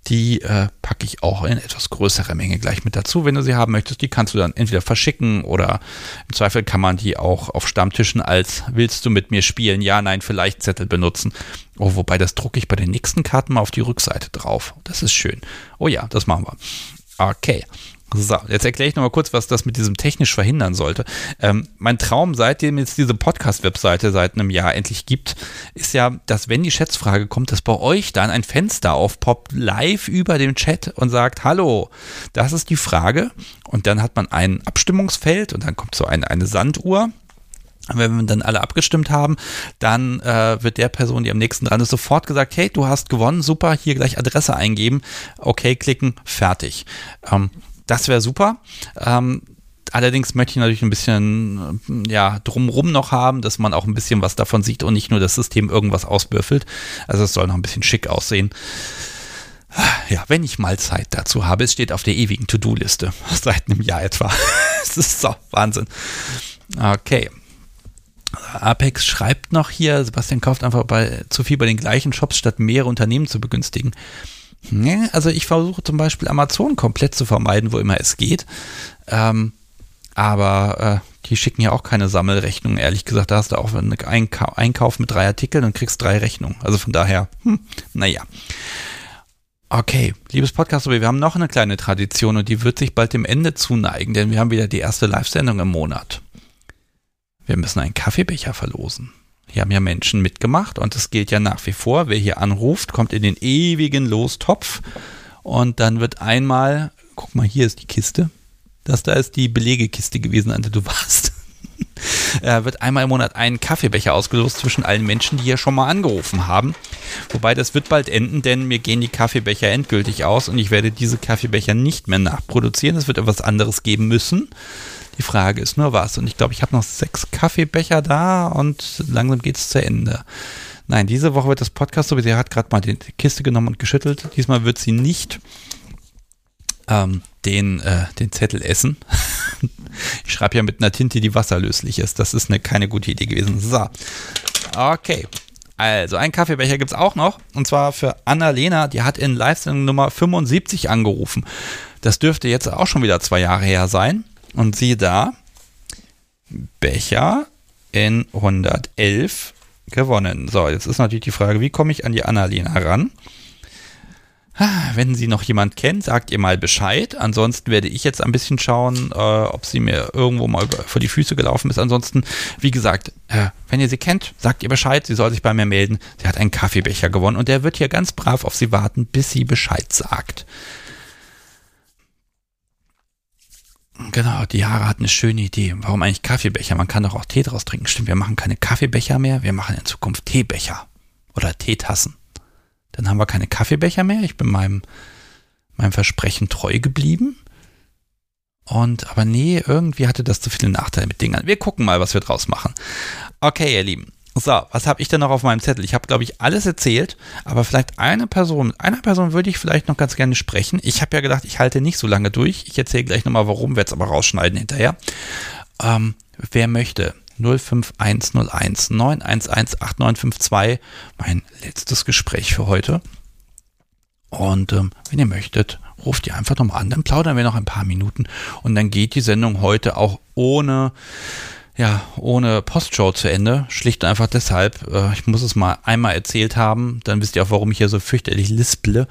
die äh, packe ich auch in etwas größerer Menge gleich mit dazu, wenn du sie haben möchtest. Die kannst du dann entweder verschicken oder im Zweifel kann man die auch auf Stammtischen als willst du mit mir spielen? Ja, nein, vielleicht Zettel benutzen. Oh, wobei das drucke ich bei den nächsten Karten mal auf die Rückseite drauf. Das ist schön. Oh ja, das machen wir. Okay. So, jetzt erkläre ich nochmal kurz, was das mit diesem technisch verhindern sollte. Ähm, mein Traum, seitdem es diese Podcast-Webseite seit einem Jahr endlich gibt, ist ja, dass wenn die Schätzfrage kommt, dass bei euch dann ein Fenster aufpoppt, live über dem Chat und sagt, hallo, das ist die Frage. Und dann hat man ein Abstimmungsfeld und dann kommt so eine, eine Sanduhr. Wenn wir dann alle abgestimmt haben, dann äh, wird der Person, die am nächsten dran ist, sofort gesagt, hey, du hast gewonnen, super, hier gleich Adresse eingeben, okay klicken, fertig. Ähm, das wäre super. Ähm, allerdings möchte ich natürlich ein bisschen ja, drumrum noch haben, dass man auch ein bisschen was davon sieht und nicht nur das System irgendwas auswürfelt. Also es soll noch ein bisschen schick aussehen. Ja, wenn ich mal Zeit dazu habe, es steht auf der ewigen To-Do-Liste, seit einem Jahr etwa. Es ist so Wahnsinn. Okay. Apex schreibt noch hier, Sebastian kauft einfach bei, zu viel bei den gleichen Shops, statt mehrere Unternehmen zu begünstigen. Also ich versuche zum Beispiel Amazon komplett zu vermeiden, wo immer es geht. Ähm, aber äh, die schicken ja auch keine Sammelrechnungen, ehrlich gesagt. Da hast du auch einen Einkau Einkauf mit drei Artikeln und kriegst drei Rechnungen. Also von daher, hm, naja. Okay, liebes Podcast, wir haben noch eine kleine Tradition und die wird sich bald dem Ende zuneigen, denn wir haben wieder die erste Live-Sendung im Monat. Wir müssen einen Kaffeebecher verlosen. Hier haben ja Menschen mitgemacht und es gilt ja nach wie vor, wer hier anruft, kommt in den ewigen Lostopf und dann wird einmal, guck mal, hier ist die Kiste. Das da ist die Belegekiste gewesen, an der du warst. äh, wird einmal im Monat ein Kaffeebecher ausgelost zwischen allen Menschen, die hier schon mal angerufen haben. Wobei das wird bald enden, denn mir gehen die Kaffeebecher endgültig aus und ich werde diese Kaffeebecher nicht mehr nachproduzieren. Es wird etwas anderes geben müssen. Die Frage ist nur was. Und ich glaube, ich habe noch sechs Kaffeebecher da und langsam geht es zu Ende. Nein, diese Woche wird das Podcast so, wie sie hat gerade mal die Kiste genommen und geschüttelt. Diesmal wird sie nicht ähm, den, äh, den Zettel essen. ich schreibe ja mit einer Tinte, die wasserlöslich ist. Das ist eine, keine gute Idee gewesen. So. Okay. Also, einen Kaffeebecher gibt es auch noch. Und zwar für Annalena. Die hat in Live-Sendung Nummer 75 angerufen. Das dürfte jetzt auch schon wieder zwei Jahre her sein. Und siehe da, Becher in 111 gewonnen. So, jetzt ist natürlich die Frage, wie komme ich an die Annalena ran? Wenn sie noch jemand kennt, sagt ihr mal Bescheid. Ansonsten werde ich jetzt ein bisschen schauen, äh, ob sie mir irgendwo mal über, vor die Füße gelaufen ist. Ansonsten, wie gesagt, äh, wenn ihr sie kennt, sagt ihr Bescheid. Sie soll sich bei mir melden. Sie hat einen Kaffeebecher gewonnen und der wird hier ganz brav auf sie warten, bis sie Bescheid sagt. Genau, die Jahre hat eine schöne Idee. Warum eigentlich Kaffeebecher? Man kann doch auch Tee draus trinken. Stimmt, wir machen keine Kaffeebecher mehr, wir machen in Zukunft Teebecher oder Teetassen. Dann haben wir keine Kaffeebecher mehr. Ich bin meinem, meinem Versprechen treu geblieben. Und, aber nee, irgendwie hatte das zu viele Nachteile mit Dingern. Wir gucken mal, was wir draus machen. Okay, ihr Lieben. So, was habe ich denn noch auf meinem Zettel? Ich habe, glaube ich, alles erzählt, aber vielleicht eine Person, einer Person würde ich vielleicht noch ganz gerne sprechen. Ich habe ja gedacht, ich halte nicht so lange durch. Ich erzähle gleich nochmal, warum, werde es aber rausschneiden hinterher. Ähm, wer möchte, 05101 911 8952, mein letztes Gespräch für heute. Und ähm, wenn ihr möchtet, ruft ihr einfach nochmal an, dann plaudern wir noch ein paar Minuten und dann geht die Sendung heute auch ohne ja, ohne Postshow zu Ende. Schlicht und einfach deshalb, äh, ich muss es mal einmal erzählt haben, dann wisst ihr auch, warum ich hier so fürchterlich lisple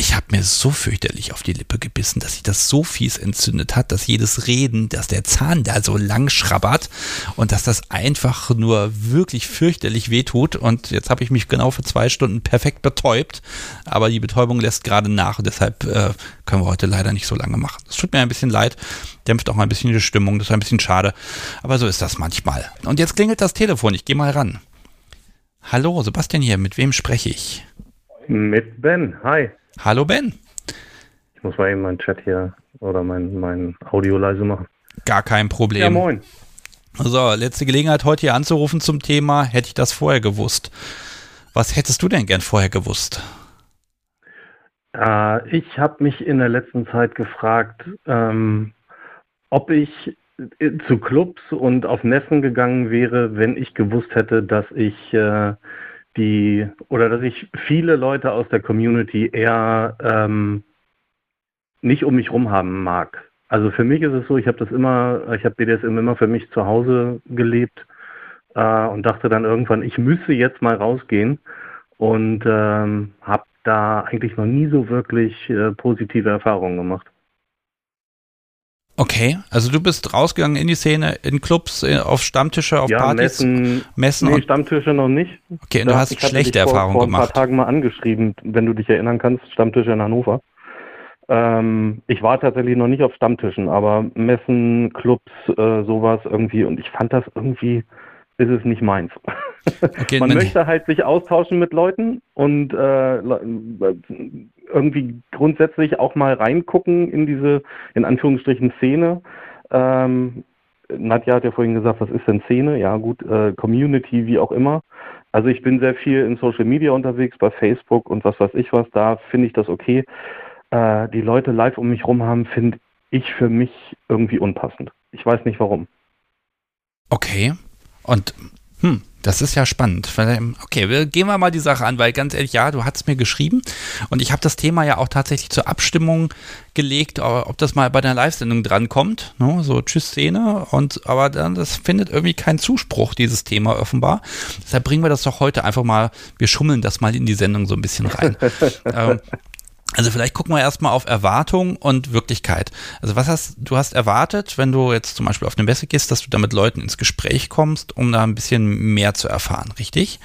ich habe mir so fürchterlich auf die Lippe gebissen, dass sich das so fies entzündet hat, dass jedes Reden, dass der Zahn da so lang schrabbert und dass das einfach nur wirklich fürchterlich wehtut. Und jetzt habe ich mich genau für zwei Stunden perfekt betäubt, aber die Betäubung lässt gerade nach und deshalb äh, können wir heute leider nicht so lange machen. Es tut mir ein bisschen leid, dämpft auch mal ein bisschen die Stimmung, das ist ein bisschen schade, aber so ist das manchmal. Und jetzt klingelt das Telefon, ich gehe mal ran. Hallo, Sebastian hier, mit wem spreche ich? Mit Ben, hi. Hallo Ben. Ich muss mal eben meinen Chat hier oder mein, mein Audio leise machen. Gar kein Problem. Ja, moin. So, letzte Gelegenheit heute hier anzurufen zum Thema, hätte ich das vorher gewusst. Was hättest du denn gern vorher gewusst? Äh, ich habe mich in der letzten Zeit gefragt, ähm, ob ich äh, zu Clubs und auf Messen gegangen wäre, wenn ich gewusst hätte, dass ich äh, die oder dass ich viele Leute aus der Community eher ähm, nicht um mich rum haben mag. Also für mich ist es so, ich habe das immer, ich habe BDSM immer für mich zu Hause gelebt äh, und dachte dann irgendwann, ich müsse jetzt mal rausgehen und ähm, habe da eigentlich noch nie so wirklich äh, positive Erfahrungen gemacht. Okay, also du bist rausgegangen in die Szene, in Clubs, äh, auf Stammtische, auf ja, Partys, Messen, Messen nee, Stammtische noch nicht. Okay, und du hast schlechte Erfahrungen gemacht. vor ein paar Tagen mal angeschrieben, wenn du dich erinnern kannst, Stammtische in Hannover. Ähm, ich war tatsächlich noch nicht auf Stammtischen, aber Messen, Clubs, äh, sowas irgendwie und ich fand das irgendwie, ist es nicht meins. Okay, man möchte halt sich austauschen mit Leuten und äh, irgendwie grundsätzlich auch mal reingucken in diese, in Anführungsstrichen, Szene. Ähm, Nadja hat ja vorhin gesagt, was ist denn Szene? Ja gut, äh, Community, wie auch immer. Also ich bin sehr viel in Social Media unterwegs, bei Facebook und was weiß ich was, da finde ich das okay. Äh, die Leute live um mich rum haben, finde ich für mich irgendwie unpassend. Ich weiß nicht warum. Okay. Und hm, das ist ja spannend. Okay, wir gehen wir mal die Sache an, weil ganz ehrlich, ja, du hast mir geschrieben und ich habe das Thema ja auch tatsächlich zur Abstimmung gelegt, ob das mal bei der Live-Sendung drankommt. Ne? So Tschüss-Szene und aber dann, das findet irgendwie keinen Zuspruch, dieses Thema offenbar. Deshalb bringen wir das doch heute einfach mal, wir schummeln das mal in die Sendung so ein bisschen rein. ähm, also vielleicht gucken wir erstmal auf Erwartung und Wirklichkeit. Also was hast du hast erwartet, wenn du jetzt zum Beispiel auf eine Messe gehst, dass du da mit Leuten ins Gespräch kommst, um da ein bisschen mehr zu erfahren, richtig?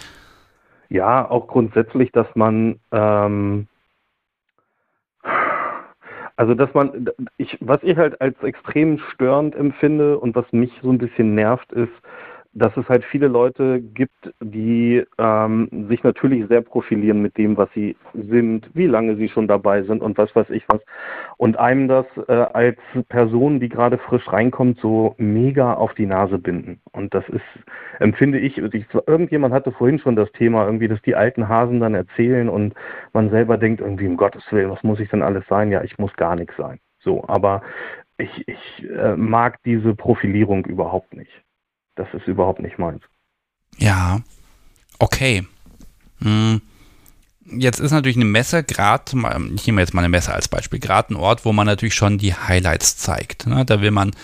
Ja, auch grundsätzlich, dass man ähm, also dass man ich was ich halt als extrem störend empfinde und was mich so ein bisschen nervt ist, dass es halt viele Leute gibt, die ähm, sich natürlich sehr profilieren mit dem, was sie sind, wie lange sie schon dabei sind und was weiß ich was. Und einem das äh, als Person, die gerade frisch reinkommt, so mega auf die Nase binden. Und das ist, empfinde ich, ich, irgendjemand hatte vorhin schon das Thema, irgendwie, dass die alten Hasen dann erzählen und man selber denkt irgendwie, um Gottes Willen, was muss ich denn alles sein? Ja, ich muss gar nichts sein. So, aber ich, ich äh, mag diese Profilierung überhaupt nicht. Das ist überhaupt nicht meins. Ja, okay. Hm. Jetzt ist natürlich eine Messe, gerade, ich nehme jetzt mal eine Messe als Beispiel, gerade ein Ort, wo man natürlich schon die Highlights zeigt. Ne? Da will man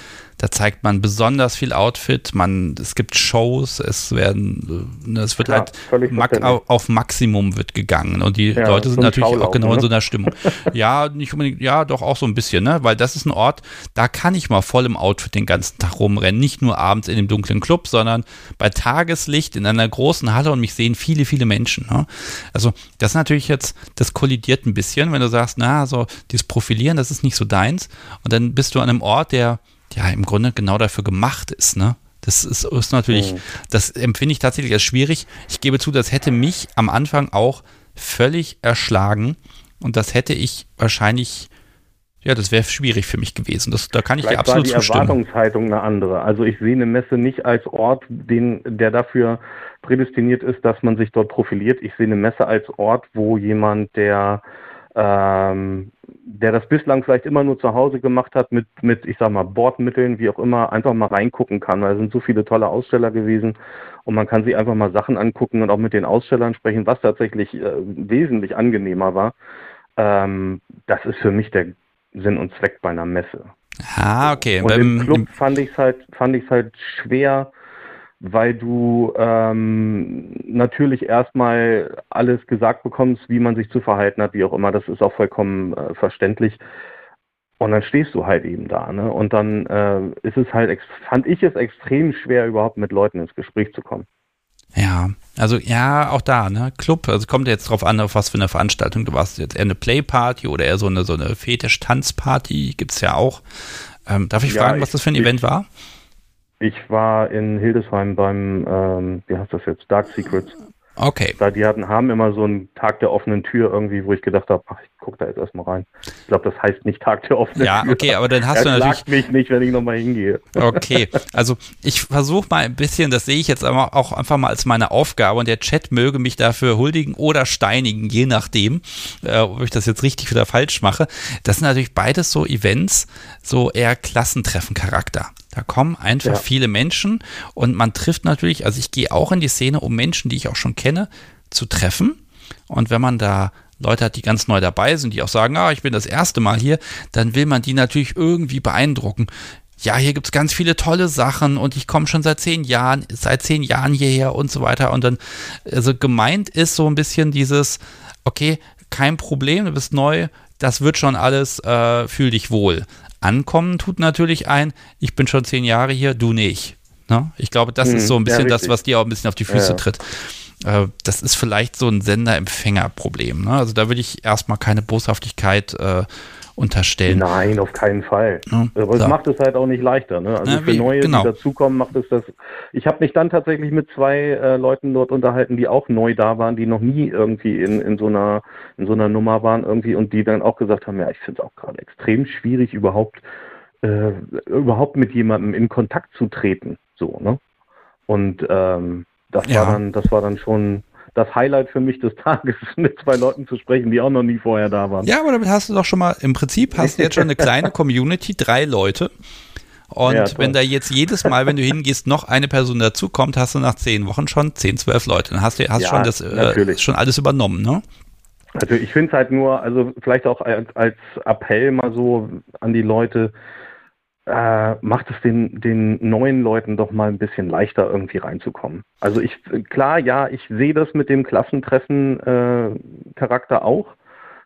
Da zeigt man besonders viel Outfit, man, es gibt Shows, es werden, äh, es wird Klar, halt mak auf Maximum wird gegangen und die Ja, Leute sind natürlich auch genau in ne? so einer Stimmung. ja, nicht unbedingt, ja, doch auch so ein bisschen, ne? Weil das ist ein Ort, da kann ich mal voll im Outfit den ganzen Tag rumrennen. Nicht nur abends in dem dunklen Club, sondern bei Tageslicht in einer großen Halle und mich sehen viele, viele Menschen. Ne? Also, das ist natürlich jetzt, das kollidiert ein bisschen, wenn du sagst, na, so dieses Profilieren, das ist nicht so deins. Und dann bist du an einem Ort, der ja im Grunde genau dafür gemacht ist, ne? Das ist, ist natürlich, Mhm. das empfinde ich tatsächlich als schwierig. Ich gebe zu, das hätte mich am Anfang auch völlig erschlagen und das hätte ich wahrscheinlich, ja, das wäre schwierig für mich gewesen. Das, da kann ich dir Vielleicht war absolut die zustimmen. Erwartungshaltung eine andere. Also ich sehe eine Messe nicht als Ort, den, der dafür prädestiniert ist, dass man sich dort profiliert. Ich sehe eine Messe als Ort, wo jemand, der ähm, der das bislang vielleicht immer nur zu Hause gemacht hat, mit, mit, ich sag mal, Bordmitteln, wie auch immer, einfach mal reingucken kann. Weil es sind so viele tolle Aussteller gewesen und man kann sich einfach mal Sachen angucken und auch mit den Ausstellern sprechen, was tatsächlich äh, wesentlich angenehmer war. Ähm, das ist für mich der Sinn und Zweck bei einer Messe. Ah, okay. Und Beim- im Club fand ich es halt, fand ich's halt schwer, weil du ähm, natürlich erstmal alles gesagt bekommst, wie man sich zu verhalten hat, wie auch immer. Das ist auch vollkommen äh, verständlich. Und dann stehst du halt eben da, ne? Und dann äh, ist es halt, fand ich es extrem schwer, überhaupt mit Leuten ins Gespräch zu kommen. Ja, also ja, auch da, ne? Club, also kommt jetzt drauf an, auf was für eine Veranstaltung du warst. Jetzt eher eine Playparty oder eher so eine, so eine Fetisch-Tanzparty, gibt's ja auch. Ähm, darf ich Ja, fragen, was das für ein ich- Event war? Ich war in Hildesheim beim, ähm, wie heißt das jetzt, Dark Secrets. Okay. Da die hatten, haben immer so einen Tag der offenen Tür irgendwie, wo ich gedacht habe, ach, ich guck da jetzt erstmal rein. Ich glaube, das heißt nicht Tag der offenen Ja, Tür. okay, aber dann hast du natürlich. mich nicht, wenn ich nochmal hingehe. Okay, also ich versuche mal ein bisschen, das sehe ich jetzt aber auch einfach mal als meine Aufgabe und der Chat möge mich dafür huldigen oder steinigen, je nachdem, äh, ob ich das jetzt richtig oder falsch mache. Das sind natürlich beides so Events, so eher Klassentreffen-Charakter. Da kommen einfach Ja. viele Menschen und man trifft natürlich, also ich gehe auch in die Szene, um Menschen, die ich auch schon kenne, zu treffen. Und wenn man da Leute hat, die ganz neu dabei sind, die auch sagen, ah, ich bin das erste Mal hier, dann will man die natürlich irgendwie beeindrucken. Ja, hier gibt's ganz viele tolle Sachen und ich komme schon seit zehn Jahren, seit zehn Jahren hierher und so weiter. Und dann, also gemeint ist so ein bisschen dieses, okay, kein Problem, du bist neu, das wird schon alles, äh, fühl dich wohl. Ankommen tut natürlich ein, ich bin schon zehn Jahre hier, du nicht. Ne? Ich glaube, das Hm, ist so ein ja, bisschen das, richtig. was dir auch ein bisschen auf die Füße Ja. tritt. Äh, das ist vielleicht so ein Sender-Empfänger-Problem. Ne? Also da würde ich erstmal keine Boshaftigkeit äh, unterstellen. Nein, auf keinen Fall. Ja, Aber es macht es halt auch nicht leichter. Ne? Also Na, für wie- Neue, genau. die dazukommen, macht es das. Ich habe mich dann tatsächlich mit zwei äh, Leuten dort unterhalten, die auch neu da waren, die noch nie irgendwie in, in so einer in so einer Nummer waren irgendwie und die dann auch gesagt haben, ja, ich finde es auch gerade extrem schwierig, überhaupt äh, überhaupt mit jemandem in Kontakt zu treten. So, ne? Und ähm, das Ja. war dann, das war dann schon das Highlight für mich des Tages, mit zwei Leuten zu sprechen, die auch noch nie vorher da waren. Ja, aber damit hast du doch schon mal, im Prinzip hast du jetzt schon eine kleine Community, drei Leute. Und Ja, wenn da jetzt jedes Mal, wenn du hingehst, noch eine Person dazukommt, hast du nach zehn Wochen schon zehn, zwölf Leute. Dann hast du hast Ja, schon das äh, schon alles übernommen, ne? Also ich finde es halt nur, also vielleicht auch als, als Appell mal so an die Leute, äh, macht es den, den neuen Leuten doch mal ein bisschen leichter irgendwie reinzukommen. Also ich, klar, ja, ich sehe das mit dem Klassentreffen-Charakter auch.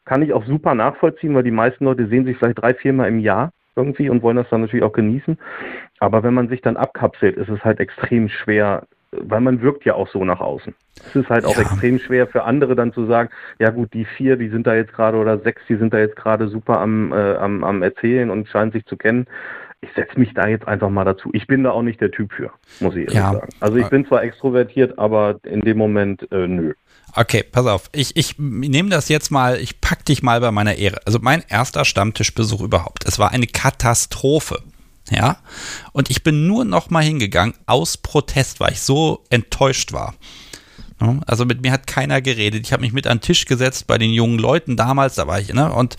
Kann ich auch super nachvollziehen, weil die meisten Leute sehen sich vielleicht drei, viermal im Jahr irgendwie und wollen das dann natürlich auch genießen. Aber wenn man sich dann abkapselt, ist es halt extrem schwer, weil man wirkt ja auch so nach außen. Es ist halt auch Ja. extrem schwer für andere dann zu sagen, ja gut, die vier, die sind da jetzt gerade oder sechs, die sind da jetzt gerade super am, äh, am, am Erzählen und scheinen sich zu kennen. Ich setze mich da jetzt einfach mal dazu. Ich bin da auch nicht der Typ für, muss ich ehrlich Ja. sagen. Also ich bin zwar extrovertiert, aber in dem Moment äh, nö. Okay, pass auf. Ich, ich nehme das jetzt mal, ich pack dich mal bei meiner Ehre. Also mein erster Stammtischbesuch überhaupt. Es war eine Katastrophe. Ja. Und ich bin nur noch mal hingegangen aus Protest, weil ich so enttäuscht war. Ja, Also mit mir hat keiner geredet. Ich habe mich mit an den Tisch gesetzt bei den jungen Leuten damals, da war ich, ne? Und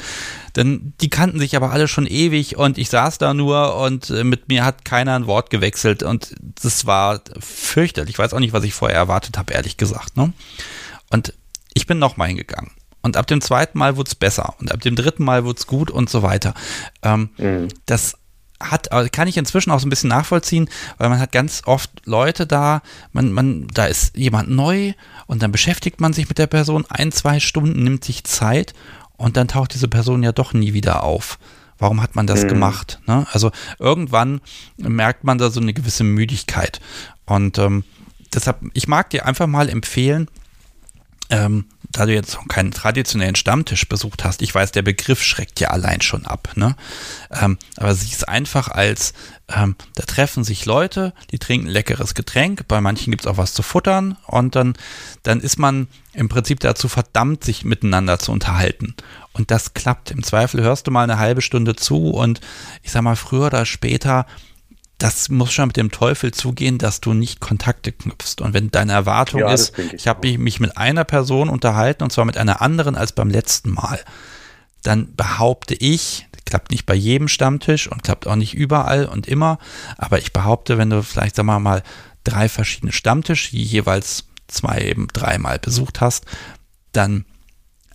dann, die kannten sich aber alle schon ewig und ich saß da nur und äh, mit mir hat keiner ein Wort gewechselt und das war fürchterlich. Ich weiß auch nicht, was ich vorher erwartet habe, ehrlich gesagt, ne? Und ich bin nochmal hingegangen. Und ab dem zweiten Mal wurde es besser. Und ab dem dritten Mal wurde es gut und so weiter. Ähm, Mhm. das hat, äh, kann ich inzwischen auch so ein bisschen nachvollziehen, weil man hat ganz oft Leute da, man, man, da ist jemand neu und dann beschäftigt man sich mit der Person ein, zwei Stunden, nimmt sich Zeit und dann taucht diese Person ja doch nie wieder auf. Warum hat man das mhm. gemacht? Ne? Also irgendwann merkt man da so eine gewisse Müdigkeit. Und ähm, deshalb, ich mag dir einfach mal empfehlen, ähm, da du jetzt noch keinen traditionellen Stammtisch besucht hast, ich weiß, der Begriff schreckt ja allein schon ab, ne? Ähm, aber sieh es einfach als, ähm, da treffen sich Leute, die trinken leckeres Getränk, bei manchen gibt es auch was zu futtern und dann, dann ist man im Prinzip dazu verdammt, sich miteinander zu unterhalten. Und das klappt. Im Zweifel hörst du mal eine halbe Stunde zu und ich sag mal, früher oder später das muss schon mit dem Teufel zugehen, dass du nicht Kontakte knüpfst. Und wenn deine Erwartung ja, ist, ich, ich habe mich mit einer Person unterhalten und zwar mit einer anderen als beim letzten Mal, dann behaupte ich, klappt nicht bei jedem Stammtisch und klappt auch nicht überall und immer, aber ich behaupte, wenn du vielleicht, sagen wir mal, drei verschiedene Stammtische, jeweils zwei, eben dreimal besucht hast, dann,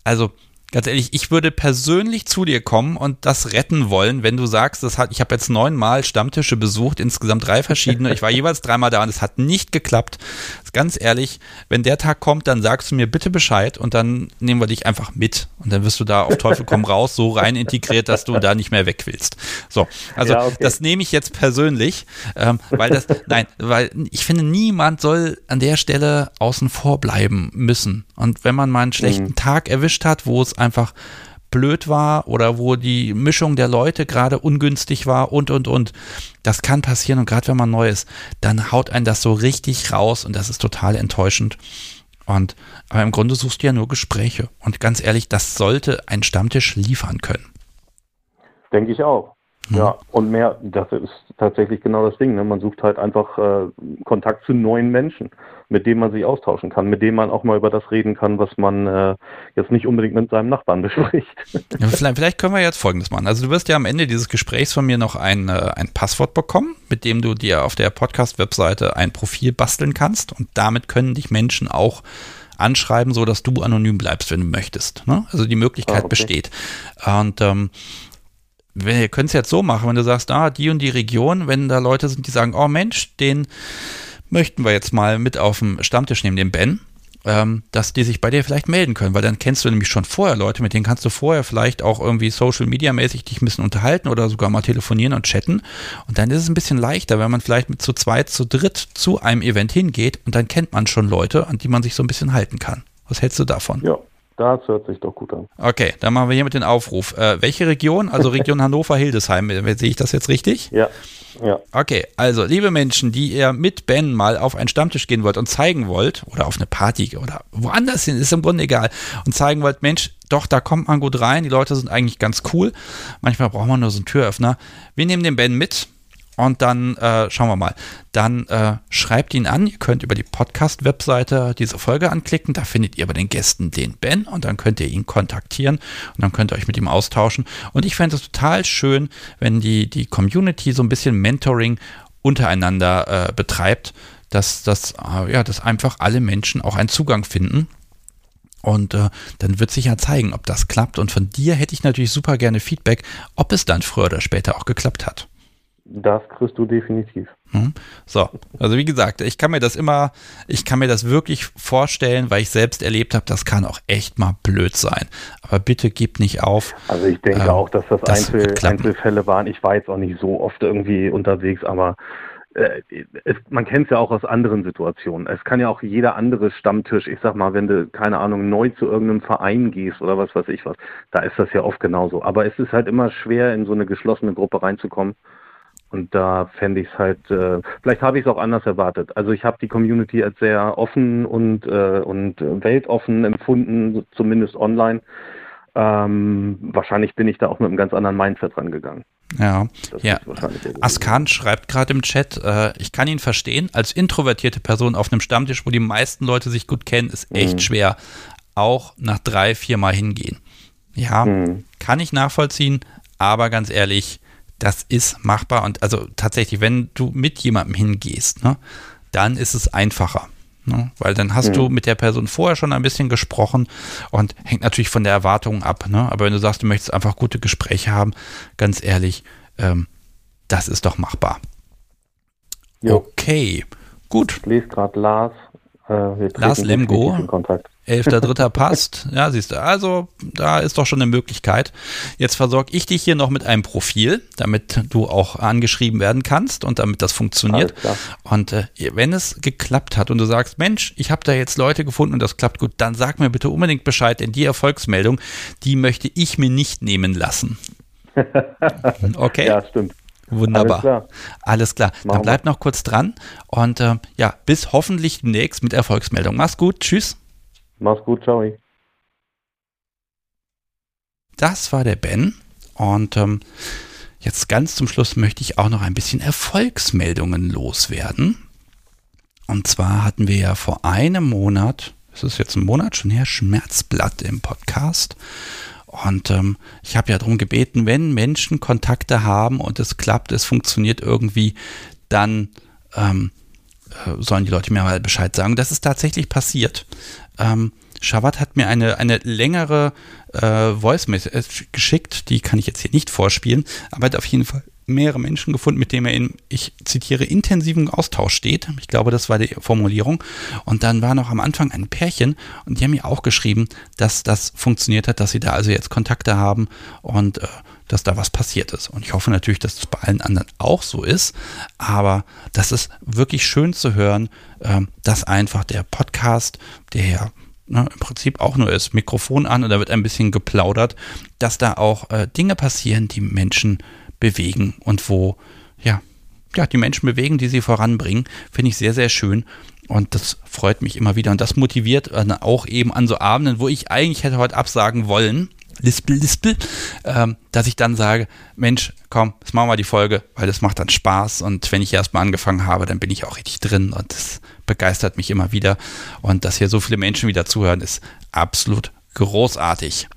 also Ganz ehrlich, ich würde persönlich zu dir kommen und das retten wollen, wenn du sagst, das hat, ich habe jetzt neunmal Stammtische besucht, insgesamt drei verschiedene. Ich war jeweils dreimal da und es hat nicht geklappt. Ganz ehrlich, wenn der Tag kommt, dann sagst du mir bitte Bescheid und dann nehmen wir dich einfach mit und dann wirst du da auf Teufel komm raus so rein integriert, dass du da nicht mehr weg willst. So, also ja, okay. das nehme ich jetzt persönlich, ähm, weil das, nein, weil ich finde, niemand soll an der Stelle außen vor bleiben müssen. Und wenn man mal einen schlechten mhm. Tag erwischt hat, wo es einfach blöd war oder wo die Mischung der Leute gerade ungünstig war und, und, und. Das kann passieren und gerade wenn man neu ist, dann haut einen das so richtig raus und das ist total enttäuschend. Und, aber im Grunde suchst du ja nur Gespräche. Und ganz ehrlich, das sollte ein Stammtisch liefern können. Denke ich auch. Mhm. Ja, und mehr, das ist tatsächlich genau das Ding. Ne? Man sucht halt einfach äh, Kontakt zu neuen Menschen, mit denen man sich austauschen kann, mit denen man auch mal über das reden kann, was man äh, jetzt nicht unbedingt mit seinem Nachbarn bespricht. Ja, vielleicht, vielleicht, können wir jetzt Folgendes machen. Also du wirst ja am Ende dieses Gesprächs von mir noch ein, äh, ein Passwort bekommen, mit dem du dir auf der Podcast-Webseite ein Profil basteln kannst und damit können dich Menschen auch anschreiben, so dass du anonym bleibst, wenn du möchtest. Ne? Also die Möglichkeit ah, okay. besteht. Und ähm, wir können es jetzt so machen, wenn du sagst, ah, die und die Region, wenn da Leute sind, die sagen, oh Mensch, den möchten wir jetzt mal mit auf dem Stammtisch nehmen, den Ben, ähm, dass die sich bei dir vielleicht melden können, weil dann kennst du nämlich schon vorher Leute, mit denen kannst du vorher vielleicht auch irgendwie Social Media mäßig dich ein bisschen unterhalten oder sogar mal telefonieren und chatten. Und dann ist es ein bisschen leichter, wenn man vielleicht mit zu zweit, zu dritt zu einem Event hingeht und dann kennt man schon Leute, an die man sich so ein bisschen halten kann. Was hältst du davon? Ja, das hört sich doch gut an. Okay, dann machen wir hier mit den Aufruf. Äh, welche Region? Also Region Hannover-Hildesheim. Sehe ich das jetzt richtig? Ja. Ja. Okay, also liebe Menschen, die ihr mit Ben mal auf einen Stammtisch gehen wollt und zeigen wollt, oder auf eine Party oder woanders hin, ist im Grunde egal, und zeigen wollt, Mensch, doch, da kommt man gut rein, die Leute sind eigentlich ganz cool. Manchmal braucht man nur so einen Türöffner. Wir nehmen den Ben mit und dann äh, schauen wir mal. Dann äh, schreibt ihn an. Ihr könnt über die Podcast-Webseite diese Folge anklicken. Da findet ihr bei den Gästen den Ben und dann könnt ihr ihn kontaktieren und dann könnt ihr euch mit ihm austauschen. Und ich fände es total schön, wenn die, die Community so ein bisschen Mentoring untereinander äh, betreibt, dass, dass, äh, ja, dass einfach alle Menschen auch einen Zugang finden. Und äh, dann wird sich ja zeigen, ob das klappt. Und von dir hätte ich natürlich super gerne Feedback, ob es dann früher oder später auch geklappt hat. Das kriegst du definitiv. Hm. So, also wie gesagt, ich kann mir das immer, ich kann mir das wirklich vorstellen, weil ich selbst erlebt habe, das kann auch echt mal blöd sein. Aber bitte gib nicht auf. Also ich denke ähm, auch, dass das, das Einzel Einzelfälle waren. Ich war jetzt auch nicht so oft irgendwie unterwegs, aber äh, es, man kennt es ja auch aus anderen Situationen. Es kann ja auch jeder andere Stammtisch, ich sag mal, wenn du, keine Ahnung, neu zu irgendeinem Verein gehst oder was weiß ich was, da ist das ja oft genauso. Aber es ist halt immer schwer, in so eine geschlossene Gruppe reinzukommen. Und da fände ich es halt, äh, vielleicht habe ich es auch anders erwartet. Also ich habe die Community als sehr offen und, äh, und weltoffen empfunden, zumindest online. Ähm, wahrscheinlich bin ich da auch mit einem ganz anderen Mindset rangegangen. Ja, ja. Askan schreibt gerade im Chat, äh, ich kann ihn verstehen, als introvertierte Person auf einem Stammtisch, wo die meisten Leute sich gut kennen, ist echt mhm. schwer. Auch nach drei, vier Mal hingehen. Ja, mhm. kann ich nachvollziehen, aber ganz ehrlich, das ist machbar. Und also tatsächlich, wenn du mit jemandem hingehst, ne, dann ist es einfacher. Ne? Weil dann hast mhm. du mit der Person vorher schon ein bisschen gesprochen und hängt natürlich von der Erwartung ab. Ne? Aber wenn du sagst, du möchtest einfach gute Gespräche haben, ganz ehrlich, ähm, das ist doch machbar. Jo. Okay, gut. Ich lese gerade Lars. Äh, Lars Lemgo. Kontakt. 11.3. passt. Ja, siehst du. Also, da ist doch schon eine Möglichkeit. Jetzt versorge ich dich hier noch mit einem Profil, damit du auch angeschrieben werden kannst und damit das funktioniert. Und äh, wenn es geklappt hat und du sagst, Mensch, ich habe da jetzt Leute gefunden und das klappt gut, dann sag mir bitte unbedingt Bescheid, denn die Erfolgsmeldung, die möchte ich mir nicht nehmen lassen. Okay? Ja, stimmt. Wunderbar. Alles klar. Alles klar. Dann bleib noch kurz dran und äh, ja, bis hoffentlich demnächst mit Erfolgsmeldung. Mach's gut. Tschüss. Mach's gut, ciao. Das war der Ben. Und ähm, jetzt ganz zum Schluss möchte ich auch noch ein bisschen Erfolgsmeldungen loswerden. Und zwar hatten wir ja vor einem Monat, es ist jetzt ein Monat schon her, Schmerzblatt im Podcast. Und ähm, ich habe ja darum gebeten, wenn Menschen Kontakte haben und es klappt, es funktioniert irgendwie, dann ähm, äh, sollen die Leute mir mal Bescheid sagen. Das ist tatsächlich passiert. Ähm, Shawat hat mir eine, eine längere äh, Voice Message geschickt, die kann ich jetzt hier nicht vorspielen, aber er hat auf jeden Fall mehrere Menschen gefunden, mit denen er in, ich zitiere, intensiven Austausch steht. Ich glaube, das war die Formulierung. Und dann war noch am Anfang ein Pärchen und die haben mir auch geschrieben, dass das funktioniert hat, dass sie da also jetzt Kontakte haben und äh, dass da was passiert ist. Und ich hoffe natürlich, dass es bei allen anderen auch so ist. Aber das ist wirklich schön zu hören, ähm, dass einfach der Podcast, der ja ne, im Prinzip auch nur ist, Mikrofon an und da wird ein bisschen geplaudert, dass da auch äh, Dinge passieren, die Menschen bewegen und wo, ja, ja, die Menschen bewegen, die sie voranbringen, finde ich sehr, sehr schön. Und das freut mich immer wieder. Und das motiviert äh, auch eben an so Abenden, wo ich eigentlich hätte heute absagen wollen, lispel, lispel, ähm, dass ich dann sage, Mensch, komm, jetzt machen wir die Folge, weil das macht dann Spaß. Und wenn ich erstmal angefangen habe, dann bin ich auch richtig drin. Und das begeistert mich immer wieder. Und dass hier so viele Menschen wieder zuhören, ist absolut großartig.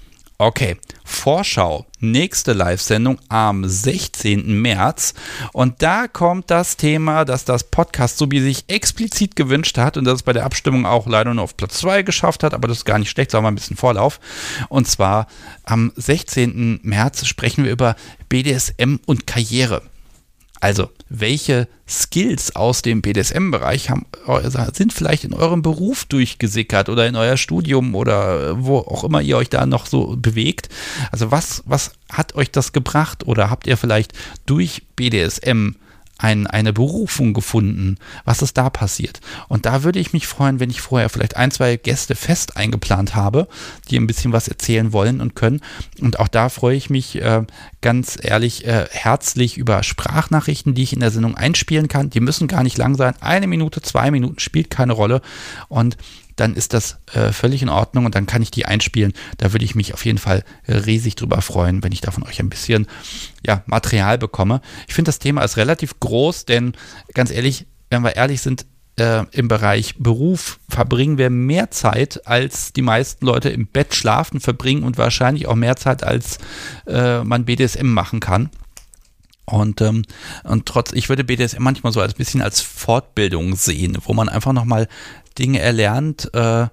Okay, Vorschau, nächste Live-Sendung am 16. März. Und da kommt das Thema, dass das Podcast so wie sich explizit gewünscht hat und das es bei der Abstimmung auch leider nur auf Platz 2 geschafft hat, aber das ist gar nicht schlecht, wir ein bisschen Vorlauf. Und zwar am 16. März sprechen wir über BDSM und Karriere. Also, welche Skills aus dem BDSM-Bereich sind vielleicht in eurem Beruf durchgesickert oder in euer Studium oder wo auch immer ihr euch da noch so bewegt? Also, was, was hat euch das gebracht oder habt ihr vielleicht durch BDSM ein, eine Berufung gefunden? Was ist da passiert? Und da würde ich mich freuen, wenn ich vorher vielleicht ein, zwei Gäste fest eingeplant habe, die ein bisschen was erzählen wollen und können. Und auch da freue ich mich äh, ganz ehrlich äh, herzlich über Sprachnachrichten, die ich in der Sendung einspielen kann. Die müssen gar nicht lang sein. Eine Minute, zwei Minuten spielt keine Rolle. Und dann ist das äh, völlig in Ordnung und dann kann ich die einspielen. Da würde ich mich auf jeden Fall riesig drüber freuen, wenn ich da von euch ein bisschen ja, Material bekomme. Ich finde, das Thema ist relativ groß, denn ganz ehrlich, wenn wir ehrlich sind, äh, im Bereich Beruf verbringen wir mehr Zeit, als die meisten Leute im Bett schlafen verbringen und wahrscheinlich auch mehr Zeit, als äh, man BDSM machen kann. Und, ähm, und trotz, ich würde BDSM manchmal so als bisschen als Fortbildung sehen, wo man einfach nochmal Dinge erlernt, äh, äh,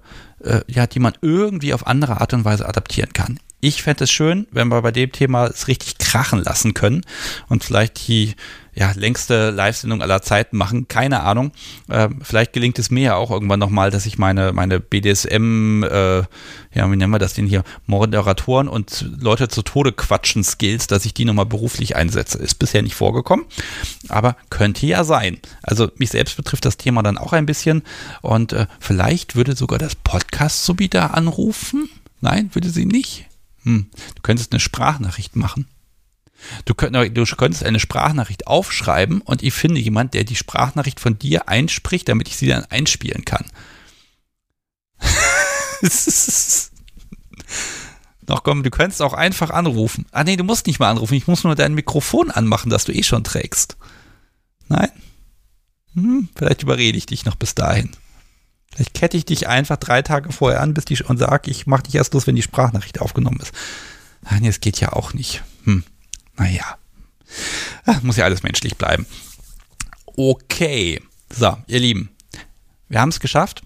ja, die man irgendwie auf andere Art und Weise adaptieren kann. Ich fände es schön, wenn wir bei dem Thema es richtig krachen lassen können und vielleicht die ja, längste Live-Sendung aller Zeiten machen. Keine Ahnung. Äh, vielleicht gelingt es mir ja auch irgendwann nochmal, dass ich meine, meine BDSM, äh, ja, wie nennen wir das denn hier, Moderatoren und Leute zu Tode quatschen Skills, dass ich die nochmal beruflich einsetze. Ist bisher nicht vorgekommen, aber könnte ja sein. Also mich selbst betrifft das Thema dann auch ein bisschen und äh, vielleicht würde sogar das Podcast wieder anrufen. Nein, würde sie nicht. Hm. Du könntest eine Sprachnachricht machen. Du, könnt, du könntest eine Sprachnachricht aufschreiben und ich finde jemand, der die Sprachnachricht von dir einspricht, damit ich sie dann einspielen kann. Doch komm, du könntest auch einfach anrufen. Ah nee, du musst nicht mal anrufen. Ich muss nur dein Mikrofon anmachen, das du eh schon trägst. Nein? Hm, vielleicht überrede ich dich noch bis dahin. Vielleicht kette ich dich einfach drei Tage vorher an bis die, und sage, ich mache dich erst los, wenn die Sprachnachricht aufgenommen ist. Nein, das geht ja auch nicht. Hm. Naja. Muss ja alles menschlich bleiben. Okay. So, ihr Lieben. Wir haben es geschafft.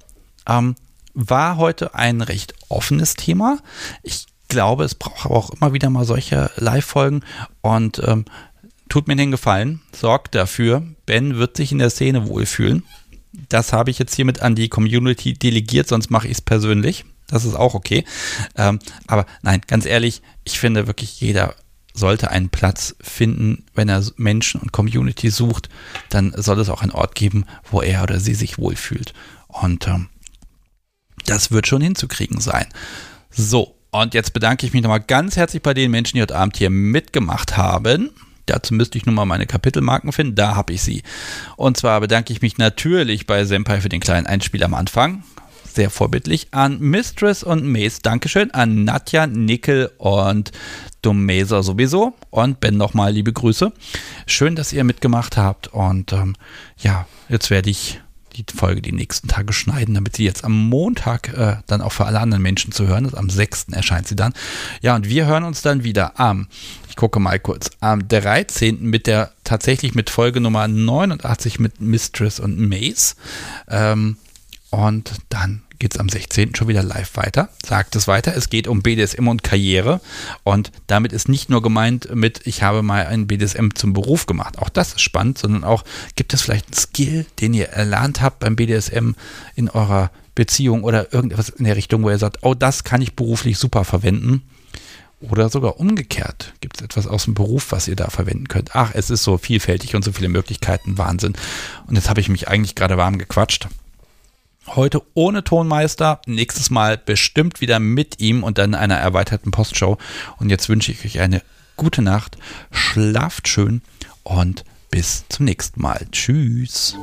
Ähm, war heute ein recht offenes Thema. Ich glaube, es braucht aber auch immer wieder mal solche Live-Folgen. Und ähm, tut mir den Gefallen, sorgt dafür, Ben wird sich in der Szene wohlfühlen. Das habe ich jetzt hiermit an die Community delegiert, sonst mache ich es persönlich. Das ist auch okay. Ähm, aber nein, ganz ehrlich, ich finde wirklich, jeder sollte einen Platz finden, wenn er Menschen und Community sucht, dann soll es auch einen Ort geben, wo er oder sie sich wohlfühlt. Und ähm, das wird schon hinzukriegen sein. So, und jetzt bedanke ich mich nochmal ganz herzlich bei den Menschen, die heute Abend hier mitgemacht haben. Dazu müsste ich nun mal meine Kapitelmarken finden. Da habe ich sie. Und zwar bedanke ich mich natürlich bei Senpai für den kleinen Einspiel am Anfang. Sehr vorbildlich. An Mistress und Mace. Dankeschön. An Nadja, Nickel und Domeser sowieso. Und Ben nochmal liebe Grüße. Schön, dass ihr mitgemacht habt. Und ähm, ja, jetzt werde ich die Folge die nächsten Tage schneiden, damit sie jetzt am Montag äh, dann auch für alle anderen Menschen zu hören ist. Am 6. erscheint sie dann. Ja, und wir hören uns dann wieder am, ich gucke mal kurz, am 13. mit der, tatsächlich mit Folge Nummer 89 mit Mistress und Mace. Ähm, und dann geht es am 16. schon wieder live weiter. Sagt es weiter. Es geht um BDSM und Karriere. Und damit ist nicht nur gemeint mit, ich habe mal ein BDSM zum Beruf gemacht. Auch das ist spannend, sondern auch, gibt es vielleicht einen Skill, den ihr erlernt habt beim BDSM in eurer Beziehung oder irgendetwas in der Richtung, wo ihr sagt, oh, das kann ich beruflich super verwenden. Oder sogar umgekehrt. Gibt es etwas aus dem Beruf, was ihr da verwenden könnt? Ach, es ist so vielfältig und so viele Möglichkeiten. Wahnsinn. Und jetzt habe ich mich eigentlich gerade warm gequatscht. Heute ohne Tonmeister, nächstes Mal bestimmt wieder mit ihm und dann einer erweiterten Postshow. Und jetzt wünsche ich euch eine gute Nacht, schlaft schön und bis zum nächsten Mal. Tschüss.